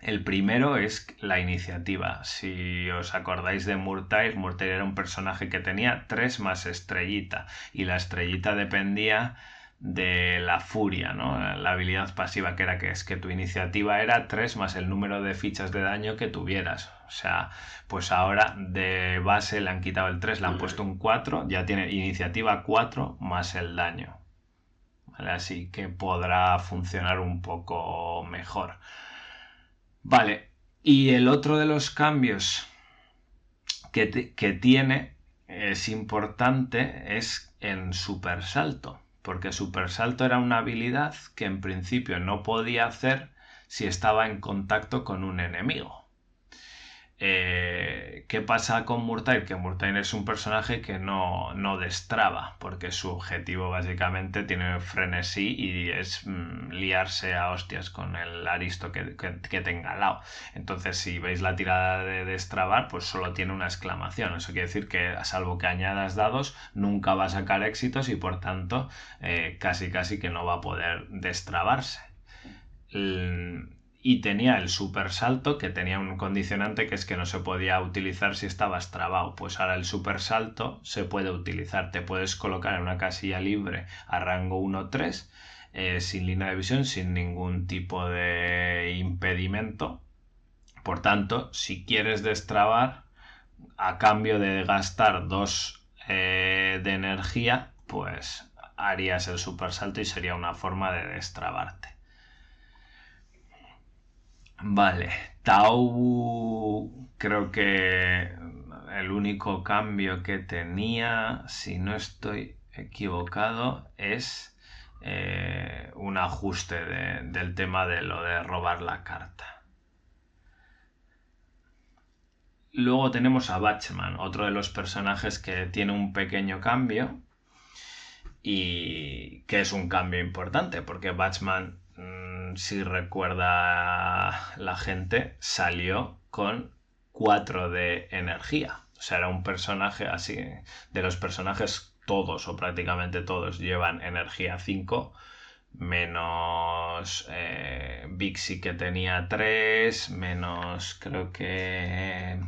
El primero es la iniciativa. Si os acordáis de Murtair, Murtair era un personaje que tenía 3 más estrellita y la estrellita dependía de la furia, ¿no? La habilidad pasiva que era que es que tu iniciativa era 3 más el número de fichas de daño que tuvieras. O sea, pues ahora de base le han quitado el 3, le han puesto un 4, ya tiene iniciativa 4 más el daño. Así que podrá funcionar un poco mejor. Vale, y el otro de los cambios que, que tiene es importante es en super salto porque super salto era una habilidad que en principio no podía hacer si estaba en contacto con un enemigo. Eh, ¿Qué pasa con Murtair? Que Murtair es un personaje que no, no destraba, porque su objetivo básicamente tiene frenesí y es mm, liarse a hostias con el aristo que, tenga al lado. Entonces, si veis la tirada de destrabar, pues solo tiene una exclamación. Eso quiere decir que, salvo que añadas dados, nunca va a sacar éxitos y por tanto, eh, casi casi que no va a poder destrabarse y tenía el super salto que tenía un condicionante que es que no se podía utilizar si estabas trabado. Pues ahora el super salto se puede utilizar. Te puedes colocar en una casilla libre a rango 1-3 eh, sin línea de visión, sin ningún tipo de impedimento. Por tanto, si quieres destrabar a cambio de gastar 2 eh, de energía, pues harías el super salto y sería una forma de destrabarte. Vale, Tau creo que el único cambio que tenía, si no estoy equivocado, es eh, un ajuste del tema de lo de robar la carta. Luego tenemos a Batchman, otro de los personajes que tiene un pequeño cambio y que es un cambio importante porque Batchman si recuerda la gente, salió con 4 de energía. O sea, era un personaje así. De los personajes, todos o prácticamente todos llevan energía 5. Menos eh, Bixi que tenía 3. Menos creo que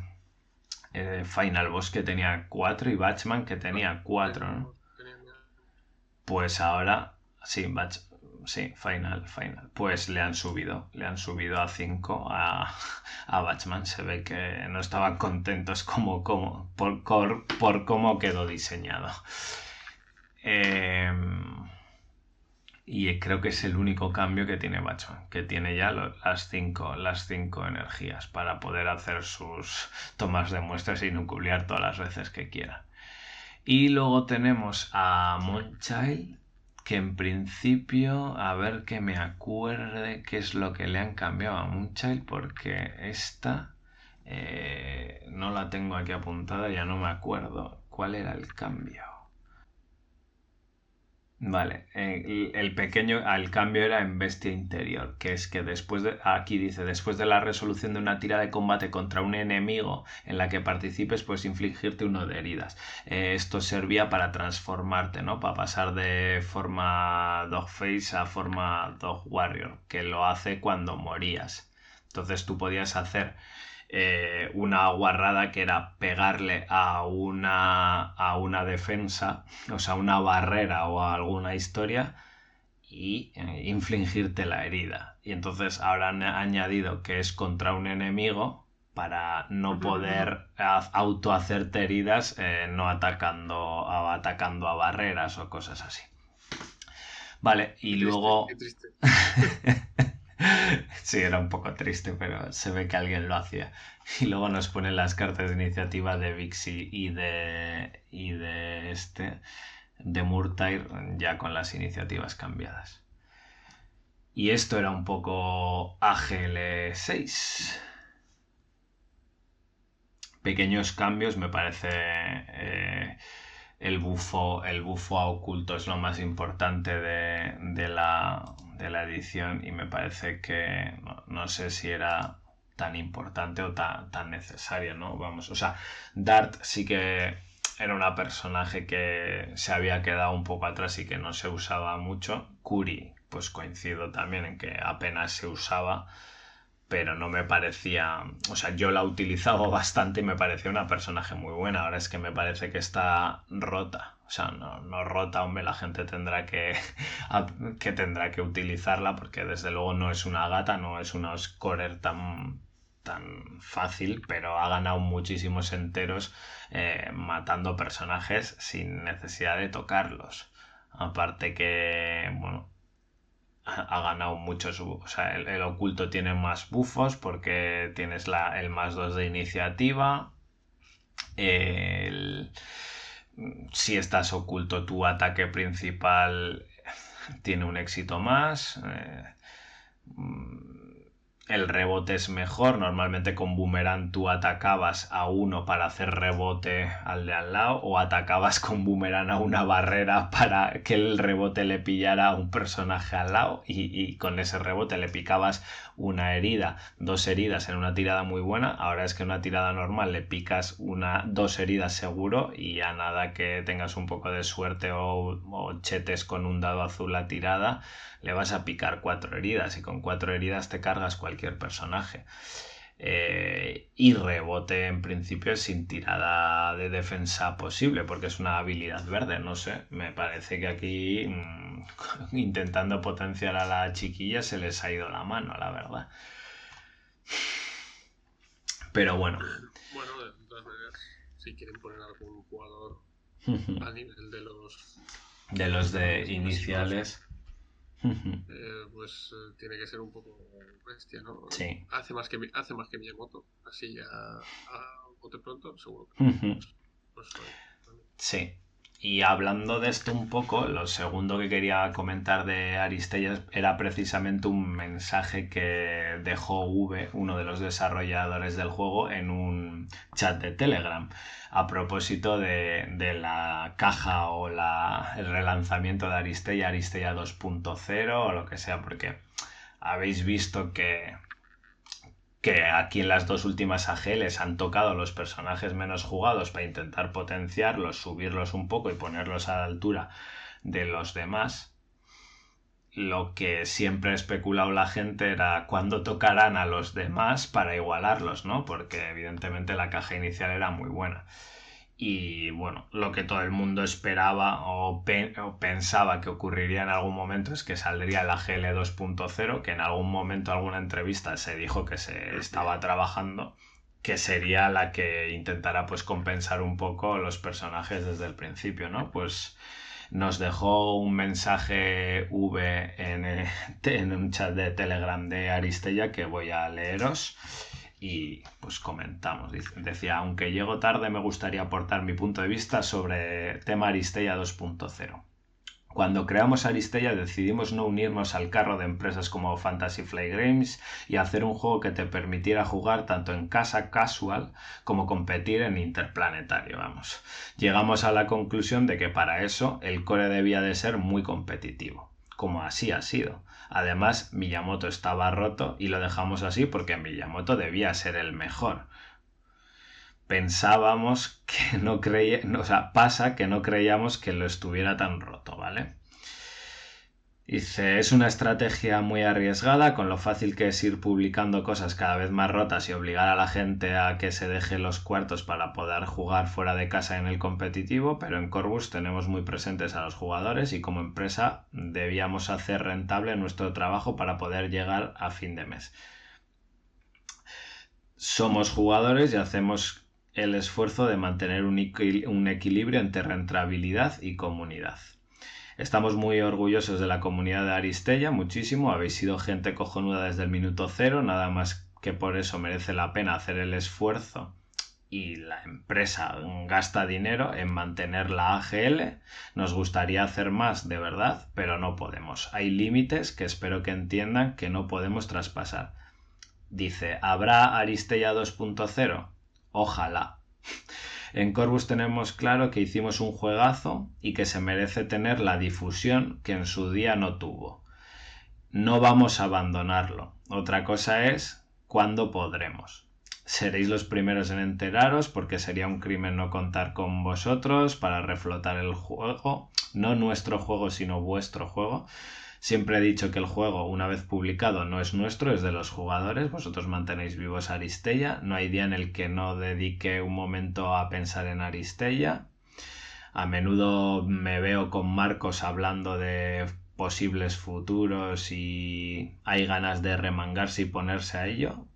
eh, Final Boss que tenía 4. Y Batchman que tenía 4. Pues ahora, sí, Batch, sí, Final, Final. Pues le han subido, le han subido a 5 a, a Batman. Se ve que no estaban contentos como, como, por, por cómo quedó diseñado. Em, y creo que es el único cambio que tiene Batman, que tiene ya las 5 las cinco energías para poder hacer sus tomas de muestras y nuclear todas las veces que quiera. Y luego tenemos a Moonchild, que en principio, a ver que me acuerde qué es lo que le han cambiado a Moonchild, porque esta eh, no la tengo aquí apuntada, ya no me acuerdo cuál era el cambio. Vale, el, pequeño, el cambio era en bestia interior, que es que después de, aquí dice, después de la resolución de una tira de combate contra un enemigo en la que participes, puedes infligirte uno de heridas. Eh, esto servía para transformarte, ¿no? Para pasar de forma Dogface a forma Dog Warrior, que lo hace cuando morías. Entonces tú podías hacer eh, una guarrada que era pegarle a una, a una defensa, o sea, una barrera o a alguna historia y eh, infligirte la herida. Y entonces ahora han añadido que es contra un enemigo para no poder auto hacerte heridas eh, no atacando a, atacando a barreras o cosas así. Vale, y luego... Sí, era un poco triste, pero se ve que alguien lo hacía. Y luego nos ponen las cartas de iniciativa de Vixi y de, y de este, de Murtair, ya con las iniciativas cambiadas. Y esto era un poco AGL6. Pequeños cambios, me parece. Eh, el bufo, el bufo a oculto es lo más importante de, la, edición y me parece que no, sé si era tan importante o tan, necesario, ¿no? Vamos, o sea, Dart sí que era una personaje que se había quedado un poco atrás y que no se usaba mucho. Curi, pues coincido también en que apenas se usaba pero no me parecía, o sea, yo la utilizaba bastante y me parecía una personaje muy buena. Ahora es que me parece que está rota, o sea, no, no rota, hombre, la gente tendrá que, que tendrá que utilizarla porque desde luego no es una gata, no es una scorer tan tan fácil, pero ha ganado muchísimos enteros eh, matando personajes sin necesidad de tocarlos. Aparte que, bueno, ha ganado muchos. O sea, el, oculto tiene más bufos porque tienes la, el más 2 de iniciativa. si estás oculto, tu ataque principal tiene un éxito más. Eh, el rebote es mejor. Normalmente con boomerang tú atacabas a uno para hacer rebote al de al lado o atacabas con boomerang a una barrera para que el rebote le pillara a un personaje al lado y, con ese rebote le picabas una herida, dos heridas en una tirada muy buena. Ahora es que en una tirada normal le picas una, dos heridas seguro y a nada que tengas un poco de suerte o, o chetes con un dado azul la tirada, le vas a picar cuatro heridas y con cuatro heridas te cargas cualquier personaje. Eh, y rebote en principio sin tirada de defensa posible porque es una habilidad verde, no sé, me parece que aquí mm, intentando potenciar a la chiquilla se les ha ido la mano, la verdad. Pero bueno. Bueno, de todas maneras, si quieren poner algún jugador a nivel de los... De los de iniciales eh, pues eh, tiene que ser un poco bestia, ¿no? Sí. Hace más que, hace más que Miyamoto, así ya a bote pronto, seguro. Pues, sí. Y hablando de esto un poco, lo segundo que quería comentar de Aristella era precisamente un mensaje que dejó V, uno de los desarrolladores del juego, en un chat de Telegram, a propósito de, la caja o la, el relanzamiento de Aristella, Aristella 2.0 o lo que sea, porque habéis visto que que aquí en las dos últimas AGLs han tocado los personajes menos jugados para intentar potenciarlos, subirlos un poco y ponerlos a la altura de los demás. Lo que siempre ha especulado la gente era cuándo tocarán a los demás para igualarlos, ¿no? Porque evidentemente la caja inicial era muy buena. Y bueno, lo que todo el mundo esperaba o, pensaba que ocurriría en algún momento es que saldría la GL 2.0, que en algún momento, alguna entrevista se dijo que se estaba trabajando, que sería la que intentara pues compensar un poco los personajes desde el principio, ¿no? Pues nos dejó un mensaje V en, en un chat de Telegram de Aristella que voy a leeros y pues comentamos. Decía, aunque llego tarde, me gustaría aportar mi punto de vista sobre tema Aristella 2.0. Cuando creamos Aristella decidimos no unirnos al carro de empresas como Fantasy Flight Games y hacer un juego que te permitiera jugar tanto en casa casual como competir en interplanetario, vamos. Llegamos a la conclusión de que para eso el core debía de ser muy competitivo, como así ha sido. Además, Miyamoto estaba roto y lo dejamos así porque Miyamoto debía ser el mejor pensábamos que no creía, o sea, pasa que no creíamos que lo estuviera tan roto, ¿vale? Dice, es una estrategia muy arriesgada con lo fácil que es ir publicando cosas cada vez más rotas y obligar a la gente a que se deje los cuartos para poder jugar fuera de casa en el competitivo, pero en Corbus tenemos muy presentes a los jugadores y como empresa debíamos hacer rentable nuestro trabajo para poder llegar a fin de mes. Somos jugadores y hacemos el esfuerzo de mantener un, equilibrio entre rentabilidad y comunidad. Estamos muy orgullosos de la comunidad de Aristella, muchísimo. Habéis sido gente cojonuda desde el minuto cero, nada más que por eso merece la pena hacer el esfuerzo y la empresa gasta dinero en mantener la AGL. Nos gustaría hacer más, de verdad, pero no podemos. Hay límites que espero que entiendan que no podemos traspasar. Dice, ¿habrá Aristella 2.0? Ojalá. En Corvus tenemos claro que hicimos un juegazo y que se merece tener la difusión que en su día no tuvo. No vamos a abandonarlo. Otra cosa es cuándo podremos. Seréis los primeros en enteraros porque sería un crimen no contar con vosotros para reflotar el juego, no nuestro juego sino vuestro juego. Siempre he dicho que el juego, una vez publicado, no es nuestro, es de los jugadores. Vosotros mantenéis vivos Aristella. No hay día en el que no dedique un momento a pensar en Aristella. A menudo me veo con Marcos hablando de posibles futuros y hay ganas de remangarse y ponerse a ello.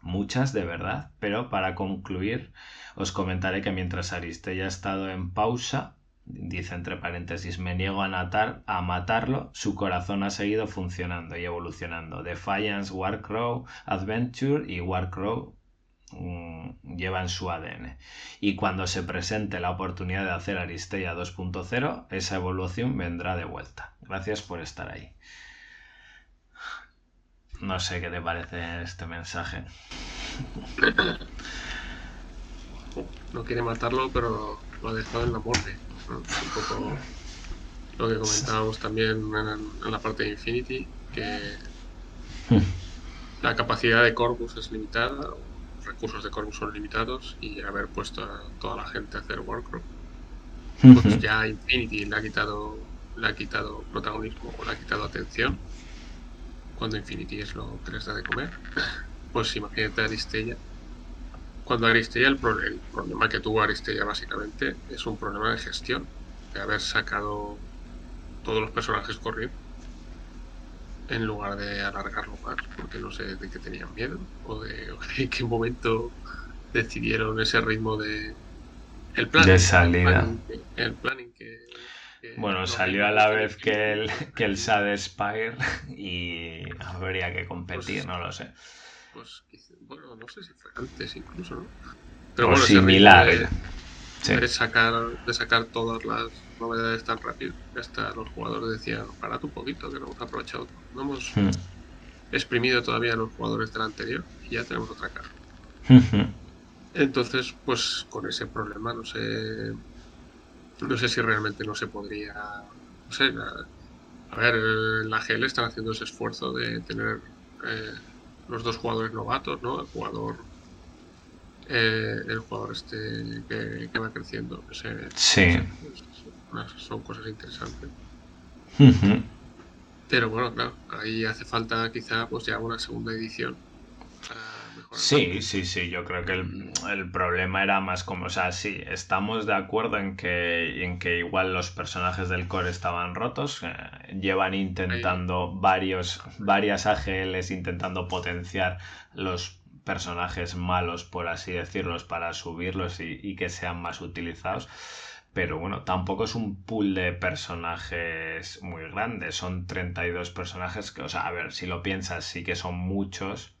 Muchas, de verdad. Pero para concluir, os comentaré que mientras Aristella ha estado en pausa, dice entre paréntesis, me niego a, natar, a matarlo, su corazón ha seguido funcionando y evolucionando. Defiance, Warcrow, Adventure y Warcrow mm, llevan su ADN. Y cuando se presente la oportunidad de hacer Aristella 2.0, esa evolución vendrá de vuelta. Gracias por estar ahí. No sé qué te parece este mensaje. No quiere matarlo, pero lo ha dejado en la muerte. Un poco lo que comentábamos también en, la parte de Infinity, que la capacidad de Corvus es limitada, los recursos de Corvus son limitados y haber puesto a toda la gente a hacer Warcraft, pues ya Infinity le ha quitado le ha quitado protagonismo o le ha quitado atención cuando Infinity es lo que les da de comer. Pues imagínate a Aristella cuando Aristella, el, problema que tuvo Aristella básicamente es un problema de gestión, de haber sacado todos los personajes corriendo en lugar de alargarlo más, porque no sé de qué tenían miedo o de, en qué momento decidieron ese ritmo de el plan de salida. El planning, que, bueno, salió a la vez que el, que el Sad Spire y habría que competir, pues no lo sé. Pues bueno, no sé si fue antes incluso, ¿no? Pero bueno, similar. De, sacar, de sacar todas las novedades tan rápido. Hasta los jugadores decían, parad un poquito, que no hemos aprovechado. No hemos hmm. exprimido todavía los jugadores del anterior y ya tenemos otra cara. Entonces, pues con ese problema no sé. No sé si realmente no se podría. No sé. A, ver, la GL están haciendo ese esfuerzo de tener eh, los dos jugadores novatos, ¿no? El jugador eh, el jugador este que, va creciendo. sí. son cosas interesantes. Pero bueno, claro, ahí hace falta quizá pues ya una segunda edición Sí, sí, sí, yo creo que el, problema era más como, o sea, sí, estamos de acuerdo en que, en que igual los personajes del core estaban rotos, eh, llevan intentando varios, varias AGLs intentando potenciar los personajes malos, por así decirlos, para subirlos y, y que sean más utilizados. Pero bueno, tampoco es un pool de personajes muy grande. Son 32 personajes que, o sea, a ver, si lo piensas, sí que son muchos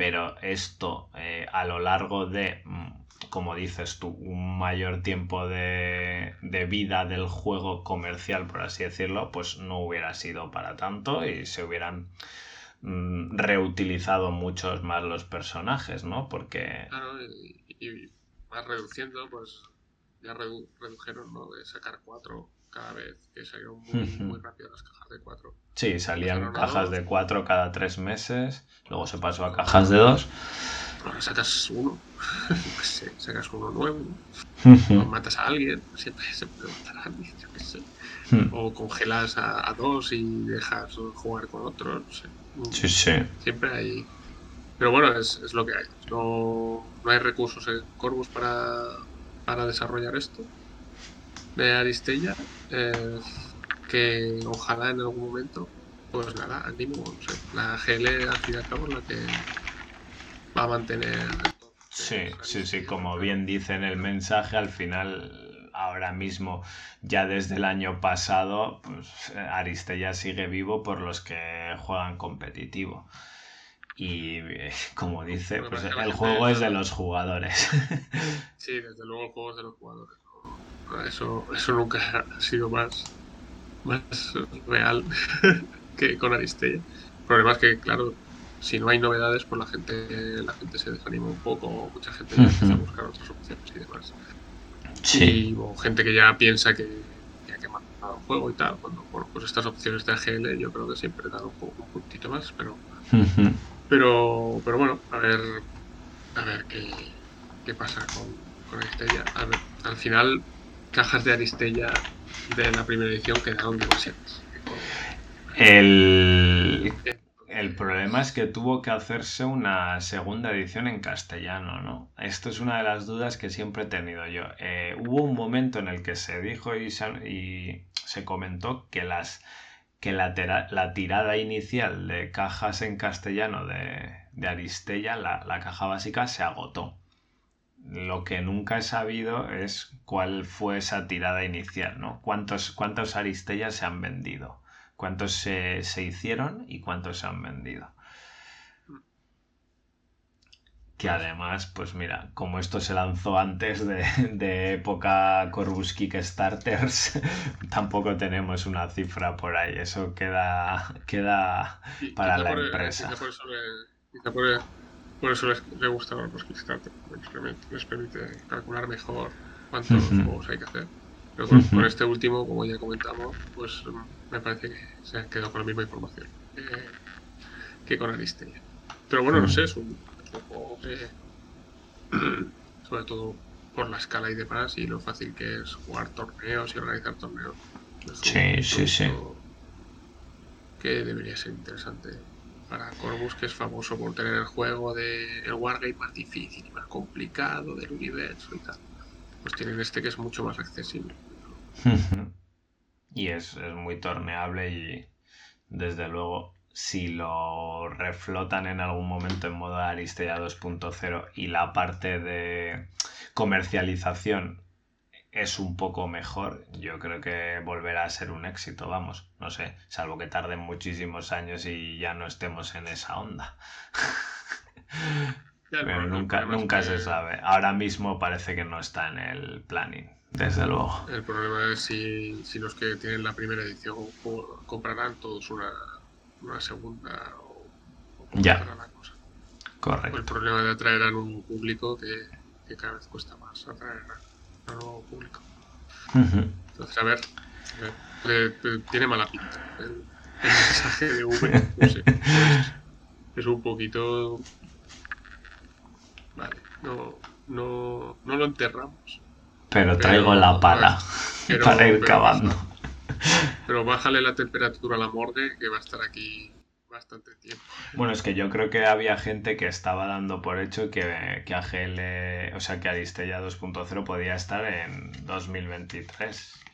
pero esto eh, a lo largo de, mm, como dices tú, un mayor tiempo de, de, vida del juego comercial, por así decirlo, pues no hubiera sido para tanto y se hubieran mm, reutilizado muchos más los personajes, ¿no? Porque... Claro, y, y más reduciendo, pues ya redujeron, ¿no? De sacar cuatro cada vez, que salieron muy, muy rápido las cajas de cuatro. Sí, salían cajas de cuatro cada tres meses, luego se pasó a cajas de dos. Ahora sacas uno, pues, sacas uno nuevo, o matas a alguien, siempre se puede matar a alguien, yo qué sé. Hmm. O congelas a, dos y dejas jugar con otros, no sé. Sí, sí. Siempre hay. Pero bueno, es, es lo que hay. No, no hay recursos en Corvus para, para desarrollar esto de Aristella. Eh, que ojalá en algún momento, pues nada, animo, no sé, la GL al fin y al cabo es la que va a mantener. Sí, sí, sí, como bien dice en el mensaje, al final, ahora mismo, ya desde el año pasado, pues Aristella sigue vivo por los que juegan competitivo. Y eh, como dice, pues el juego es de los jugadores. Sí, desde luego el juego es de los jugadores. Eso, eso nunca ha sido más, más real que con Aristella. El problema es que, claro, si no hay novedades, pues la gente, la gente se desanima un poco, mucha gente empieza a buscar otras opciones y demás. Sí. o gente que ya piensa que, que ha quemado el juego y tal. Cuando, bueno, pues estas opciones de AGL yo creo que siempre dan un, un puntito más, pero, pero, pero bueno, a ver, a ver qué, qué pasa con, con. A ver, al final cajas de Aristella de la primera edición quedaron demasiadas. El, el problema es que tuvo que hacerse una segunda edición en castellano, ¿no? Esto es una de las dudas que siempre he tenido yo. Eh, hubo un momento en el que se dijo y se, y se comentó que las que la, la, tirada inicial de cajas en castellano de, de Aristella, la, la caja básica, se agotó. Lo que nunca he sabido es cuál fue esa tirada inicial, ¿no? ¿Cuántos, cuántos Aristellas se han vendido? ¿Cuántos se, hicieron y cuántos se han vendido? Que además, pues mira, como esto se lanzó antes de, época Corvus Kickstarters, tampoco tenemos una cifra por ahí. Eso queda, queda para la empresa. Por eso les, les gusta los Kickstarter, les permite calcular mejor cuántos juegos hay que hacer. Pero con, este último, como ya comentamos, pues me parece que se han quedado con la misma información que, con Aristella. Pero bueno, no sé, es un, juego que, sobre todo por la escala y demás, y lo fácil que es jugar torneos y organizar torneos. sí, sí, sí. Que debería ser interesante para Corvus, que es famoso por tener el juego de el Wargame más difícil y más complicado del universo y tal. Pues tienen este que es mucho más accesible. y es, muy torneable y desde luego si lo reflotan en algún momento en modo Aristella 2.0 y la parte de comercialización es un poco mejor, yo creo que volverá a ser un éxito, vamos, no sé, salvo que tarden muchísimos años y ya no estemos en esa onda. Pero nunca, nunca se sabe. Ahora mismo parece que no está en el planning, desde luego. El problema es si, si los que tienen la primera edición comprarán todos una, una segunda o, ya. la cosa. Correcto. El problema de atraer a un público que, que cada vez cuesta más atraer nuevo público. Entonces, a ver, tiene mala pinta. El, mensaje de V, no sé, es, un poquito. Vale, no, no, no lo enterramos. Pero traigo la pala para ir cavando. Pero bájale la temperatura a la morgue que va a estar aquí bastante tiempo. Bueno, es que yo creo que había gente que estaba dando por hecho que, que AGL, o sea, que Aristella 2.0 podía estar en 2023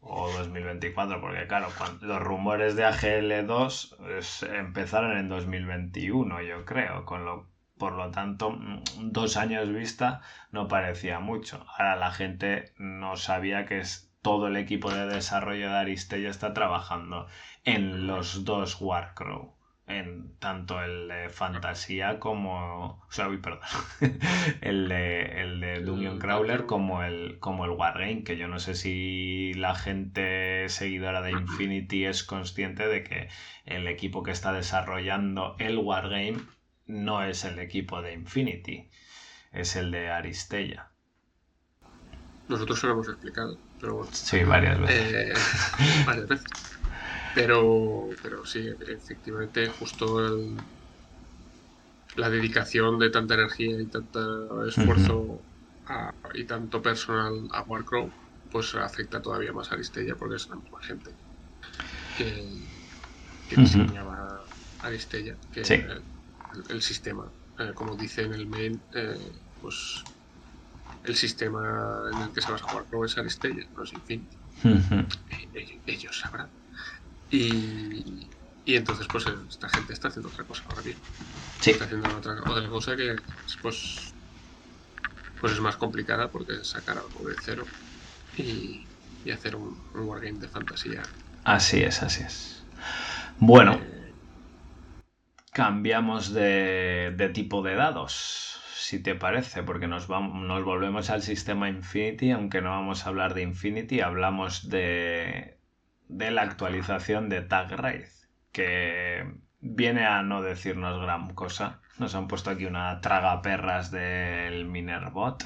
o 2024, porque claro, los rumores de AGL 2 pues, empezaron en 2021, yo creo, con lo por lo tanto, dos años vista no parecía mucho. Ahora la gente no sabía que es todo el equipo de desarrollo de Aristella está trabajando en los dos Warcrow en tanto el de fantasía como. O sea, uy, perdón. el de, el de Dungeon Crawler como el, como el Wargame, que yo no sé si la gente seguidora de Infinity es consciente de que el equipo que está desarrollando el Wargame no es el equipo de Infinity, es el de Aristella. Nosotros se lo hemos explicado, pero bueno. Sí, varias veces. Eh, varias veces. Pero, pero sí, efectivamente, justo el, la dedicación de tanta energía y tanto esfuerzo a, y tanto personal a Warcrow, pues afecta todavía más a Aristella porque es la misma gente que, que diseñaba Aristella, que el, el, sistema. Eh, como dice en el main, eh, pues el sistema en el que se basa Warcrow es Aristella, no es Infinity. ellos, ellos sabrán. Y, y entonces, pues esta gente está haciendo otra cosa ahora bien. Sí. Está haciendo otra, otra cosa que pues, pues es más complicada porque es sacar algo de cero y, y hacer un, un, wargame de fantasía. Así es, así es. Bueno, eh, cambiamos de, de, tipo de dados, si te parece, porque nos, vamos, nos volvemos al sistema Infinity, aunque no vamos a hablar de Infinity, hablamos de, de la actualización de Tag Raid, que viene a no decirnos gran cosa. Nos han puesto aquí una traga perras del Minerbot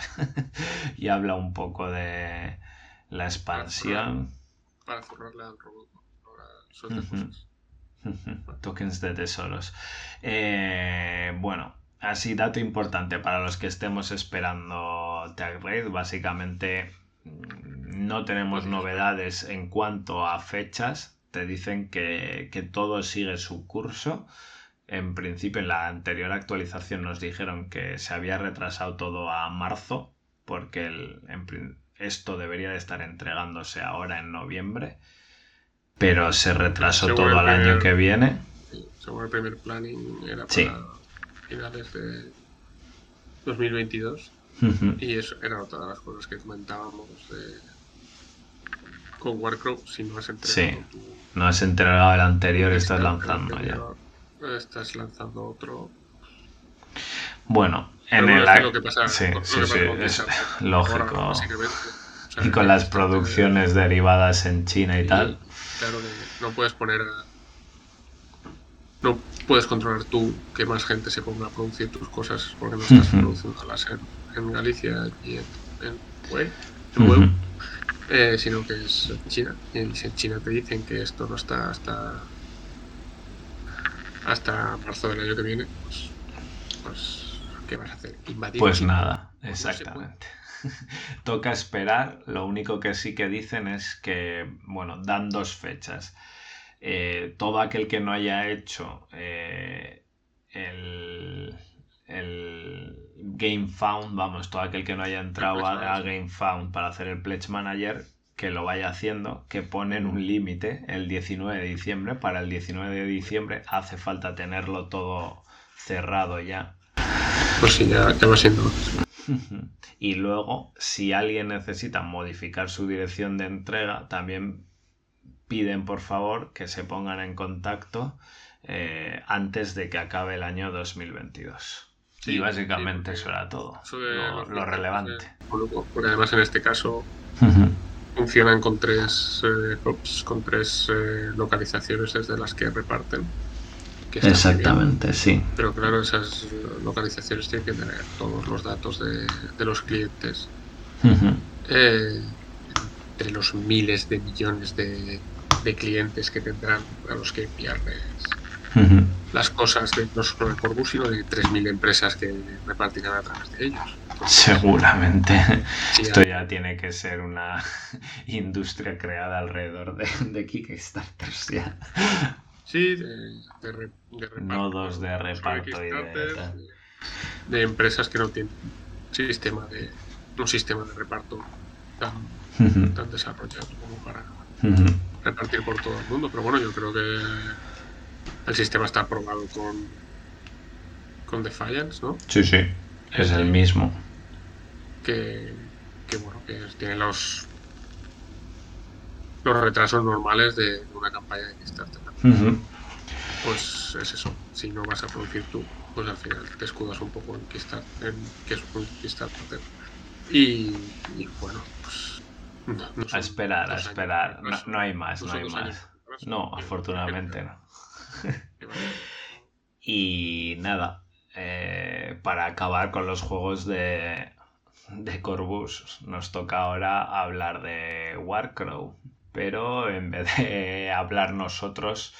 y habla un poco de la expansión. Para forrarle al robot. Tokens de tesoros. Eh, bueno, así dato importante para los que estemos esperando Tag Raid. Básicamente no tenemos novedades en cuanto a fechas. Te dicen que, que, todo sigue su curso. En principio, en la anterior actualización nos dijeron que se había retrasado todo a marzo, porque el, en, esto debería de estar entregándose ahora en noviembre, pero se retrasó según todo al año que viene. Según el primer planning era para sí. finales de 2022. Y eso era otra de las cosas que comentábamos de, con Warcrow. Si no has entregado sí. tu, no has entregado el anterior, estás lanzando anterior, ya. Estás lanzando otro. Bueno, en el. bueno, es lo que pasa, sí, lo sí, que sí, es lógico. Ahora, o sea, y con las producciones derivadas en China y, y tal. Claro que no puedes poner a, no puedes controlar tú que más gente se ponga a producir tus cosas porque no estás Ujú. produciéndolas en, en Galicia y en, en Hue, en Hue, Ujú. eh, sino que es China. Y si en China te dicen que esto no está hasta hasta marzo del año que viene, pues, pues ¿qué vas a hacer? Invadir Pues China. nada, Pues no exactamente. Toca esperar. Lo único que sí que dicen es que, bueno, dan dos fechas. Eh, todo aquel que no haya hecho eh, el, el Game Found, vamos, todo aquel que no haya entrado a, a Manager. Game Found para hacer el Pledge Manager, que lo vaya haciendo, que ponen un límite el 19 de diciembre. Para el 19 de diciembre hace falta tenerlo todo cerrado ya. Pues sí, ya, ya va siendo. Y luego, si alguien necesita modificar su dirección de entrega, también piden por favor que se pongan en contacto eh, antes de que acabe el año 2022. Sí, y básicamente sí, eso era todo. Eso de Lo, relevante. eh, Porque además en este caso funcionan con tres eh, hubs, con tres eh, localizaciones desde las que reparten. que. Exactamente, sí. Pero claro, esas localizaciones tienen que tener todos los datos de, de los clientes. Eh, entre los miles de millones de, de clientes que tendrán a los que enviarles las cosas de, no solo de Corbus, sino de 3.000 empresas que repartirán a través de ellos. Entonces, Seguramente. sí, Esto ya tiene que ser una industria creada alrededor de, de Kickstarters ya. Sí, de, de, re- de reparto. Nodos de reparto y de de, empresas que no tienen sistema de un sistema de reparto tan, tan desarrollado como para repartir por todo el mundo. Pero bueno, yo creo que el sistema está aprobado con con Defiance, ¿no? Sí, sí. Es el mismo. Que, que bueno, que tiene los los retrasos normales de una campaña de Kickstarter. Pues es eso. Si no vas a producir tú, pues al final te escudas un poco en Kickstarter, en que es un Kickstarter. Y, y bueno, pues. a esperar, a esperar. no, hay más, no, hay más. No, afortunadamente no. y nada, eh, para acabar con los juegos de, de Corbus, nos toca ahora hablar de Warcrow. Pero en vez de hablar nosotros,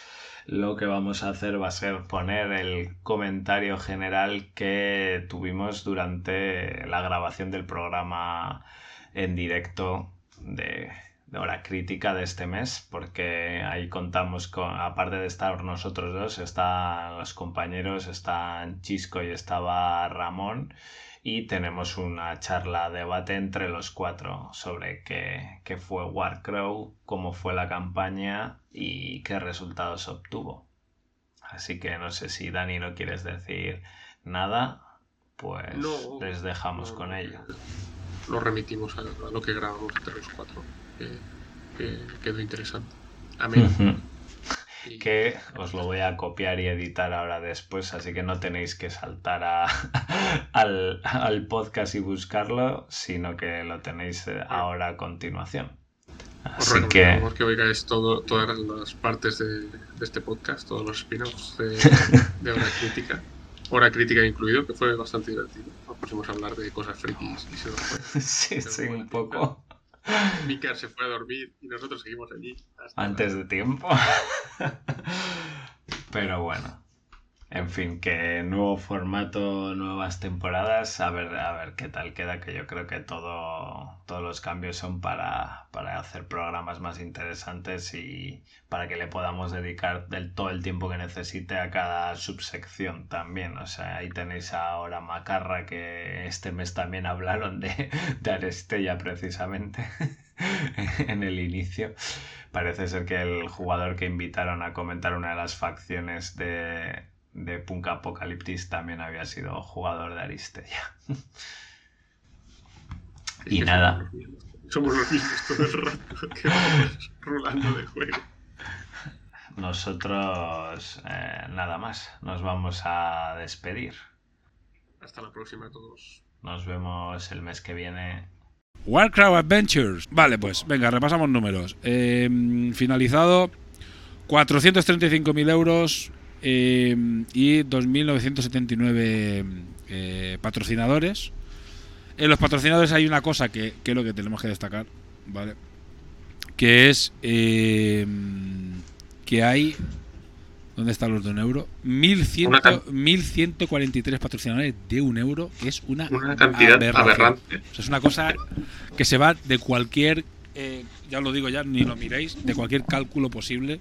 lo que vamos a hacer va a ser poner el comentario general que tuvimos durante la grabación del programa en directo de, hora crítica de este mes, porque ahí contamos con, aparte de estar nosotros dos, están los compañeros, están Chisco y estaba Ramón, y tenemos una charla, debate entre los cuatro sobre qué, qué fue Warcrow, cómo fue la campaña y qué resultados obtuvo. Así que no sé si Dani no quieres decir nada, pues les dejamos con ello. Lo remitimos a, lo que grabamos entre los cuatro que, quedó interesante. Amén. Que os lo voy a copiar y editar ahora después, así que no tenéis que saltar a, al, podcast y buscarlo, sino que lo tenéis eh, ahora a continuación. Así os que... que oigáis todo, todas las partes de, este podcast, todos los spin-offs de, de Hora Crítica. Hora Crítica incluido, que fue bastante divertido. Nos pusimos a hablar de cosas frikis y se nos fue. sí, sí, un poco. Mika se fue a dormir y nosotros seguimos allí. Antes de tiempo. Pero bueno. En fin, que nuevo formato, nuevas temporadas, a ver, a ver qué tal queda, que yo creo que todo, todos los cambios son para, para hacer programas más interesantes y para que le podamos dedicar del todo el tiempo que necesite a cada subsección también. O sea, ahí tenéis ahora Macarra, que este mes también hablaron de, de Arestella precisamente en el inicio. Parece ser que el jugador que invitaron a comentar una de las facciones de de Punk Apocalyptis también había sido jugador de Aristella. y nada. Somos los mismos todo el rato que vamos rulando de juego. Nosotros eh, nada más, nos vamos a despedir. Hasta la próxima a todos. Nos vemos el mes que viene. Warcraft Adventures. Vale, pues venga, repasamos números. Eh, finalizado 435.000 euros Em, y 2.979 eh, patrocinadores. En los patrocinadores hay una cosa que, que, es lo que tenemos que destacar, ¿vale? Que es em, que hay... ¿Dónde están los de un euro? 1.143 patrocinadores de un euro, que es una, cantidad aberrante. es una cosa que se va de cualquier, eh, ya lo digo ya, ni lo miréis, de cualquier cálculo posible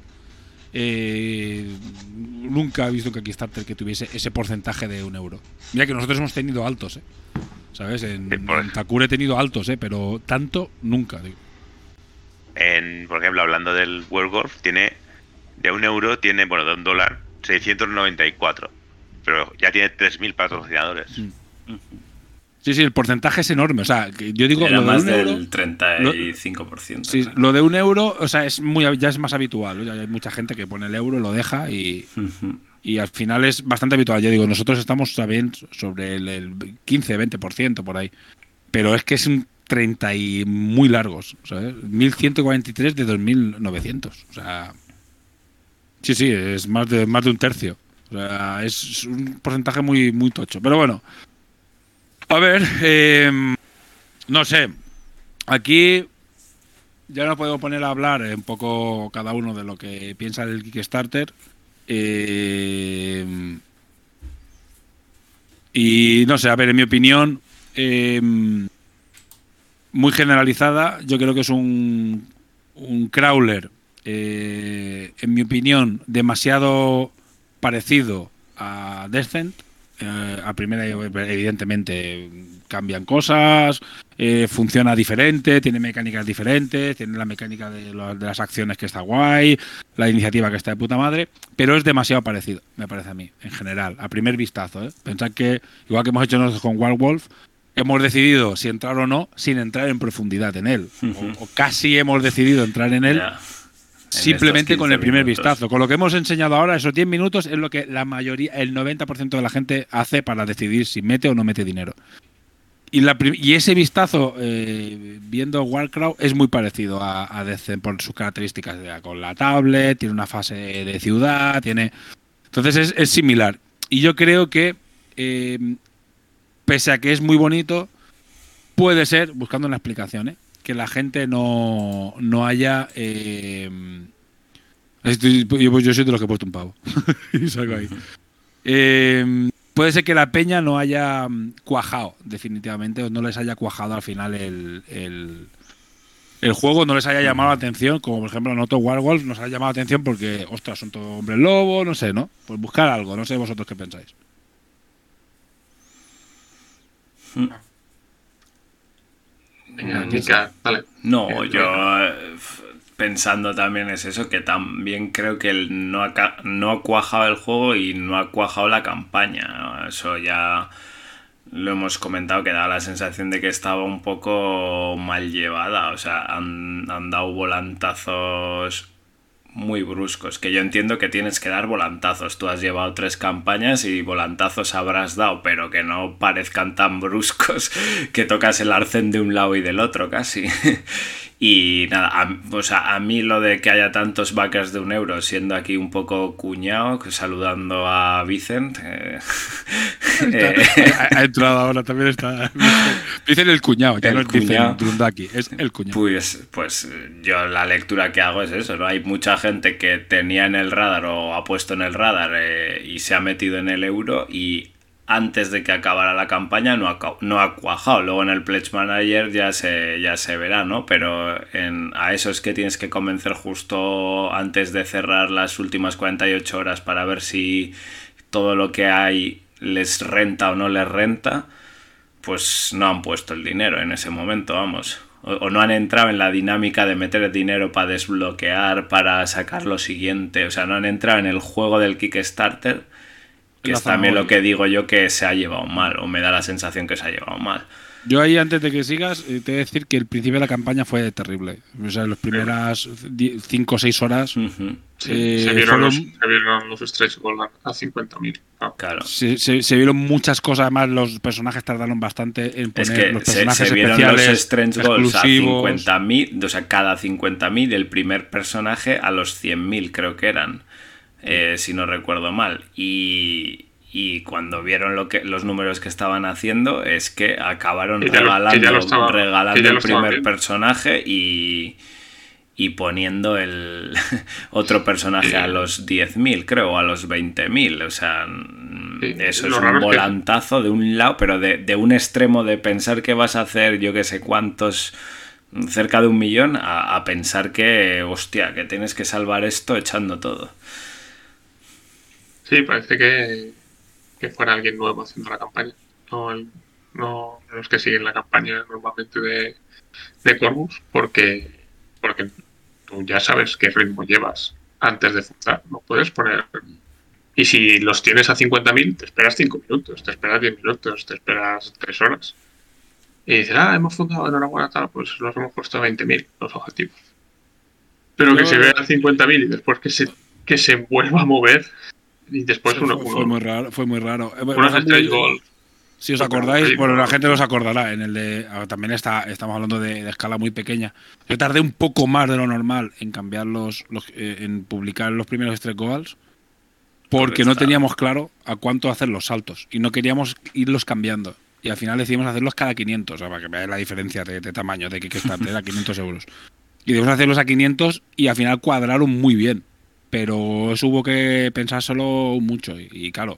eh, nunca he visto que Kickstarter que tuviese ese porcentaje de un euro. Mira que nosotros hemos tenido altos, ¿eh? ¿Sabes? En, Takure he tenido altos, ¿eh? Pero tanto, nunca. En, por ejemplo, hablando del World Golf, tiene de un euro, tiene, bueno, de un dólar, 694. Pero ya tiene 3.000 patrocinadores. Mm. Sí, sí, el porcentaje es enorme. O sea, yo digo. lo más del 35%. sí, lo de un euro, o sea, es muy, ya es más habitual. hay mucha gente que pone el euro, lo deja y, y al final es bastante habitual. Yo digo, nosotros estamos también sobre el, 15, 20% por ahí. Pero es que es un 30 y muy largos. ¿sabes? 1143 de 2900. O sea. Sí, sí, es más de, más de un tercio. O sea, es un porcentaje muy, muy tocho. Pero bueno. A ver, em, no sé. Aquí ya nos podemos poner a hablar un poco cada uno de lo que piensa del Kickstarter. Em, y no sé, a ver, en mi opinión, em, muy generalizada, yo creo que es un, un crawler, eh, en mi opinión, demasiado parecido a Descent eh, a primera, evidentemente, cambian cosas, eh, funciona diferente, tiene mecánicas diferentes, tiene la mecánica de, las acciones que está guay, la iniciativa que está de puta madre, pero es demasiado parecido, me parece a mí, en general, a primer vistazo. ¿eh? Pensad que, igual que hemos hecho nosotros con Wild Wolf, hemos decidido si entrar o no sin entrar en profundidad en él, o, casi hemos decidido entrar en él Simplemente con el primer vistazo. Con lo que hemos enseñado ahora, esos 10 minutos es lo que la mayoría, el 90% de la gente hace para decidir si mete o no mete dinero. Y, la, y ese vistazo eh, viendo Warcraft es muy parecido a, a por sus características. Con la tablet, tiene una fase de ciudad, tiene. Entonces es, similar. Y yo creo que, eh, pese a que es muy bonito, puede ser, buscando una explicación, ¿eh? Que la gente no, no haya... Eh, yo, soy de los que he puesto un pavo. y ahí. Eh, puede ser que la peña no haya mm, cuajado, definitivamente, o no les haya cuajado al final el, el, juego, no les haya llamado la atención, como por ejemplo Noto Warwolf nos ha llamado la atención porque, ostras, son todos hombres lobo, no sé, ¿no? Pues buscar algo, no sé vosotros qué pensáis. No, yo eh, pensando también es eso, que también creo que no ha, no ha cuajado el juego y no ha cuajado la campaña. Eso ya lo hemos comentado, que da la sensación de que estaba un poco mal llevada. O sea, han, han dado volantazos muy bruscos, que yo entiendo que tienes que dar volantazos. Tú has llevado tres campañas y volantazos habrás dado, pero que no parezcan tan bruscos que tocas el arcén de un lado y del otro casi. Y nada, a, o sea, a mí lo de que haya tantos backers de un euro, siendo aquí un poco cuñado, saludando a Vicent. Eh, eh, ha, entrado ahora, también está. Dicen el cuñado, ya no es cuñado, es el cuñado. Pues, pues yo la lectura que hago es eso, ¿no? Hay mucha gente que tenía en el radar o ha puesto en el radar eh, y se ha metido en el euro y antes de que acabara la campaña no ha, no ha cuajado. Luego en el Pledge Manager ya se, ya se verá, ¿no? Pero a eso es que tienes que convencer justo antes de cerrar las últimas 48 horas para ver si todo lo que hay les renta o no les renta. Pues no han puesto el dinero en ese momento, vamos. o no han entrado en la dinámica de meter dinero para desbloquear, para sacar lo siguiente. O sea, no han entrado en el juego del Kickstarter que es también lo que digo yo que se ha llevado mal, o me da la sensación que se ha llevado mal. Yo ahí, antes de que sigas, eh, te voy a decir que el principio de la campaña fue terrible. O sea, las primeras 5 o 6 horas. Eh, se, vieron los, se, vieron los, stretch goals a 50.000. Ah. Claro. Se, se, vieron muchas cosas. Además, los personajes tardaron bastante en poner es que los personajes se, vieron los stretch goals a 50.000, o sea, cada 50.000, el primer personaje a los 100.000, creo que eran. Eh, si no recuerdo mal. Y, cuando vieron lo que, los números que estaban haciendo, es que acabaron regalando, regalando el primer personaje y, y poniendo el otro personaje a los 10.000, creo, o a los 20.000. O sea, eso es un volantazo de un lado, pero de, de, un extremo de pensar que vas a hacer yo que sé cuántos cerca de un millón a, a pensar que, hostia, que tienes que salvar esto echando todo. Sí, parece que, que fuera alguien nuevo haciendo la campaña. No, no los que siguen la campaña normalmente de, de Corvus, porque, porque tú ya sabes qué ritmo llevas antes de fundar. No puedes poner. Y si los tienes a 50.000, te esperas 5 minutos, te esperas 10 minutos, te esperas 3 horas. Y dices, ah, hemos fundado enhorabuena tal, pues los hemos puesto a 20.000 los objetivos. Pero que se vea a 50.000 y después que se, que se vuelva a mover, y después uno, fue, muy raro. Fue muy raro. Eh, si os acordáis, bueno, la gente los acordará. En el de ah, también está, estamos hablando de, escala muy pequeña. Yo tardé un poco más de lo normal en cambiar los, eh, en publicar los primeros stretch goals porque no teníamos claro a cuánto hacer los saltos y no queríamos irlos cambiando. Y al final decidimos hacerlos cada 500, o sea, para que veáis la diferencia de, tamaño, de que, que está a 500 euros. Y debemos hacerlos a 500 y al final cuadraron muy bien pero eso hubo que pensárselo mucho y, claro,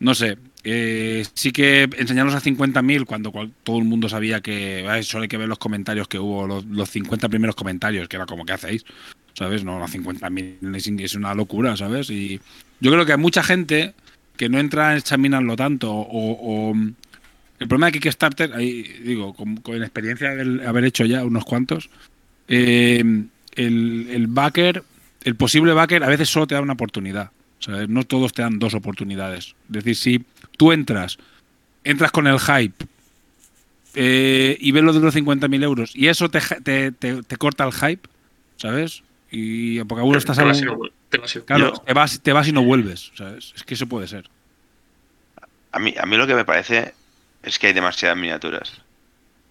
no sé, eh, sí que enseñarnos a 50.000 cuando todo el mundo sabía que, solo hay que ver los comentarios que hubo, los, 50 primeros comentarios, que era como, ¿qué hacéis? ¿Sabes? No, a 50.000 es una locura, ¿sabes? Y yo creo que hay mucha gente que no entra en examinarlo tanto o, el problema de Kickstarter, ahí digo, con, con experiencia de haber hecho ya unos cuantos, eh, el, el backer el posible backer a veces solo te da una oportunidad. no todos te dan dos oportunidades. Es decir, si tú entras, entras con el hype eh, y ves lo de los 50.000 euros y eso te, te, corta el hype, ¿sabes? Y porque algunos estás te, vas algún- no te vas y- Claro, te vas, te vas y no vuelves. O sea, es, es que eso puede ser. A mí, a mí lo que me parece es que hay demasiadas miniaturas.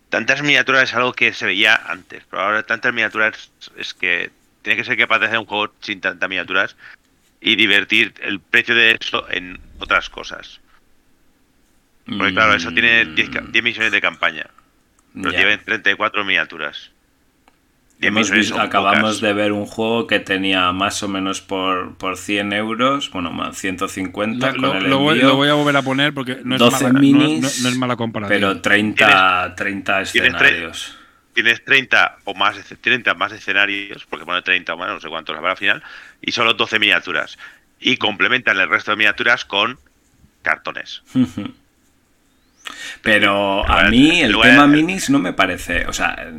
Tantas miniaturas es algo que se veía antes, pero ahora tantas miniaturas es que tiene que ser capaz de hacer un juego sin tantas miniaturas y divertir el precio de eso en otras cosas. Porque claro, eso tiene 10, ca- 10 misiones de campaña, pero Mm. Tiene 34 miniaturas. 10 Hemos visto- acabamos pocas. de ver un juego que tenía más o menos por, por 100 euros, bueno, más 150 Lo, con lo- el lo voy, envío, lo voy a volver a poner porque no es, 12 mala, minis, no- no es mala comparativa. pero 30, 30 tienes tre- escenarios. Tienes 30 o más, esc- 30 más escenarios, porque pone 30 o más, no sé cuántos habrá al final, y solo 12 miniaturas. Y complementan el resto de miniaturas con cartones. Pero a mí el tema minis no me parece, o sea,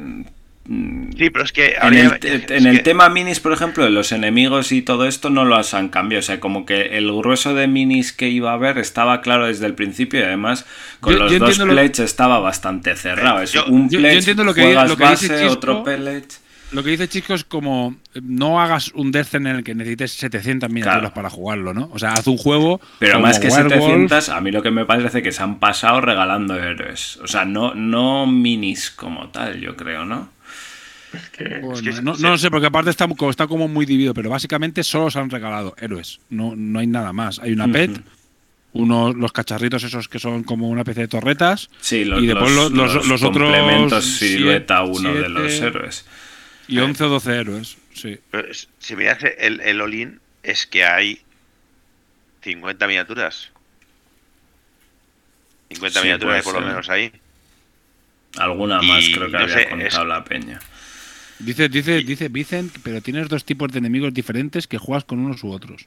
Sí, pero es que... en el, ya- te- es en el que- tema minis, por ejemplo, de los enemigos y todo esto no los han cambiado. O sea, como que el grueso de minis que iba a haber estaba claro desde el principio y además con Yo- los yo dos lo- pledge estaba bastante cerrado. Es Yo- un yo- yo pledge, entiendo lo que- juegas lo que dice base, Chisco. otro pledge. Lo que dice Chico es como eh, no hagas un Death en el que necesites 700 miniaturas Claro. para jugarlo, ¿no? O sea, haz un juego. Pero como más que Werewolf, 700, a mí lo que me parece que se han pasado regalando héroes. O sea, no, no minis como tal, yo creo, ¿no? Es que- Bueno, Es que no, no lo sé, porque aparte está, como- está como muy dividido, pero básicamente solo se han regalado héroes. No, no hay nada más. Hay una pet, unos los cacharritos esos que son como una especie de torretas. Sí, los, Y después los, los- los- los otros complementos siete- silueta uno de los héroes. Y 11 o 12 héroes, sí. pero si miras el, el all-in, es que hay 50 miniaturas. 50 Sí, miniaturas por lo menos ahí. Alguna más creo que no había sé, contado es- la peña. Dice, dice, dice Vicent, pero tienes dos tipos de enemigos diferentes que juegas con unos u otros.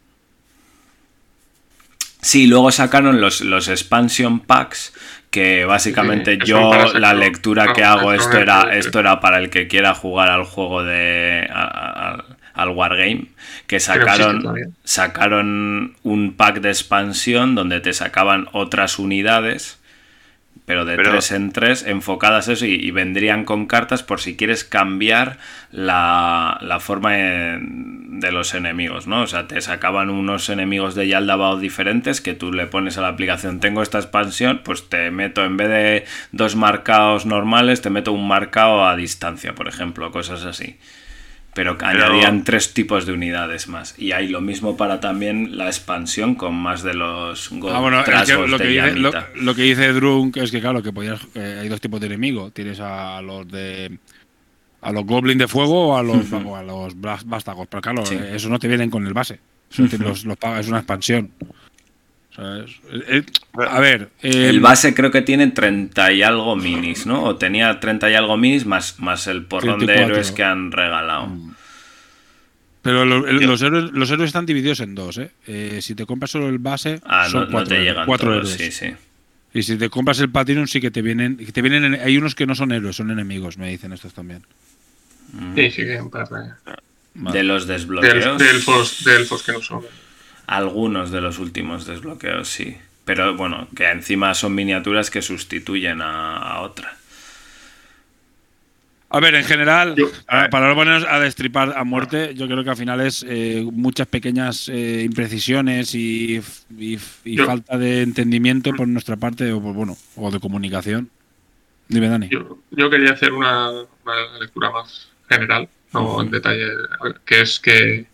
Sí, luego sacaron los, los expansion packs que básicamente Sí, yo la lectura que para hago sacar esto un era esto era para el que quiera jugar al juego de a- a- al wargame que sacaron sacaron un pack de expansión donde te sacaban otras unidades pero de Pero- tres en tres enfocadas eso y, y vendrían con cartas por si quieres cambiar la, la forma de, de los enemigos, ¿no? O sea, te sacaban unos enemigos de Yaldabao diferentes que tú le pones a la aplicación, tengo esta expansión, pues te meto en vez de dos marcados normales, te meto un marcado a distancia, por ejemplo, cosas así. Pero añadían tres tipos de unidades más. Y hay lo mismo para también la expansión con más de los go- Ah, bueno, es que trasgos lo, que dice, lo, que dice Drunk es que, claro, que podías, eh, hay dos tipos de enemigos. Tienes a los de. A los Goblin de fuego o a los, o a los. Pero claro, Sí. eh, eso no te vienen con el base. Eso los, los es una expansión. Eh, eh, a ver. eh, El base creo que tiene 30 y algo minis, ¿no? O tenía 30 y algo minis más, más el porrón de 34. héroes que han regalado. Pero lo- el- Yo- los, héroes, los héroes están divididos en dos, ¿eh? Eh, si te compras solo el base, Ah, son no, no cuatro, te héroes- llegan cuatro todos, héroes. sí, sí. Y si te compras el Platinum, sí que te vienen. te vienen en- hay unos que no son héroes, son enemigos, me dicen estos también. Sí, sí, que un par de, Vale. De los de, desbloqueos, de elfos, de elfos que no son. Algunos de los últimos desbloqueos, sí. Pero bueno, que encima son miniaturas que sustituyen a, a otra. A ver, en general, a- para no ponernos a destripar a muerte, yo creo que al final es eh, muchas pequeñas eh, imprecisiones y, y- y Yo- falta de entendimiento por nuestra parte o, por- bueno, o de comunicación. Dime, Dani. Yo, yo quería hacer una, una lectura más general, no en detalle, que es que,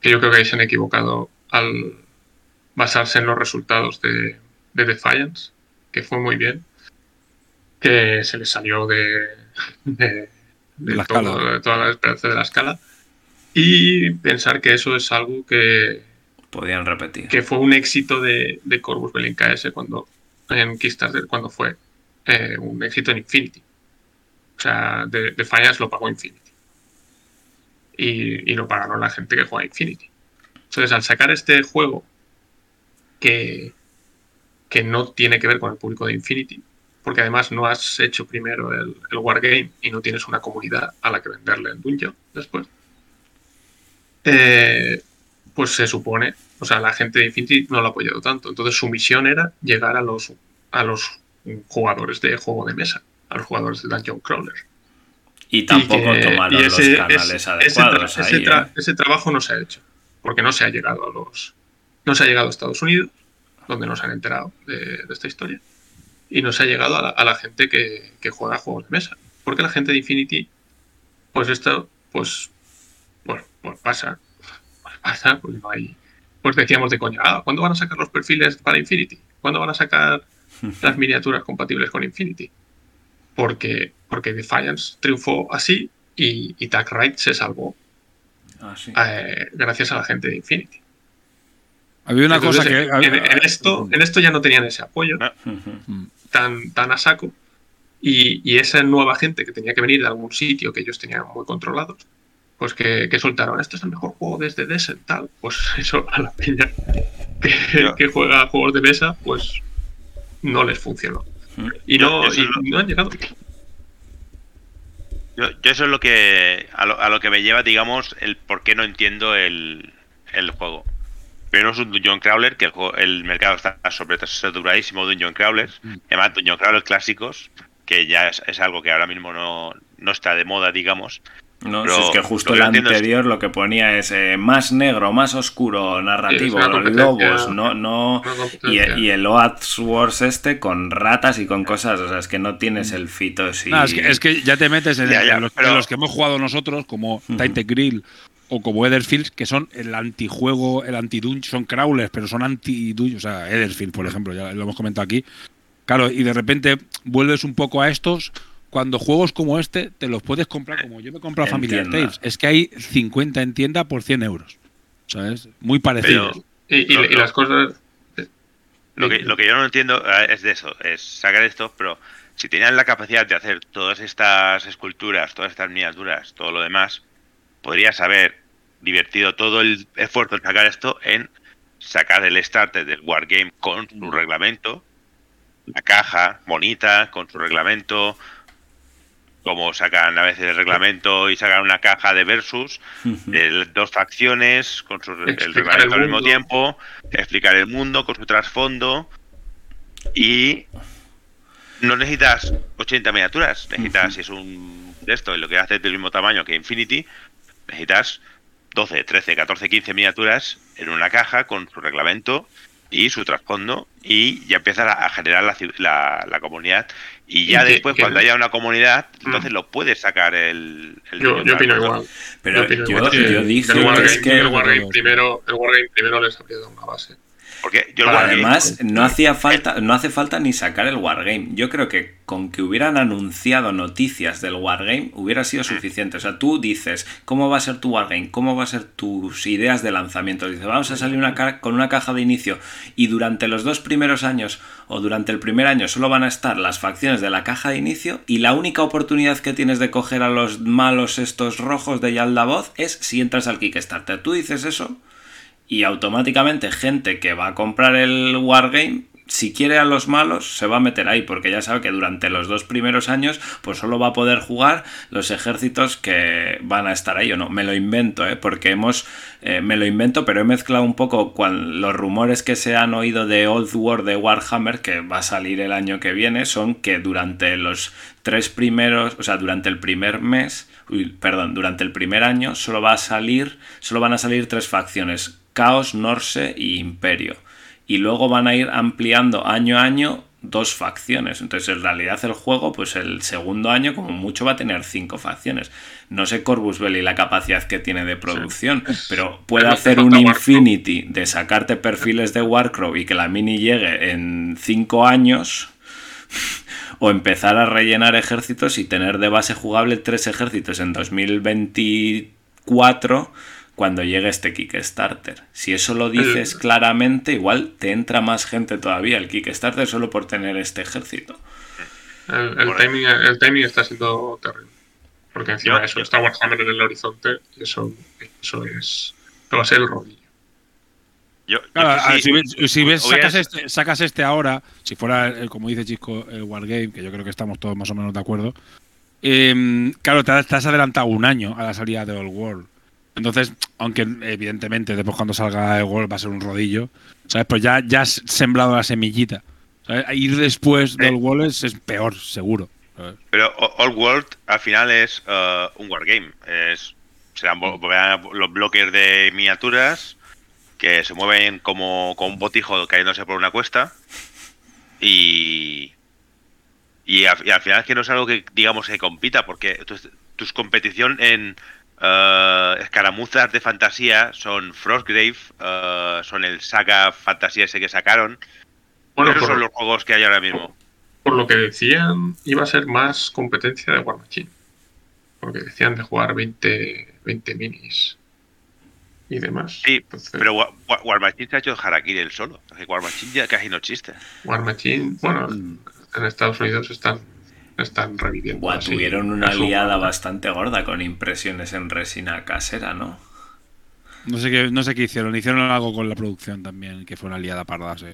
que yo creo que ahí se han equivocado al basarse en los resultados de, de Defiance, que fue muy bien, que se les salió de, de, de La todo- escala. de toda la esperanza de la escala, y pensar que eso es algo que, Podían repetir. que fue un éxito de, de Corvus Belli en KS cuando, en Kickstarter cuando fue eh, un éxito en Infinity. O sea, de, Defiance lo pagó Infinity. Y, y lo pagaron la gente que juega Infinity. Entonces, al sacar este juego que, que no tiene que ver con el público de Infinity, porque además no has hecho primero el, el Wargame y no tienes una comunidad a la que venderle el Dungeon después, eh, pues se supone, o sea, la gente de Infinity no lo ha apoyado tanto. Entonces su misión era llegar a los, a los jugadores de juego de mesa, a los jugadores de Dungeon Crawler. Y tampoco tomaron los canales adecuados. Ese, ahí, ¿eh? ese, trabajo no se ha hecho. Porque no se ha llegado a los. No se ha llegado a Estados Unidos, donde nos han enterado de, esta historia. Y no se ha llegado a la, gente que, juega juegos de mesa. Porque la gente de Infinity, pues esto, pues. Bueno, pues pasa. Pues pasa, pues no hay. Pues decíamos de coña, ah, ¿cuándo van a sacar los perfiles para Infinity? ¿Cuándo van a sacar las miniaturas compatibles con Infinity? Porque porque Defiance triunfó así y, y Tag Right se salvó ah, eh, gracias a la gente de Infinity. Había una cosa que. En, esto, en esto ya no tenían ese apoyo ah. tan, tan a saco. Y, esa nueva gente que tenía que venir de algún sitio que ellos tenían muy controlados, pues que, soltaron, este es el mejor juego desde Descent, tal. Pues eso a la peña que, que juega juegos de mesa, pues no les funcionó. Y no, y no han llegado. Yo, eso es lo que a lo, que me lleva, digamos, el por qué no entiendo el, juego. Pero es un Dungeon Crawler, que el, mercado está sobresaturadísimo de Dungeon Crawlers. Mm. Además, Dungeon Crawlers clásicos, que ya es, algo que ahora mismo no, no está de moda, digamos. No, si es que justo el anterior lo que ponía es eh, más negro, más oscuro, narrativo, lobos, no, no, y, el Oath Wars este con ratas y con cosas, o sea, es que no tienes el fito. es, que, es, que, ya te metes en, los, que hemos jugado nosotros, como uh Grill o como Etherfield, que son el antijuego, el anti-dungeon, son crawlers, pero son anti-dungeon, o sea, Etherfield, por ejemplo, ya lo hemos comentado aquí. Claro, y de repente vuelves un poco a estos cuando juegos como este te los puedes comprar como yo me he comprado Familiar Tales. Es que hay 50 en tienda por 100 euros. ¿Sabes? Muy parecido. y, las cosas. Lo que, lo que yo no entiendo eh, es de eso, es sacar esto, pero si tenían la capacidad de hacer todas estas esculturas, todas estas miniaturas, todo lo demás, podrías haber divertido todo el esfuerzo en sacar esto en sacar el starter del Wargame con su reglamento, la caja bonita, con su reglamento, como sacan a veces el reglamento y sacan una caja de versus, dos facciones con su, el reglamento al mismo tiempo, explicar el mundo con su trasfondo y no necesitas 80 miniaturas, necesitas, si es un de esto, y lo que hace del mismo tamaño que Infinity, necesitas 12, 13, 14, 15 miniaturas en una caja con su reglamento y su trasfondo y ya empieza a, generar la, la, comunidad. Y ya después cuando haya una comunidad entonces mm. lo puedes sacar el, yo, opino igual. Pero yo, yo, yo dije que el Wargame primero el Wargame primero les ha pedido una base porque yo Además, no hacía falta, no hace falta ni sacar el Wargame. Yo creo que con que hubieran anunciado noticias del Wargame hubiera sido suficiente. O sea, tú dices, ¿cómo va a ser tu Wargame? ¿Cómo va a ser tus ideas de lanzamiento? Dices, vamos a salir una con una caja de inicio y durante los dos primeros años o durante el primer año solo van a estar las facciones de la caja de inicio y la única oportunidad que tienes de coger a los malos estos rojos de Yalda Voz es si entras al Kickstarter. Tú dices eso y automáticamente gente que va a comprar el Wargame si quiere a los malos, se va a meter ahí, porque ya sabe que durante los dos primeros años, pues solo va a poder jugar los ejércitos que van a estar ahí o no. Me lo invento, ¿eh? porque hemos, eh, me lo invento, pero he mezclado un poco con los rumores que se han oído de Old War de Warhammer, que va a salir el año que viene, son que durante los tres primeros, o sea, durante el primer mes, perdón, durante el primer año, solo va a salir, solo van a salir tres facciones Caos, Norse y Imperio. Y luego van a ir ampliando año a año dos facciones. Entonces, en realidad, el juego, pues el segundo año, como mucho, va a tener cinco facciones. No sé Corvus Belli la capacidad que tiene de producción, pero puede hacer un Infinity de sacarte perfiles de Warcrow y que la mini llegue en cinco años. o empezar a rellenar ejércitos y tener de base jugable tres ejércitos en 2024 cuando llegue este Kickstarter. Si eso lo dices claramente, igual te entra más gente todavía el Kickstarter solo por tener este ejército. El, timing, el timing, está siendo terrible. Porque encima de eso está Warhammer en el horizonte y eso, eso es. va a ser el rodillo. si, ves, sacas, este, sacas este ahora, si fuera, como dice Chico, el Wargame, que yo creo que estamos todos más o menos de acuerdo, em, claro, te, te, has adelantado un año a la salida de Old World. Entonces, aunque evidentemente después cuando salga el gol va a ser un rodillo, ¿sabes? Pues ya, ya has sembrado la semillita. Ir después del gol es, peor, seguro. Pero Old World al final es uh, un wargame. Es, serán los bloques de miniaturas que se mueven como, como un botijo cayéndose por una cuesta. Y, y, al, final es que no es algo que, digamos, que compita, porque tu, tus competición en uh, escaramuzas de fantasía son Frostgrave, uh, son el saga fantasía ese que sacaron. Bueno, esos son los juegos que hay ahora mismo por lo que decían, iba a ser más competencia de War Machine. Porque decían de jugar 20, 20 minis y demás. Sí, pero War, Machine se ha hecho Harakiri el solo. War Machine ya casi no existe. War Machine, bueno, en Estados Unidos están, están reviviendo. tuvieron una aliada bastante gorda con impresiones en resina casera, ¿no? No sé qué, no sé qué hicieron. Hicieron algo con la producción también, que fue una aliada parda, sí.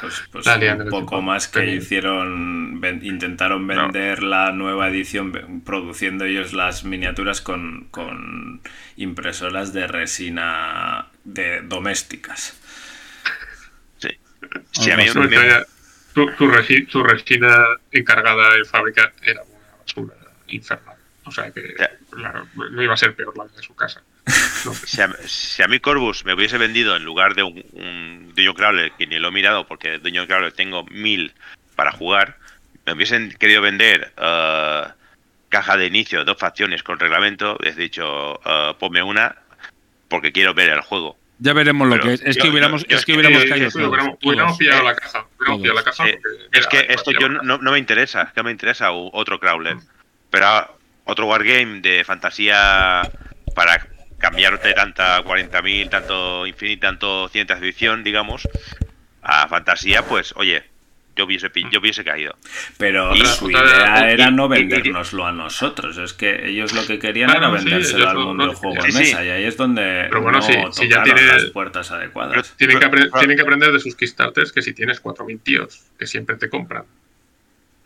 Pues, pues un poco más que hicieron, intentaron vender la nueva edición produciendo ellos las miniaturas con, con impresoras de resina de domésticas. Sí. tu, tu, resina encargada de fábrica era una basura infernal. O sea que no iba a ser peor la de su casa. si, a, mí Corbus me hubiese vendido en lugar de un, un Dungeon Crawler, que ni lo he mirado porque Dungeon Crawler tengo mil para jugar, me hubiesen querido vender uh, caja de inicio, dos facciones con reglamento, he dicho, uh, ponme una porque quiero ver el juego. Ya veremos lo que es. Es que hubiéramos, es que hubiéramos caído. Hubiéramos pillado la caja. la caja es que esto yo no, no, me interesa. Es que me interesa otro crawler. Pero otro wargame de fantasía para cambiarte tanta 40.000, tanto Infinite, tanto ciencia edición, digamos, a fantasía, pues oye, yo hubiese, yo hubiese caído. Pero su idea era no vendérnoslo a nosotros. Es que ellos lo que querían era vendérselo al mundo del juego de mesa. Y ahí es donde Pero bueno, no si, ya tiene, las puertas adecuadas. Tienen que, tienen que aprender de sus Kickstarters que si tienes 4.000 tíos que siempre te compran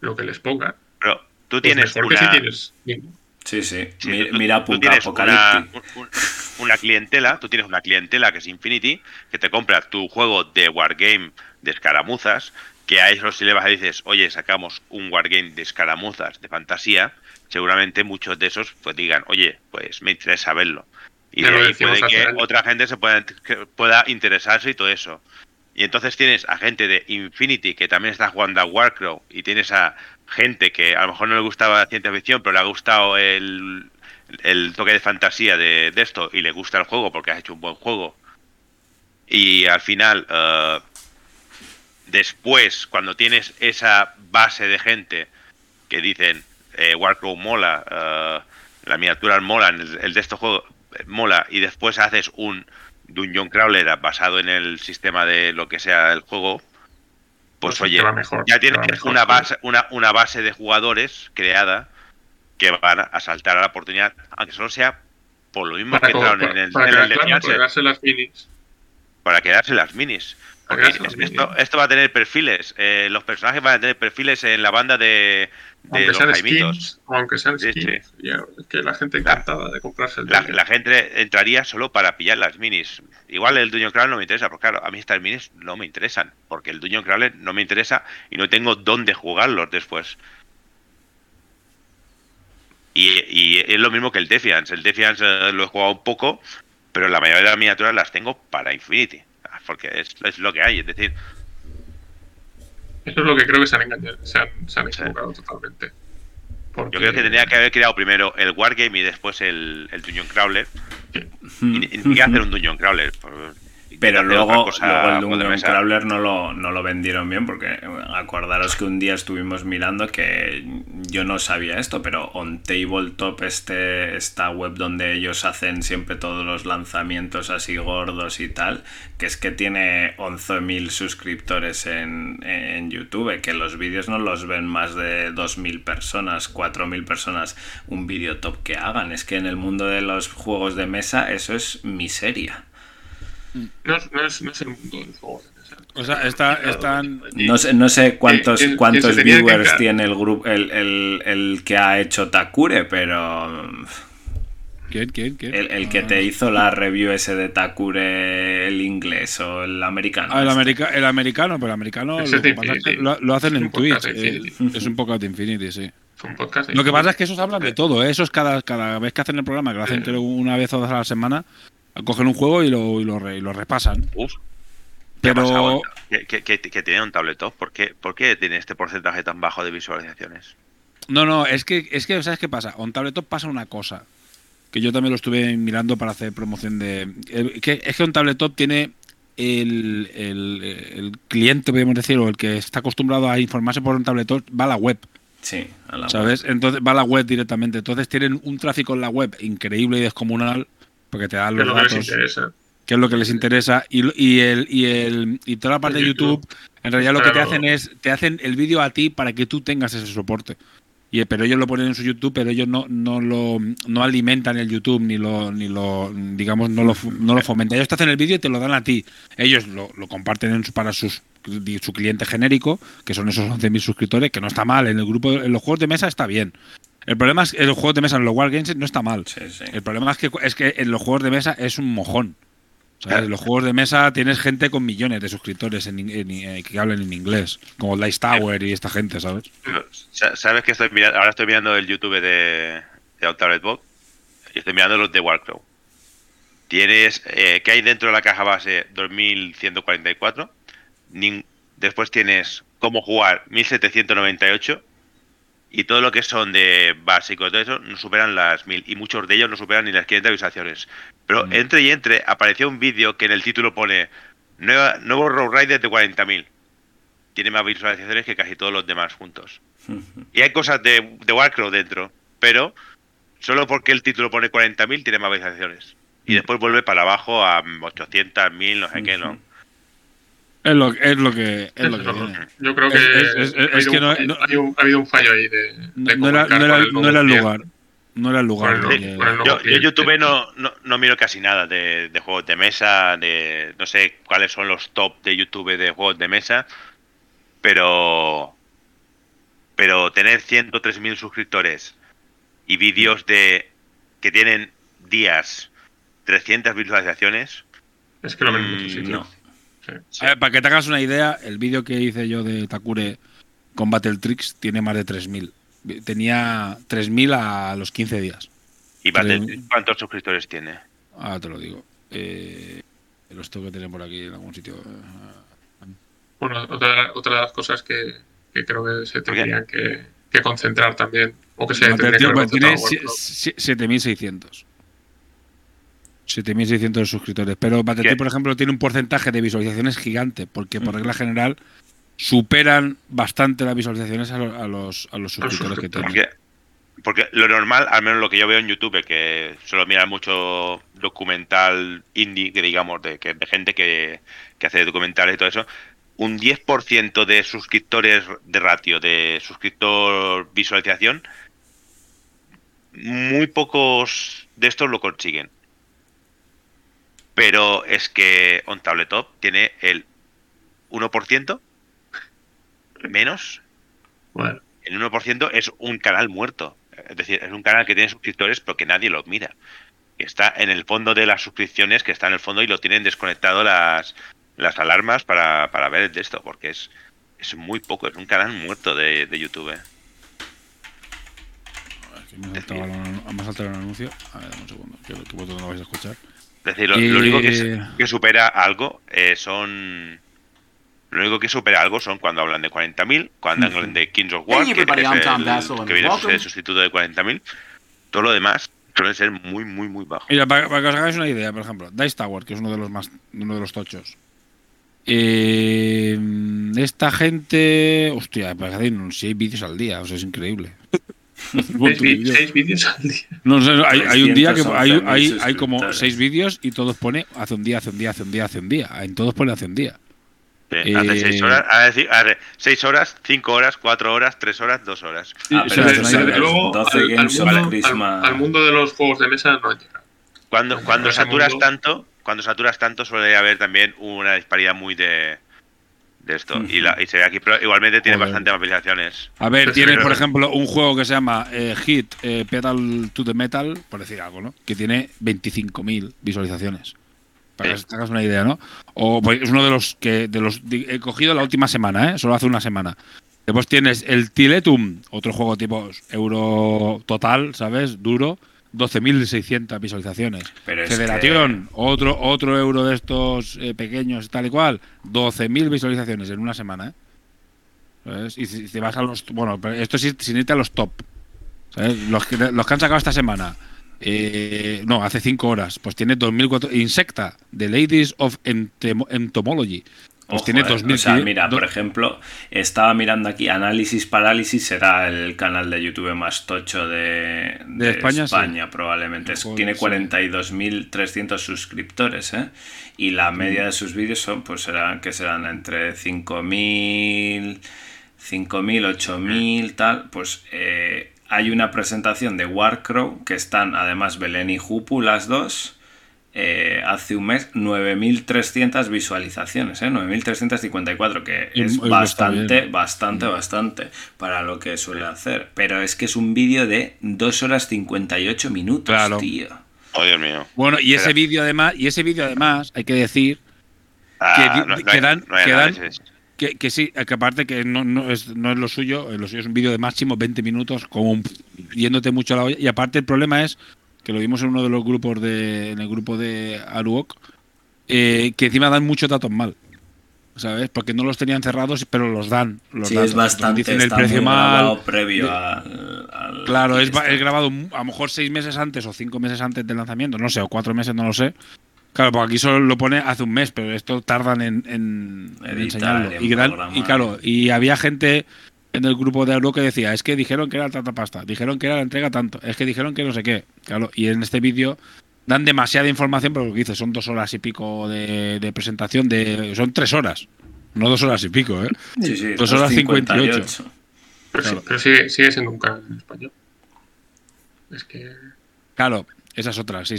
lo que les ponga. Pero tú pues tienes una... si tienes Sí, sí. mira, tú, tienes una, una, clientela, tú tienes una clientela que es Infinity, que te compra tu juego de Wargame de escaramuzas, que a ellos si le vas a dices, oye, sacamos un Wargame de escaramuzas de fantasía, seguramente muchos de esos pues digan, oye, pues me interesa verlo. Y de ahí puede que otra gente se pueda, pueda interesarse y todo eso. Y entonces tienes a gente de Infinity que también está jugando a Warcraft y tienes a gente que a lo mejor no le gustaba la ciencia ficción, pero le ha gustado el, toque de fantasía de, esto y le gusta el juego porque has hecho un buen juego. Y al final, uh, después, cuando tienes esa base de gente que dicen eh, Warcraft mola, uh, la miniatura mola, el, el de este juego mola, y después haces un Dungeon Crawler basado en el sistema de lo que sea el juego, pues, oye, ya tienes una base, una, una base de jugadores creada que van a saltar a la oportunidad, aunque solo sea por lo mismo que entraron en el, para, en para quedarse las minis. Para quedarse las minis. Esto, esto, va a tener perfiles. Eh, los personajes van a tener perfiles en la banda de, aunque sean skins, aunque sean skins, que la gente encantada de comprarse el la, gente entraría solo para pillar las minis. Igual el Dungeon Crawler no me interesa, porque claro, a mí estas minis no me interesan, porque el Dungeon Crawler no me interesa y no tengo dónde jugarlos después. Y, es lo mismo que el Defiance. El Defiance eh, lo he jugado un poco, pero la mayoría de las miniaturas las tengo para Infinity, porque es, es lo que hay, es decir, eso es lo que creo que se han engañado, se han, se han equivocado totalmente. Yo creo que tendría que haber creado primero el Wargame y después el, el Dungeon Crawler. Y, y, hacer un Dungeon Crawler. Pero luego, el Dungeon Crawler no lo, no lo vendieron bien porque acordaros que un día estuvimos mirando que yo no sabía esto, pero on Tabletop este, esta web donde ellos hacen siempre todos los lanzamientos así gordos y tal, que es que tiene 11.000 suscriptores en, en YouTube, que los vídeos no los ven más de 2.000 personas, 4.000 personas un vídeo top que hagan. Es que en el mundo de los juegos de mesa eso es miseria. No, no, es, no es el mundo del juego O sea, está, están... No sé, no sé cuántos, cuántos viewers tiene el grupo el, el, el, que ha hecho Takure, pero. ¿Quién, quién, quién? El, el que te hizo la review ese de Takure, el inglés o el americano. Ah, el, america, el americano, pero el americano lo, lo, lo, hacen en Twitch. Eh, es un poco de Infinity, sí. De Lo que pasa es que esos hablan de todo, ¿eh? Esos cada, cada vez que hacen el programa, que lo hacen una vez o dos a la semana, cogen un juego y lo, y lo, re- y lo repasan. Uf. ¿Qué ha Pero? ¿Qué, qué- qué- qué tiene un tabletop? ¿Por qué, ¿Por qué tiene este porcentaje tan bajo de visualizaciones? No, no, es que, es que ¿sabes qué pasa? On Tabletop pasa una cosa. Que yo también lo estuve mirando para hacer promoción de. que, es que un tabletop tiene el, el, el cliente, podemos decir, o el que está acostumbrado a informarse por un tabletop, va a la web. Sí, a la ¿Sabes? Entonces va a la web directamente. Entonces tienen un tráfico en la web increíble y descomunal. Porque te dan los lo que les datos, interesa. que es lo que les interesa. Y, y, el, y, el, y toda la parte de YouTube. YouTube, en realidad lo que te hacen es, te hacen el vídeo a ti para que tú tengas ese soporte. Y, pero ellos lo ponen en su YouTube, pero ellos no, no lo no alimentan el YouTube ni lo, ni lo digamos, no lo, no lo fomentan. Ellos te hacen el vídeo y te lo dan a ti. Ellos lo, lo comparten en su- para sus, su cliente genérico, que son esos 11.000 suscriptores, que no está mal. En el grupo, en los juegos de mesa está bien. El problema es que en los juegos de mesa, en los Wargames, no está mal. Sí, sí. El problema es que, es que en los juegos de mesa es un mojón. En los juegos de mesa tienes gente con millones de suscriptores en, in- en- eh, que hablan en inglés, como Dice Tower y esta gente, ¿sabes? Sa- ¿Sabes que estoy mirando? Ahora estoy mirando el YouTube de, de Bot y estoy mirando los de Warcrow. Tienes, eh, ¿qué hay dentro de la caja base? 2144. Nin- después tienes cómo jugar 1798. Y todo lo que son de básico y todo eso no superan las 1000. Y muchos de ellos no superan ni las 500 visualizaciones. Pero Mm. entre y entre apareció un vídeo que en el título pone Nueva, Nuevo Road Rider de 40.000. Tiene más visualizaciones que casi todos los demás juntos. Y hay cosas de, de Warcraft dentro, pero solo porque el título pone 40.000 tiene más visualizaciones. Y Mm. después vuelve para abajo a 800, 1000, no sé qué, ¿no? Es lo, es lo que, es lo que tiene. Yo creo que, Es- ha, que no- no- ha habido un- fallo ahí de, No, de no era, no era- el no nuevo era el cliente. lugar. No era el lugar. El- el Yo. YouTube no, no, no miro casi nada de, de juegos de mesa, de no sé cuáles son los top de YouTube de juegos de mesa, pero pero tener 103.000 suscriptores y vídeos de que tienen días 300 visualizaciones, Es que lo ven en Mm, muchos sitios. no. Sí. A ver, para que te hagas una idea, el vídeo que hice yo de Takure con Battle Tricks tiene más de 3.000. Tenía 3.000 a los 15 días. y Battle- ¿cuántos suscriptores tiene? Ahora te lo digo. Eh, los tengo que tener por aquí en algún sitio. Bueno, otra, otra de las cosas que, que creo que se tendrían que, que concentrar también, o que se No, tendría tío, que pues haber tiene concentrado si- si- 7.600. 7.600 suscriptores. Pero Battle ¿Qué? Tricks, por ejemplo, tiene un porcentaje de visualizaciones gigante, porque por regla general superan bastante las visualizaciones a, lo- a los, a los suscriptores que tienen. Porque, porque lo normal, al menos lo que yo veo en YouTube, que suelo mirar mucho documental indie, que digamos, de, que, de gente que, que hace documentales y todo eso, un 10% de suscriptores de ratio, de suscriptor visualización, muy pocos de estos lo consiguen. Pero es que On Tabletop tiene el 1% menos Bueno, el 1% es un canal muerto. Es decir, es un canal que tiene suscriptores, pero que nadie los mira. Está en el fondo de las suscripciones, que está en el fondo y lo tienen desconectado las, las alarmas para, para ver de esto, porque es, es muy poco, es un canal muerto de, de YouTube. Aquí me ha saltado el anuncio. A ver, dame un segundo. Que, que vosotros no lo vais a escuchar. Es decir, lo, lo único que, supera algo eh, son. Lo único que supera algo son cuando hablan de 40.000, cuando hablan de Kings of War, Hey, que, es el- viene a ser el sustituto de 40.000. Todo lo demás suele ser muy, muy, muy bajo. Mira, para, para que os hagáis una idea, por ejemplo, Dice Tower, que es uno de los más uno de los tochos. Eh, esta gente. Hostia, para que hacen 6 vídeos al día, o sea, es increíble. Seis, seis vídeos al día. No, sé, hay, hay un día que 311.000 hay, hay, hay como. 6 vídeos y todos pone hace un día, hace un día, hace un día, hace un día. En todos pone hace un día. Sí, hace Eh, 6 horas, hace 6 horas, 5 horas, 4 horas, 3 horas, 2 horas. Ah, pero o sea, no Desde luego, 12 al, mundo, Prisma. al- al mundo de los juegos de mesa no llega. Cuando, cuando saturas mundo- tanto, cuando saturas tanto suele haber también una disparidad muy de, de esto. y, la, y se ve aquí, pero igualmente tiene Joder. bastante visualizaciones. A ver, tienes, por ejemplo, un juego que se llama eh, Hit eh, Pedal to the Metal, por decir algo, ¿no? Que tiene 25.000 visualizaciones. Para Sí. que te hagas una idea, ¿no? O pues, es uno de los que de los he cogido la última semana, ¿eh? Solo hace una semana. Después tienes el Tiletum, otro juego tipo euro total, ¿sabes? Duro. 12.600 visualizaciones. Federación, otro, otro euro de estos eh, pequeños, tal y cual, 12.000 visualizaciones en una semana. ¿eh? Y si te vas a los. Bueno, esto sí, sin irte a los top. Los, que, los que han sacado esta semana. Eh, no, hace 5 horas. Pues tiene 2.000. Insecta, The Ladies of Entomology. Pues tiene 2000. O sea, mira, por ejemplo, estaba mirando aquí Análisis Parálisis, será el canal de YouTube más tocho de, España, probablemente. tiene 42.300 suscriptores, ¿eh? Y la media de sus vídeos son, pues serán, que serán entre 5.000, 5.000, 8.000, tal. Pues eh, hay una presentación de Warcrow, que están además Belén y Jupu, las dos eh, hace un mes 9.300 visualizaciones, ¿eh? 9.354, que es bastante, bastante, mm. bastante para lo que suele hacer. Pero es que es un vídeo de 2 horas 58 minutos, tío. Oh, Dios mío. Bueno, y ese vídeo además, y ese vídeo además, hay que decir que, dan, que, sí, que aparte que no, es, no es lo suyo, lo suyo es un vídeo de máximo 20 minutos, como yéndote mucho a la olla. Y aparte el problema es que lo vimos en uno de los grupos de, en el grupo de Aruok, eh, que encima dan muchos datos mal. ¿Sabes? Porque no los tenían cerrados, pero los dan. Los sí, es bastante. Dicen el precio mal. previo al, Claro, es, es, grabado a lo mejor seis meses antes o cinco meses antes del lanzamiento, no sé, o cuatro meses, no lo sé. Claro, porque aquí solo lo pone hace un mes, pero esto tardan en, en, enseñarlo. Y, y, claro, y había gente en el grupo de Auro que decía, es que dijeron que era tanta pasta, dijeron que era la entrega tanto, es que dijeron que no sé qué. Claro, y en este vídeo dan demasiada información, pero lo que dice, son dos horas y pico de, presentación, de son tres horas, no dos horas y pico, ¿eh? Sí, sí, dos horas cincuenta y ocho. Pero, sigue, sigue siendo un canal en español. Es que... Claro, esas otras, sí.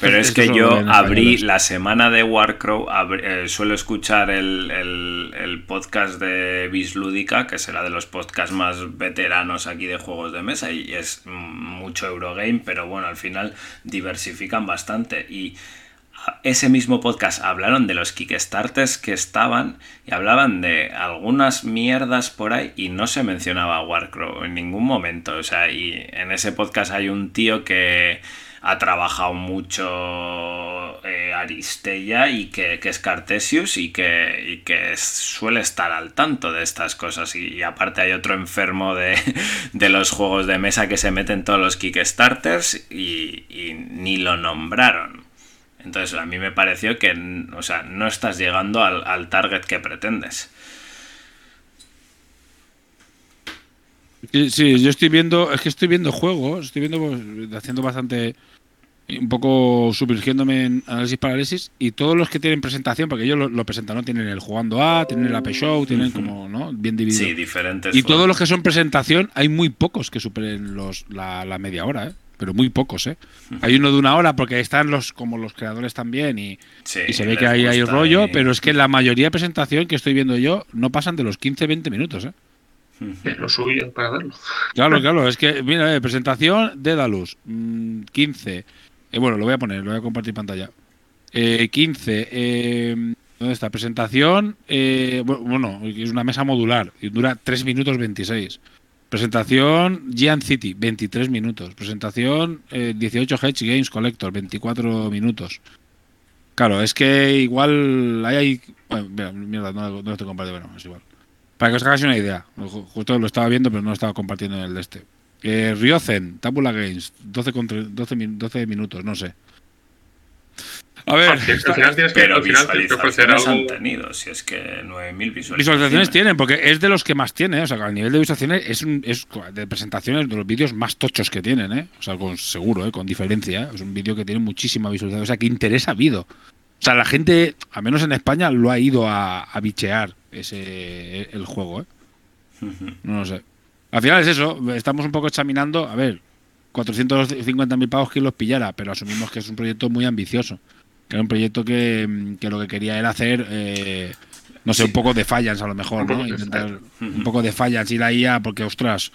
Pero es que yo abrí la semana de Warcrow, eh, suelo escuchar el, podcast de Bislúdica, que será de los podcasts más veteranos aquí de juegos de mesa, y es mucho Eurogame, pero bueno, al final diversifican bastante. Y ese mismo podcast hablaron de los Kickstarters que estaban y hablaban de algunas mierdas por ahí y no se mencionaba Warcrow en ningún momento. O sea, y en ese podcast hay un tío que ha trabajado mucho eh, Aristella y que, es Cartesius y que, suele estar al tanto de estas cosas. Y, aparte hay otro enfermo de, los juegos de mesa que se mete en todos los Kickstarters y, y ni lo nombraron. Entonces a mí me pareció que o sea, no estás llegando al, al target que pretendes. Sí, yo estoy viendo, es que estoy viendo juegos, estoy viendo, pues, haciendo bastante, un poco sumergiéndome en análisis parálisis y todos los que tienen presentación, porque ellos lo, presentan, ¿no? Tienen el jugando A, tienen el AP Show, tienen como, ¿no? Bien dividido. Sí, diferentes. Y todos los que son presentación, hay muy pocos que superen los, la, media hora, ¿eh? Pero muy pocos, ¿eh? Hay uno de una hora porque están los como los creadores también y, y se ve que ahí hay rollo, pero es que la mayoría de presentación que estoy viendo yo no pasan de los 15-20 minutos, ¿eh? Es lo suyo para verlo. Claro, claro, es que, mira, eh, presentación de Dalus, 15. Eh, bueno, lo voy a poner, lo voy a compartir pantalla. 15. Eh, ¿Dónde está? Presentación. bueno, es una mesa modular y dura 3 minutos 26. Presentación Gian City, 23 minutos. Presentación 18 Hedge Games Collector, 24 minutos. Claro, es que igual hay. Bueno, mira, no, no estoy compartiendo, bueno, es igual. Para que os hagáis una idea, justo lo estaba viendo, pero no lo estaba compartiendo en el de este. Eh, Ryozen, Tabula Games, 12, 12, 12 minutos, no sé. A ver, al final que, visualizaciones han tenido, si es que 9.000 visualizaciones. Visualizaciones tienen, porque es de los que más tiene, o sea, a nivel de visualizaciones es, un, es de presentaciones de los vídeos más tochos que tienen, ¿eh? O sea, con seguro, ¿eh? con diferencia, ¿eh? es un vídeo que tiene muchísima visualización, o sea, que interesa habido. O sea, la gente, al menos en España, lo ha ido a, a bichear ese el juego, ¿eh? No lo sé. Al final es eso, estamos un poco examinando, a ver, 450.000 pavos que los pillara, pero asumimos que es un proyecto muy ambicioso. Que era un proyecto que, que lo que quería era hacer, eh, no sé, un poco de fallas a lo mejor, ¿no? Intentar un poco de fallas, ir ahí a, porque ostras.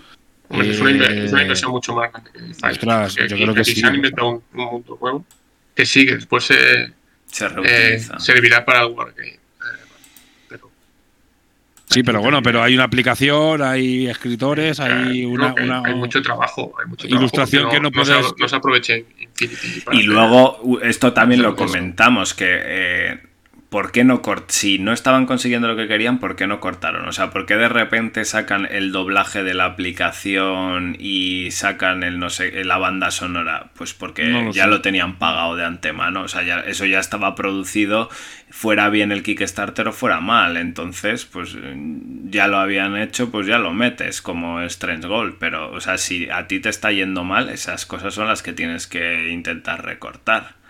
es, una inversión mucho más grande que Ostras, yo creo que sí. Se han inventado un, un juego que sí, que después se, se, eh, servirá para algo. Sí, pero bueno, pero hay una aplicación, hay escritores, hay No, una, que una- hay mucho trabajo, hay mucho Ilustración trabajo que no se- puedes- No se aprovecha en Infinity. Y luego, esto también lo comentamos, que eh, ¿por qué no cort si no estaban consiguiendo lo que querían, ¿por qué no cortaron? O sea, ¿por qué de repente sacan el doblaje de la aplicación y sacan el no sé, la banda sonora? Pues porque No lo ya sé. lo tenían pagado de antemano, o sea, ya, eso ya estaba producido, fuera bien el Kickstarter o fuera mal, entonces, pues ya lo habían hecho, pues ya lo metes como Strange Gold, pero, o sea, si a ti te está yendo mal, esas cosas son las que tienes que intentar recortar.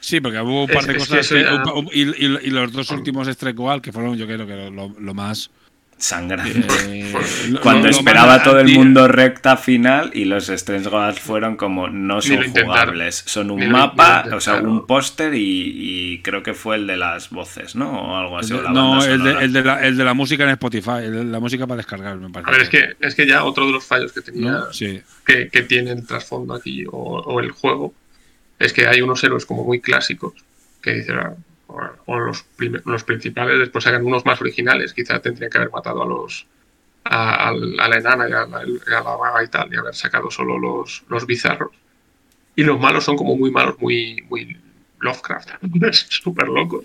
Sí, porque hubo un par de es cosas que- y, y- y los dos últimos Strike Goal, que fueron yo creo que lo, lo más... Sangrante. eh, Cuando lo- esperaba todo el mundo recta final y los Strange Goals fueron como no son jugables, son un mapa, o sea, un póster y, y creo que fue el de las voces, ¿no? O algo así. No, el de, el, de la, el de la música en Spotify, el de la música para descargar, me parece. A ver, es que, es que ya otro de los fallos que tenía, ¿No? Sí. que, que tiene el trasfondo aquí o, o el juego, es que hay unos héroes como muy clásicos que dicen, ah, o, o los, los principales, después sacan unos más originales, quizá tendrían que haber matado a los a, la enana y a la, a la vaga y tal, y haber sacado solo los, los bizarros. Y los malos son como muy malos, muy, muy Lovecraft, súper locos.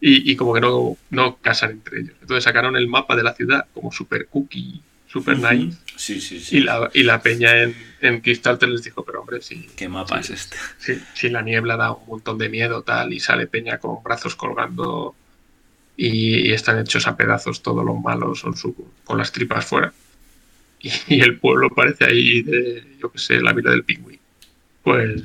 Y, y como que no, no casan entre ellos. Entonces sacaron el mapa de la ciudad como super cookie, super Ujú. nice. Sí, sí, sí. Y la, y la peña en, en Kickstarter les dijo, pero hombre, si, ¿Qué mapa Sí. es este? si, si la niebla da un montón de miedo tal y sale peña con brazos colgando y, y están hechos a pedazos todos los malos son su- con las tripas fuera. Y, y el pueblo parece ahí de, yo qué sé, la vida del pingüino. Pues,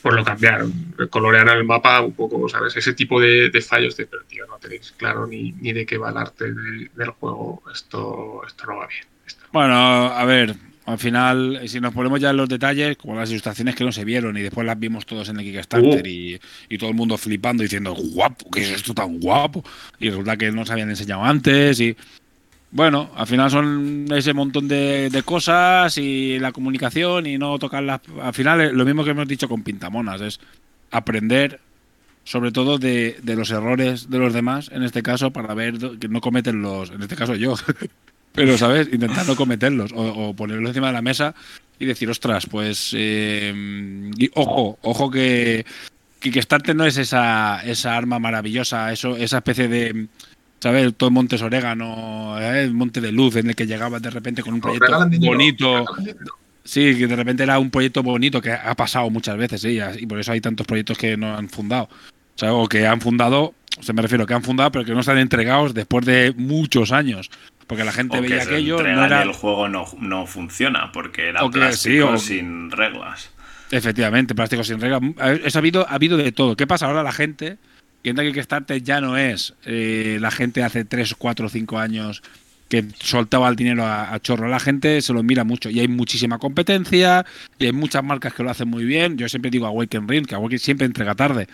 pues lo cambiaron, colorearon el mapa un poco, ¿sabes? Ese tipo de, de fallos de, pero tío, no tenéis claro ni, ni de qué va el arte de- del juego, esto, esto no va bien. Bueno, a ver, al final, si nos ponemos ya en los detalles, como las ilustraciones que no se vieron y después las vimos todos en el Kickstarter Uh. y, y todo el mundo flipando diciendo, guapo, ¿qué es esto tan guapo? Y resulta que no se habían enseñado antes y... Bueno, al final son ese montón de, de cosas y la comunicación y no tocarlas. Al final, es lo mismo que hemos dicho con Pintamonas, es aprender sobre todo de, de los errores de los demás, en este caso, para ver que no cometen los, en este caso yo, pero, ¿sabes? Intentar no cometerlos o, o ponerlos encima de la mesa y decir, ostras, pues, eh, y ojo, ojo que, que Kickstarter no es esa, esa arma maravillosa, eso, esa especie de, ¿sabes? Todo Montes Orégano, ¿eh? el Monte de Luz en el que llegaba de repente con un Nos proyecto bonito. Sí, que de repente era un proyecto bonito que ha pasado muchas veces, sí, y por eso hay tantos proyectos que no han fundado. O, sea, o que han fundado, o sea, me refiero que han fundado, pero que no están entregados después de muchos años. Porque la gente O que veía se aquello, no era. y el juego no, no funciona porque era O que plástico sí, o- sin reglas. Efectivamente, plástico sin regla. A ver, eso ha habido, ha habido de todo. ¿Qué pasa ahora? La gente piensa que Kickstarter ya no es eh, la gente hace 3, 4, 5 años que soltaba el dinero a, a chorro. La gente se lo mira mucho y hay muchísima competencia y hay muchas marcas que lo hacen muy bien. Yo siempre digo Awaken Ring, que Awaken siempre entrega tarde.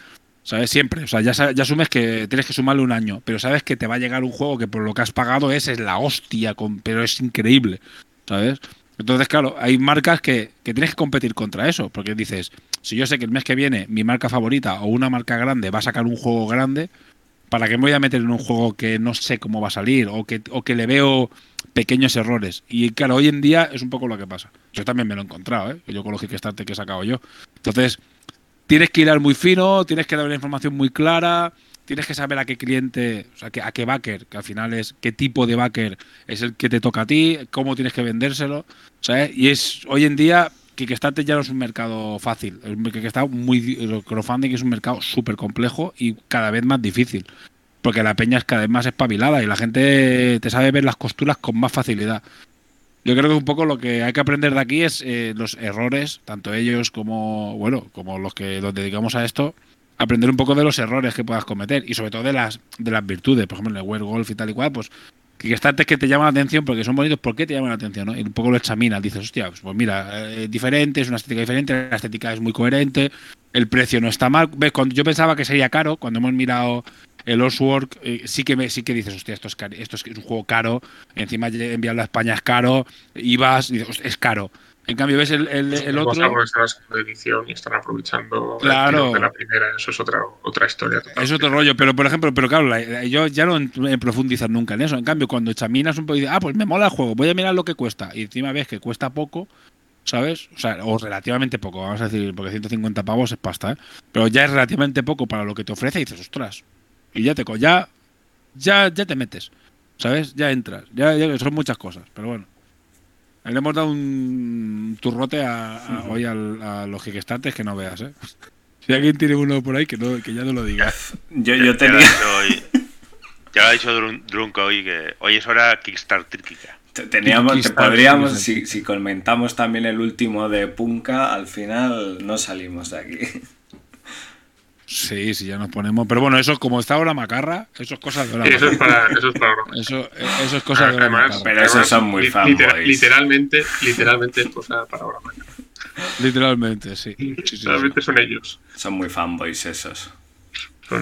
¿Sabes? Siempre. O sea, ya, ya asumes que tienes que sumarle un año, pero sabes que te va a llegar un juego que por lo que has pagado es, es la hostia, con, pero es increíble. ¿Sabes? Entonces, claro, hay marcas que, que tienes que competir contra eso, porque dices, si yo sé que el mes que viene mi marca favorita o una marca grande va a sacar un juego grande, ¿para qué me voy a meter en un juego que no sé cómo va a salir o que, o que le veo pequeños errores? Y claro, hoy en día es un poco lo que pasa. Yo también me lo he encontrado, ¿eh? Yo con los que he sacado yo. Entonces, tienes que hilar muy fino, tienes que dar una información muy clara, tienes que saber a qué cliente, o sea, que- a qué backer, que al final es qué tipo de backer es el que te toca a ti, cómo tienes que vendérselo, ¿sabes? Y es hoy en día Kickstarter ya no es un mercado fácil, el Kickstarter muy el crowdfunding es un mercado súper complejo y cada vez más difícil. Porque la peña es cada vez más espabilada y la gente te sabe ver las costuras con más facilidad. Yo creo que un poco lo que hay que aprender de aquí es eh, los errores, tanto ellos como bueno, como los que nos dedicamos a esto, aprender un poco de los errores que puedas cometer y sobre todo de las de las virtudes, por ejemplo, en el Werewolf y tal y cual, pues que estarte que te llaman la atención porque son bonitos, ¿por qué te llaman la atención? no? Y un poco lo examinas, dices, hostia, pues, pues mira, eh, es diferente, es una estética diferente, la estética es muy coherente, el precio no está mal. ¿Ves? Cuando yo pensaba que sería caro, cuando hemos mirado el Oswork, eh, sí que me, sí que dices, hostia, esto es, cari- esto es un juego caro, encima enviarlo a España es caro, ibas y dices, "Hostia, es caro. En cambio, ves el, el, el otro. está la edición y están aprovechando Claro. de la primera. Eso es otra, otra historia. Es otro rollo, pero por ejemplo, pero claro, la- yo ya no profundizar nunca en eso. En cambio, cuando examinas un poco y dices, ah, pues me mola el juego, voy a mirar lo que cuesta. Y encima ves que cuesta poco, ¿sabes? O sea, o relativamente poco, vamos a decir, porque 150 pavos es pasta, ¿eh? Pero ya es relativamente poco para lo que te ofrece y dices, ostras. Y ya te, co- ya, ya, ya te metes, ¿sabes? Ya entras. Ya, ya- son muchas cosas, pero bueno. Le hemos dado un turrote a, a- hoy al- a los Kickstarters que no veas, ¿eh? Si alguien tiene uno por ahí, que, no, que ya no lo diga. Yo, Ya- yo ya lo ha tenía. Ya lo ha dicho Drun- Drunk hoy que hoy es hora Kickstarter. Te- Teníamos, te Kickstarter, podríamos, si, si comentamos también el último de Punka, al final no salimos de aquí. Sí, sí, ya nos ponemos. Pero bueno, eso como está ahora Macarra, eso es cosa de Y eso es Macarra. para, eso es para. Eso, eso es cosa de Además, Macarra. Pero esos son muy li- fanboys. Literalmente, literalmente es cosa para ahora. Literalmente, sí. Sí, sí, sí. Literalmente son ellos. Son muy fanboys esos.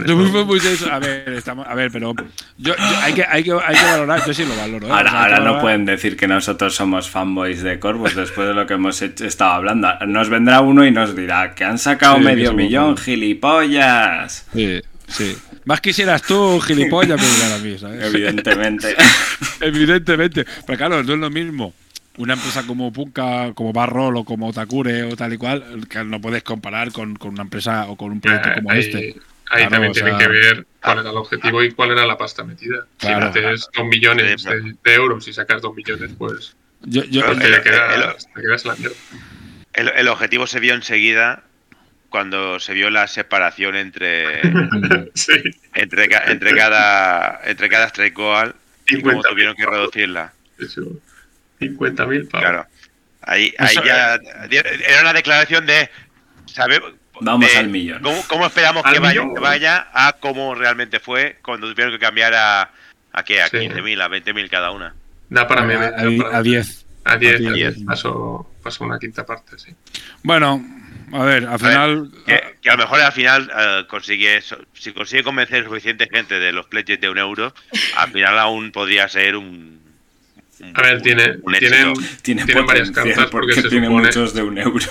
Yo muy- A ver, estamos, a ver, pero yo, yo- hay, que, hay, que, hay que valorar, yo sí lo valoro. ¿eh? Ahora, O sea, hay ahora no valorar- pueden decir que nosotros somos fanboys de Corvus después de lo que hemos hecho- estado hablando. Nos vendrá uno y nos dirá que han sacado Sí, medio millón, gilipollas. Sí, sí. Más quisieras tú, gilipollas, me dirán a mí, ¿sabes? Evidentemente. Evidentemente. Pero claro, no es lo mismo. Una empresa como Punka, como Barrol o como Takure o tal y cual, que no puedes comparar con, con una empresa o con un proyecto como este. Ahí Claro, también tienen sea- que ver cuál era el objetivo y cuál era la pasta metida. Claro. Si metes dos millones Sí, claro. de, de euros y sacas dos millones, pues Yo, yo, Claro, te, el- quedas, te quedas en la mierda. El, el objetivo se vio enseguida cuando se vio la separación entre sí. entre, entre cada entre cada strike goal y cómo 50.000 tuvieron que reducirla. Eso. 50.000 pavos. Claro. Ahí, ahí ya era una declaración de saber Vamos de al millón. ¿Cómo, cómo esperamos que vaya, millón. que vaya a cómo realmente fue cuando tuvieron que cambiar a a qué a Sí. 15.000 a 20.000 cada una. Da para da a- para- a 10. A 10. a a 10. 10. Pasó, pasó una quinta parte, sí. Bueno, a ver, al final. Que, que a lo mejor al final eh, consigue eso- si consigue convencer suficiente gente de los pledges de un euro, al final aún podría ser un, un- A ver, tiene, un tienen, varias cartas porque, porque se tiene supone. muchos de un euro.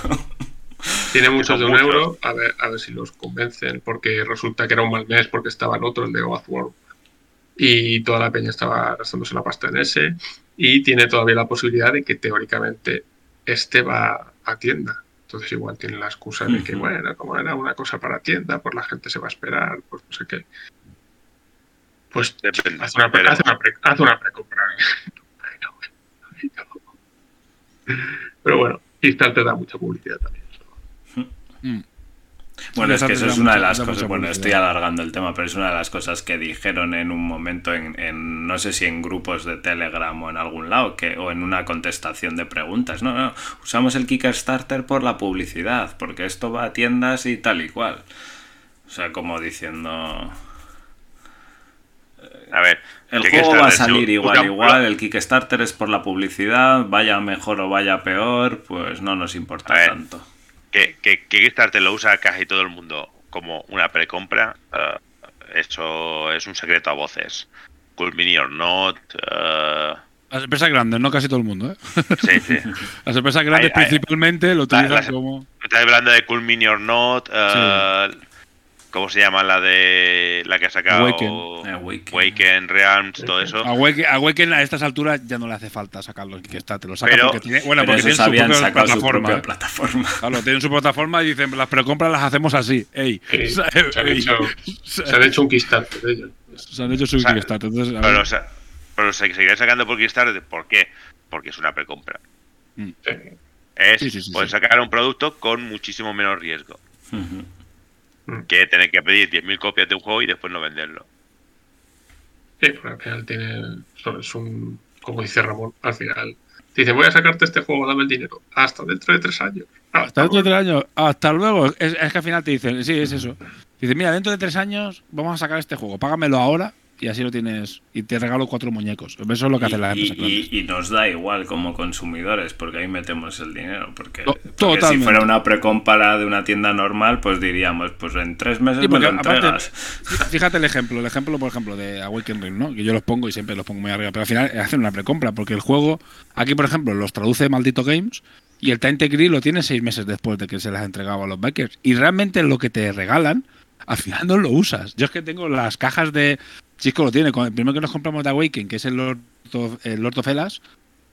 Tiene muchos de un muchos. euro, a ver, a ver si los convencen, porque resulta que era un mal mes porque estaba el otro, el de Oathworld, y toda la peña estaba gastándose la pasta en ese, y tiene todavía la posibilidad de que teóricamente este va a tienda. Entonces igual tiene la excusa de que, bueno, como era una cosa para tienda, pues la gente se va a esperar, pues no sé qué. Pues Depende, haz una, pre- haz una, pre- haz una precompra. Pero bueno, Kickstarter te da mucha publicidad también. Mm, Bueno, es que eso es una de las cosas. Bueno, estoy alargando el tema, pero es una de las cosas que dijeron en un momento en, en no sé si en grupos de Telegram o en algún lado, que, o en una contestación de preguntas. No, no, usamos el Kickstarter por la publicidad, porque esto va a tiendas y tal y cual. O sea, como diciendo. A ver, El juego va a salir igual, igual. El Kickstarter es por la publicidad, vaya mejor o vaya peor, pues no nos importa tanto. Que, que, que Kickstarter lo usa casi todo el mundo como una precompra, eh, eso es un secreto a voces. Cool Mini or Not, eh, Las empresas grandes, no casi todo el mundo, ¿eh? sí, sí. Las empresas grandes principalmente lo utilizan las- como. Estás hablando de Cool Mini or Not, eh, ¿cómo se llama la de la que ha sacado Awaken. Eh, Awaken. Awaken, Realms, todo eso? Awaken, Awaken a estas alturas ya no le hace falta sacarlo en Kickstarter. Lo saca Pero- porque tiene, bueno, porque tienen su propia su plataforma. propia ¿eh? plataforma. Claro, tienen su plataforma y dicen, las precompras las hacemos así. Ey. Sí, Se- han ey. hecho, se han hecho un Kickstarter. Se han hecho su O sea, Kickstarter. Entonces, a Pero, ver. o sea, pero se seguirán sacando por Kickstarter, ¿por qué? Porque es una precompra. Sí. Es, Sí, sí, sí, puedes sí. sacar un producto con muchísimo menos riesgo Ujú. que tener que pedir 10.000 copias de un juego y después no venderlo. Sí, porque al final tiene. Es un. Como dice Ramón, al final. Dice, voy a sacarte este juego, dame el dinero. Hasta dentro de tres años. Hasta dentro de tres años. Hasta luego. Es, es que al final te dicen, sí, es eso. Dice, mira, dentro de tres años vamos a sacar este juego. Págamelo ahora y así lo tienes. Y te regalo cuatro muñecos. Eso es lo que hace la Y, empresa. y- y nos da igual como consumidores, porque ahí metemos el dinero. Porque, si fuera una precompra de una tienda normal, pues diríamos, pues en tres meses Sí, me lo aparte, entregas. fíjate el ejemplo, el ejemplo, por ejemplo, de Awaken Ring, ¿no? Que yo los pongo y siempre los pongo muy arriba, pero al final hacen una precompra, porque el juego, aquí por ejemplo, los traduce Maldito Games, y el Tainted Grill lo tienes seis meses después de que se las ha entregado a los backers. Y realmente lo que te regalan, al final no lo usas. Yo es que tengo las cajas de. Chico lo tiene, con el primero que nos compramos de Awaken, que es el Lord of, el Lord of Elas,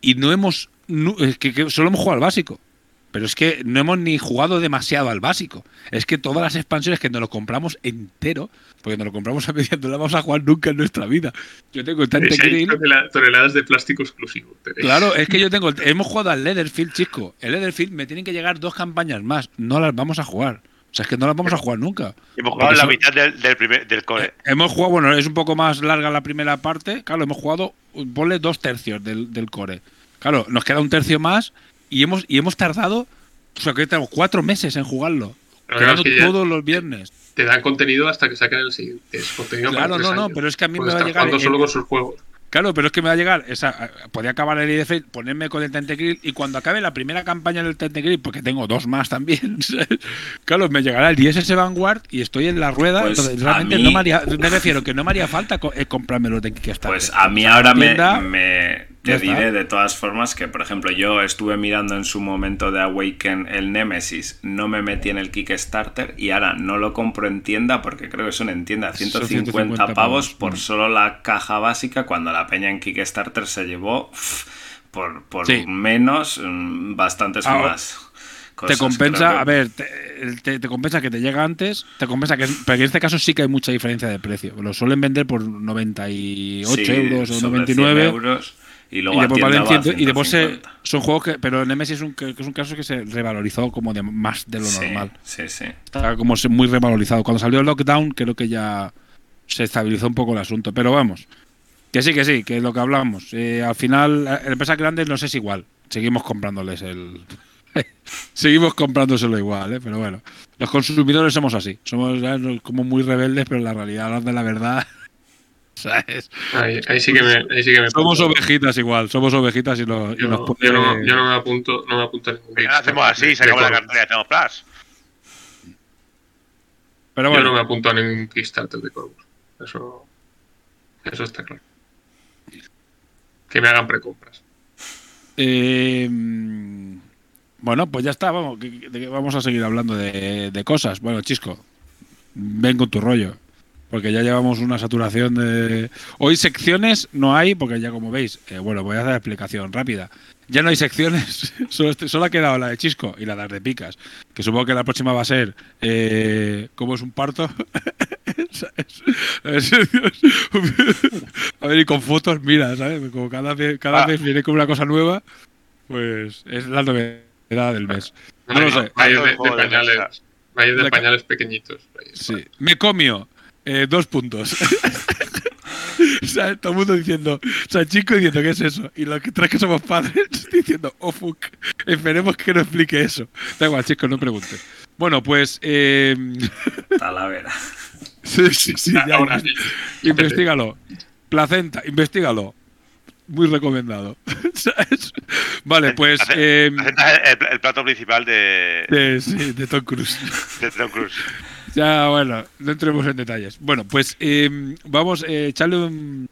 y no hemos. no- es que, que solo hemos jugado al básico. Pero es que no hemos ni jugado demasiado al básico. Es que todas las expansiones que nos lo compramos entero, porque nos lo compramos a medias, no la vamos a jugar nunca en nuestra vida. Yo tengo tonela- toneladas de plástico exclusivo. tenéis. Claro, es que yo tengo. Hemos jugado al Leatherfield, chico. El Leatherfield me tienen que llegar dos campañas más. No las vamos a jugar. O sea, es que no las vamos a jugar nunca. Hemos jugado la mitad del, del primer del core. Eh, Hemos jugado, bueno, es un poco más larga la primera parte. Claro, hemos jugado, ponle dos tercios del, del core. Claro, nos queda un tercio más y hemos, y hemos tardado, o sea, que tenemos cuatro meses en jugarlo. Claro, que todos los viernes. Te dan contenido hasta que saquen el siguiente. Es contenido Claro, no, no, años. pero es que a mí Porque me va a llegar. solo con sus juegos. Claro, pero es que me va a llegar. Esa, podía acabar el IDF, ponerme con el Tentacryl y cuando acabe la primera campaña del Tentacryl, porque tengo dos más también, claro, me llegará el ISS Vanguard y estoy en la rueda. Pues entonces, realmente mí- no me, haría, me refiero que no me haría falta co- eh, comprarme los de Kickstarter. Pues a mí ahora me, tienda, me- ya te diré de todas formas que, por ejemplo, yo estuve mirando en su momento de Awaken el Nemesis, no me metí en el Kickstarter y ahora no lo compro en tienda porque creo que son en tienda Son 150, 150 pavos pavos, por mm. solo la caja básica cuando la peña en Kickstarter se llevó por, por Sí. menos mm, bastantes Ahora, más. te cosas. compensa, Creo que- a ver, te, te- te compensa que te llega antes, te compensa que, pero en este caso sí que hay mucha diferencia de precio. Lo suelen vender por 98 Sí, euros o sobre 99 100 euros, y y luego a después, tienda valen va a 100, y después se- 150. son juegos que, pero Nemesis es un, que es un caso que se revalorizó como de más de lo Sí, normal. sí, sí. Está como muy revalorizado. Cuando salió el lockdown, creo que ya se estabilizó un poco el asunto. Pero vamos, que sí, que sí, que es lo que hablamos. Eh, al final, eh, en empresas grandes nos es igual. Seguimos comprándoles el. Seguimos comprándoselo igual, ¿eh? pero bueno. Los consumidores somos así. Somos como muy rebeldes, pero la realidad, de la verdad. ¿sabes? Ahí, ahí sí que me, ahí sí que me Somos apunto. ovejitas igual. Somos ovejitas y, Yo, nos no- pone- yo no, yo no me apunto, no me apunto a ningún Kickstarter hacemos así, de sacamos la cartera y hacemos plus. Pero Yo no me apunto a ningún Kickstarter de Corvus. Eso, eso está claro. Que me hagan precompras. Eh, bueno, pues ya está, vamos, que- que vamos a seguir hablando de, de cosas. Bueno, Chisco, ven con tu rollo, porque ya llevamos una saturación de... Hoy secciones no hay, porque ya como veis, eh, bueno, voy a hacer explicación rápida. Ya no hay secciones, solo, este- solo ha quedado la de Chisco y la de las de Picas, que supongo que la próxima va a ser eh, ¿Cómo es un parto? ¿Sabes? A ver, si- a ver, y con fotos, mira, ¿sabes? Como cada vez, cada Ah. vez viene con una cosa nueva, pues es la novedad del mes. No lo sé. Hay de, pañales, de pequeñitos. Sí. Me comio. Eh, dos puntos. o sea, todo el mundo diciendo, o sea, chico diciendo, ¿qué es eso? Y los que tres que somos padres diciendo, oh fuck, esperemos que no explique eso. Da igual, chicos, no preguntes. Bueno, pues. Eh, Talavera. sí, sí, sí, ya, Ahora sí. investigalo. Placenta, investigalo. Muy recomendado. ¿Sabes? Vale, pues. Eh, el, el plato principal de, de, sí, de Tom Cruise. de Tom Cruise. Ya, bueno, no entremos en detalles. Bueno, pues eh, vamos, eh, echarle un...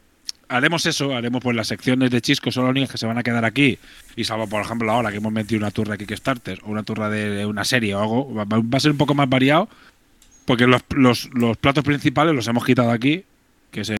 Haremos eso, haremos pues las secciones de Chisco, son las únicas que se van a quedar aquí. Y salvo, por ejemplo, ahora que hemos metido una turra de Kickstarter o una turra de una serie o algo, va, a ser un poco más variado. Porque los, los, los platos principales los hemos quitado aquí, que es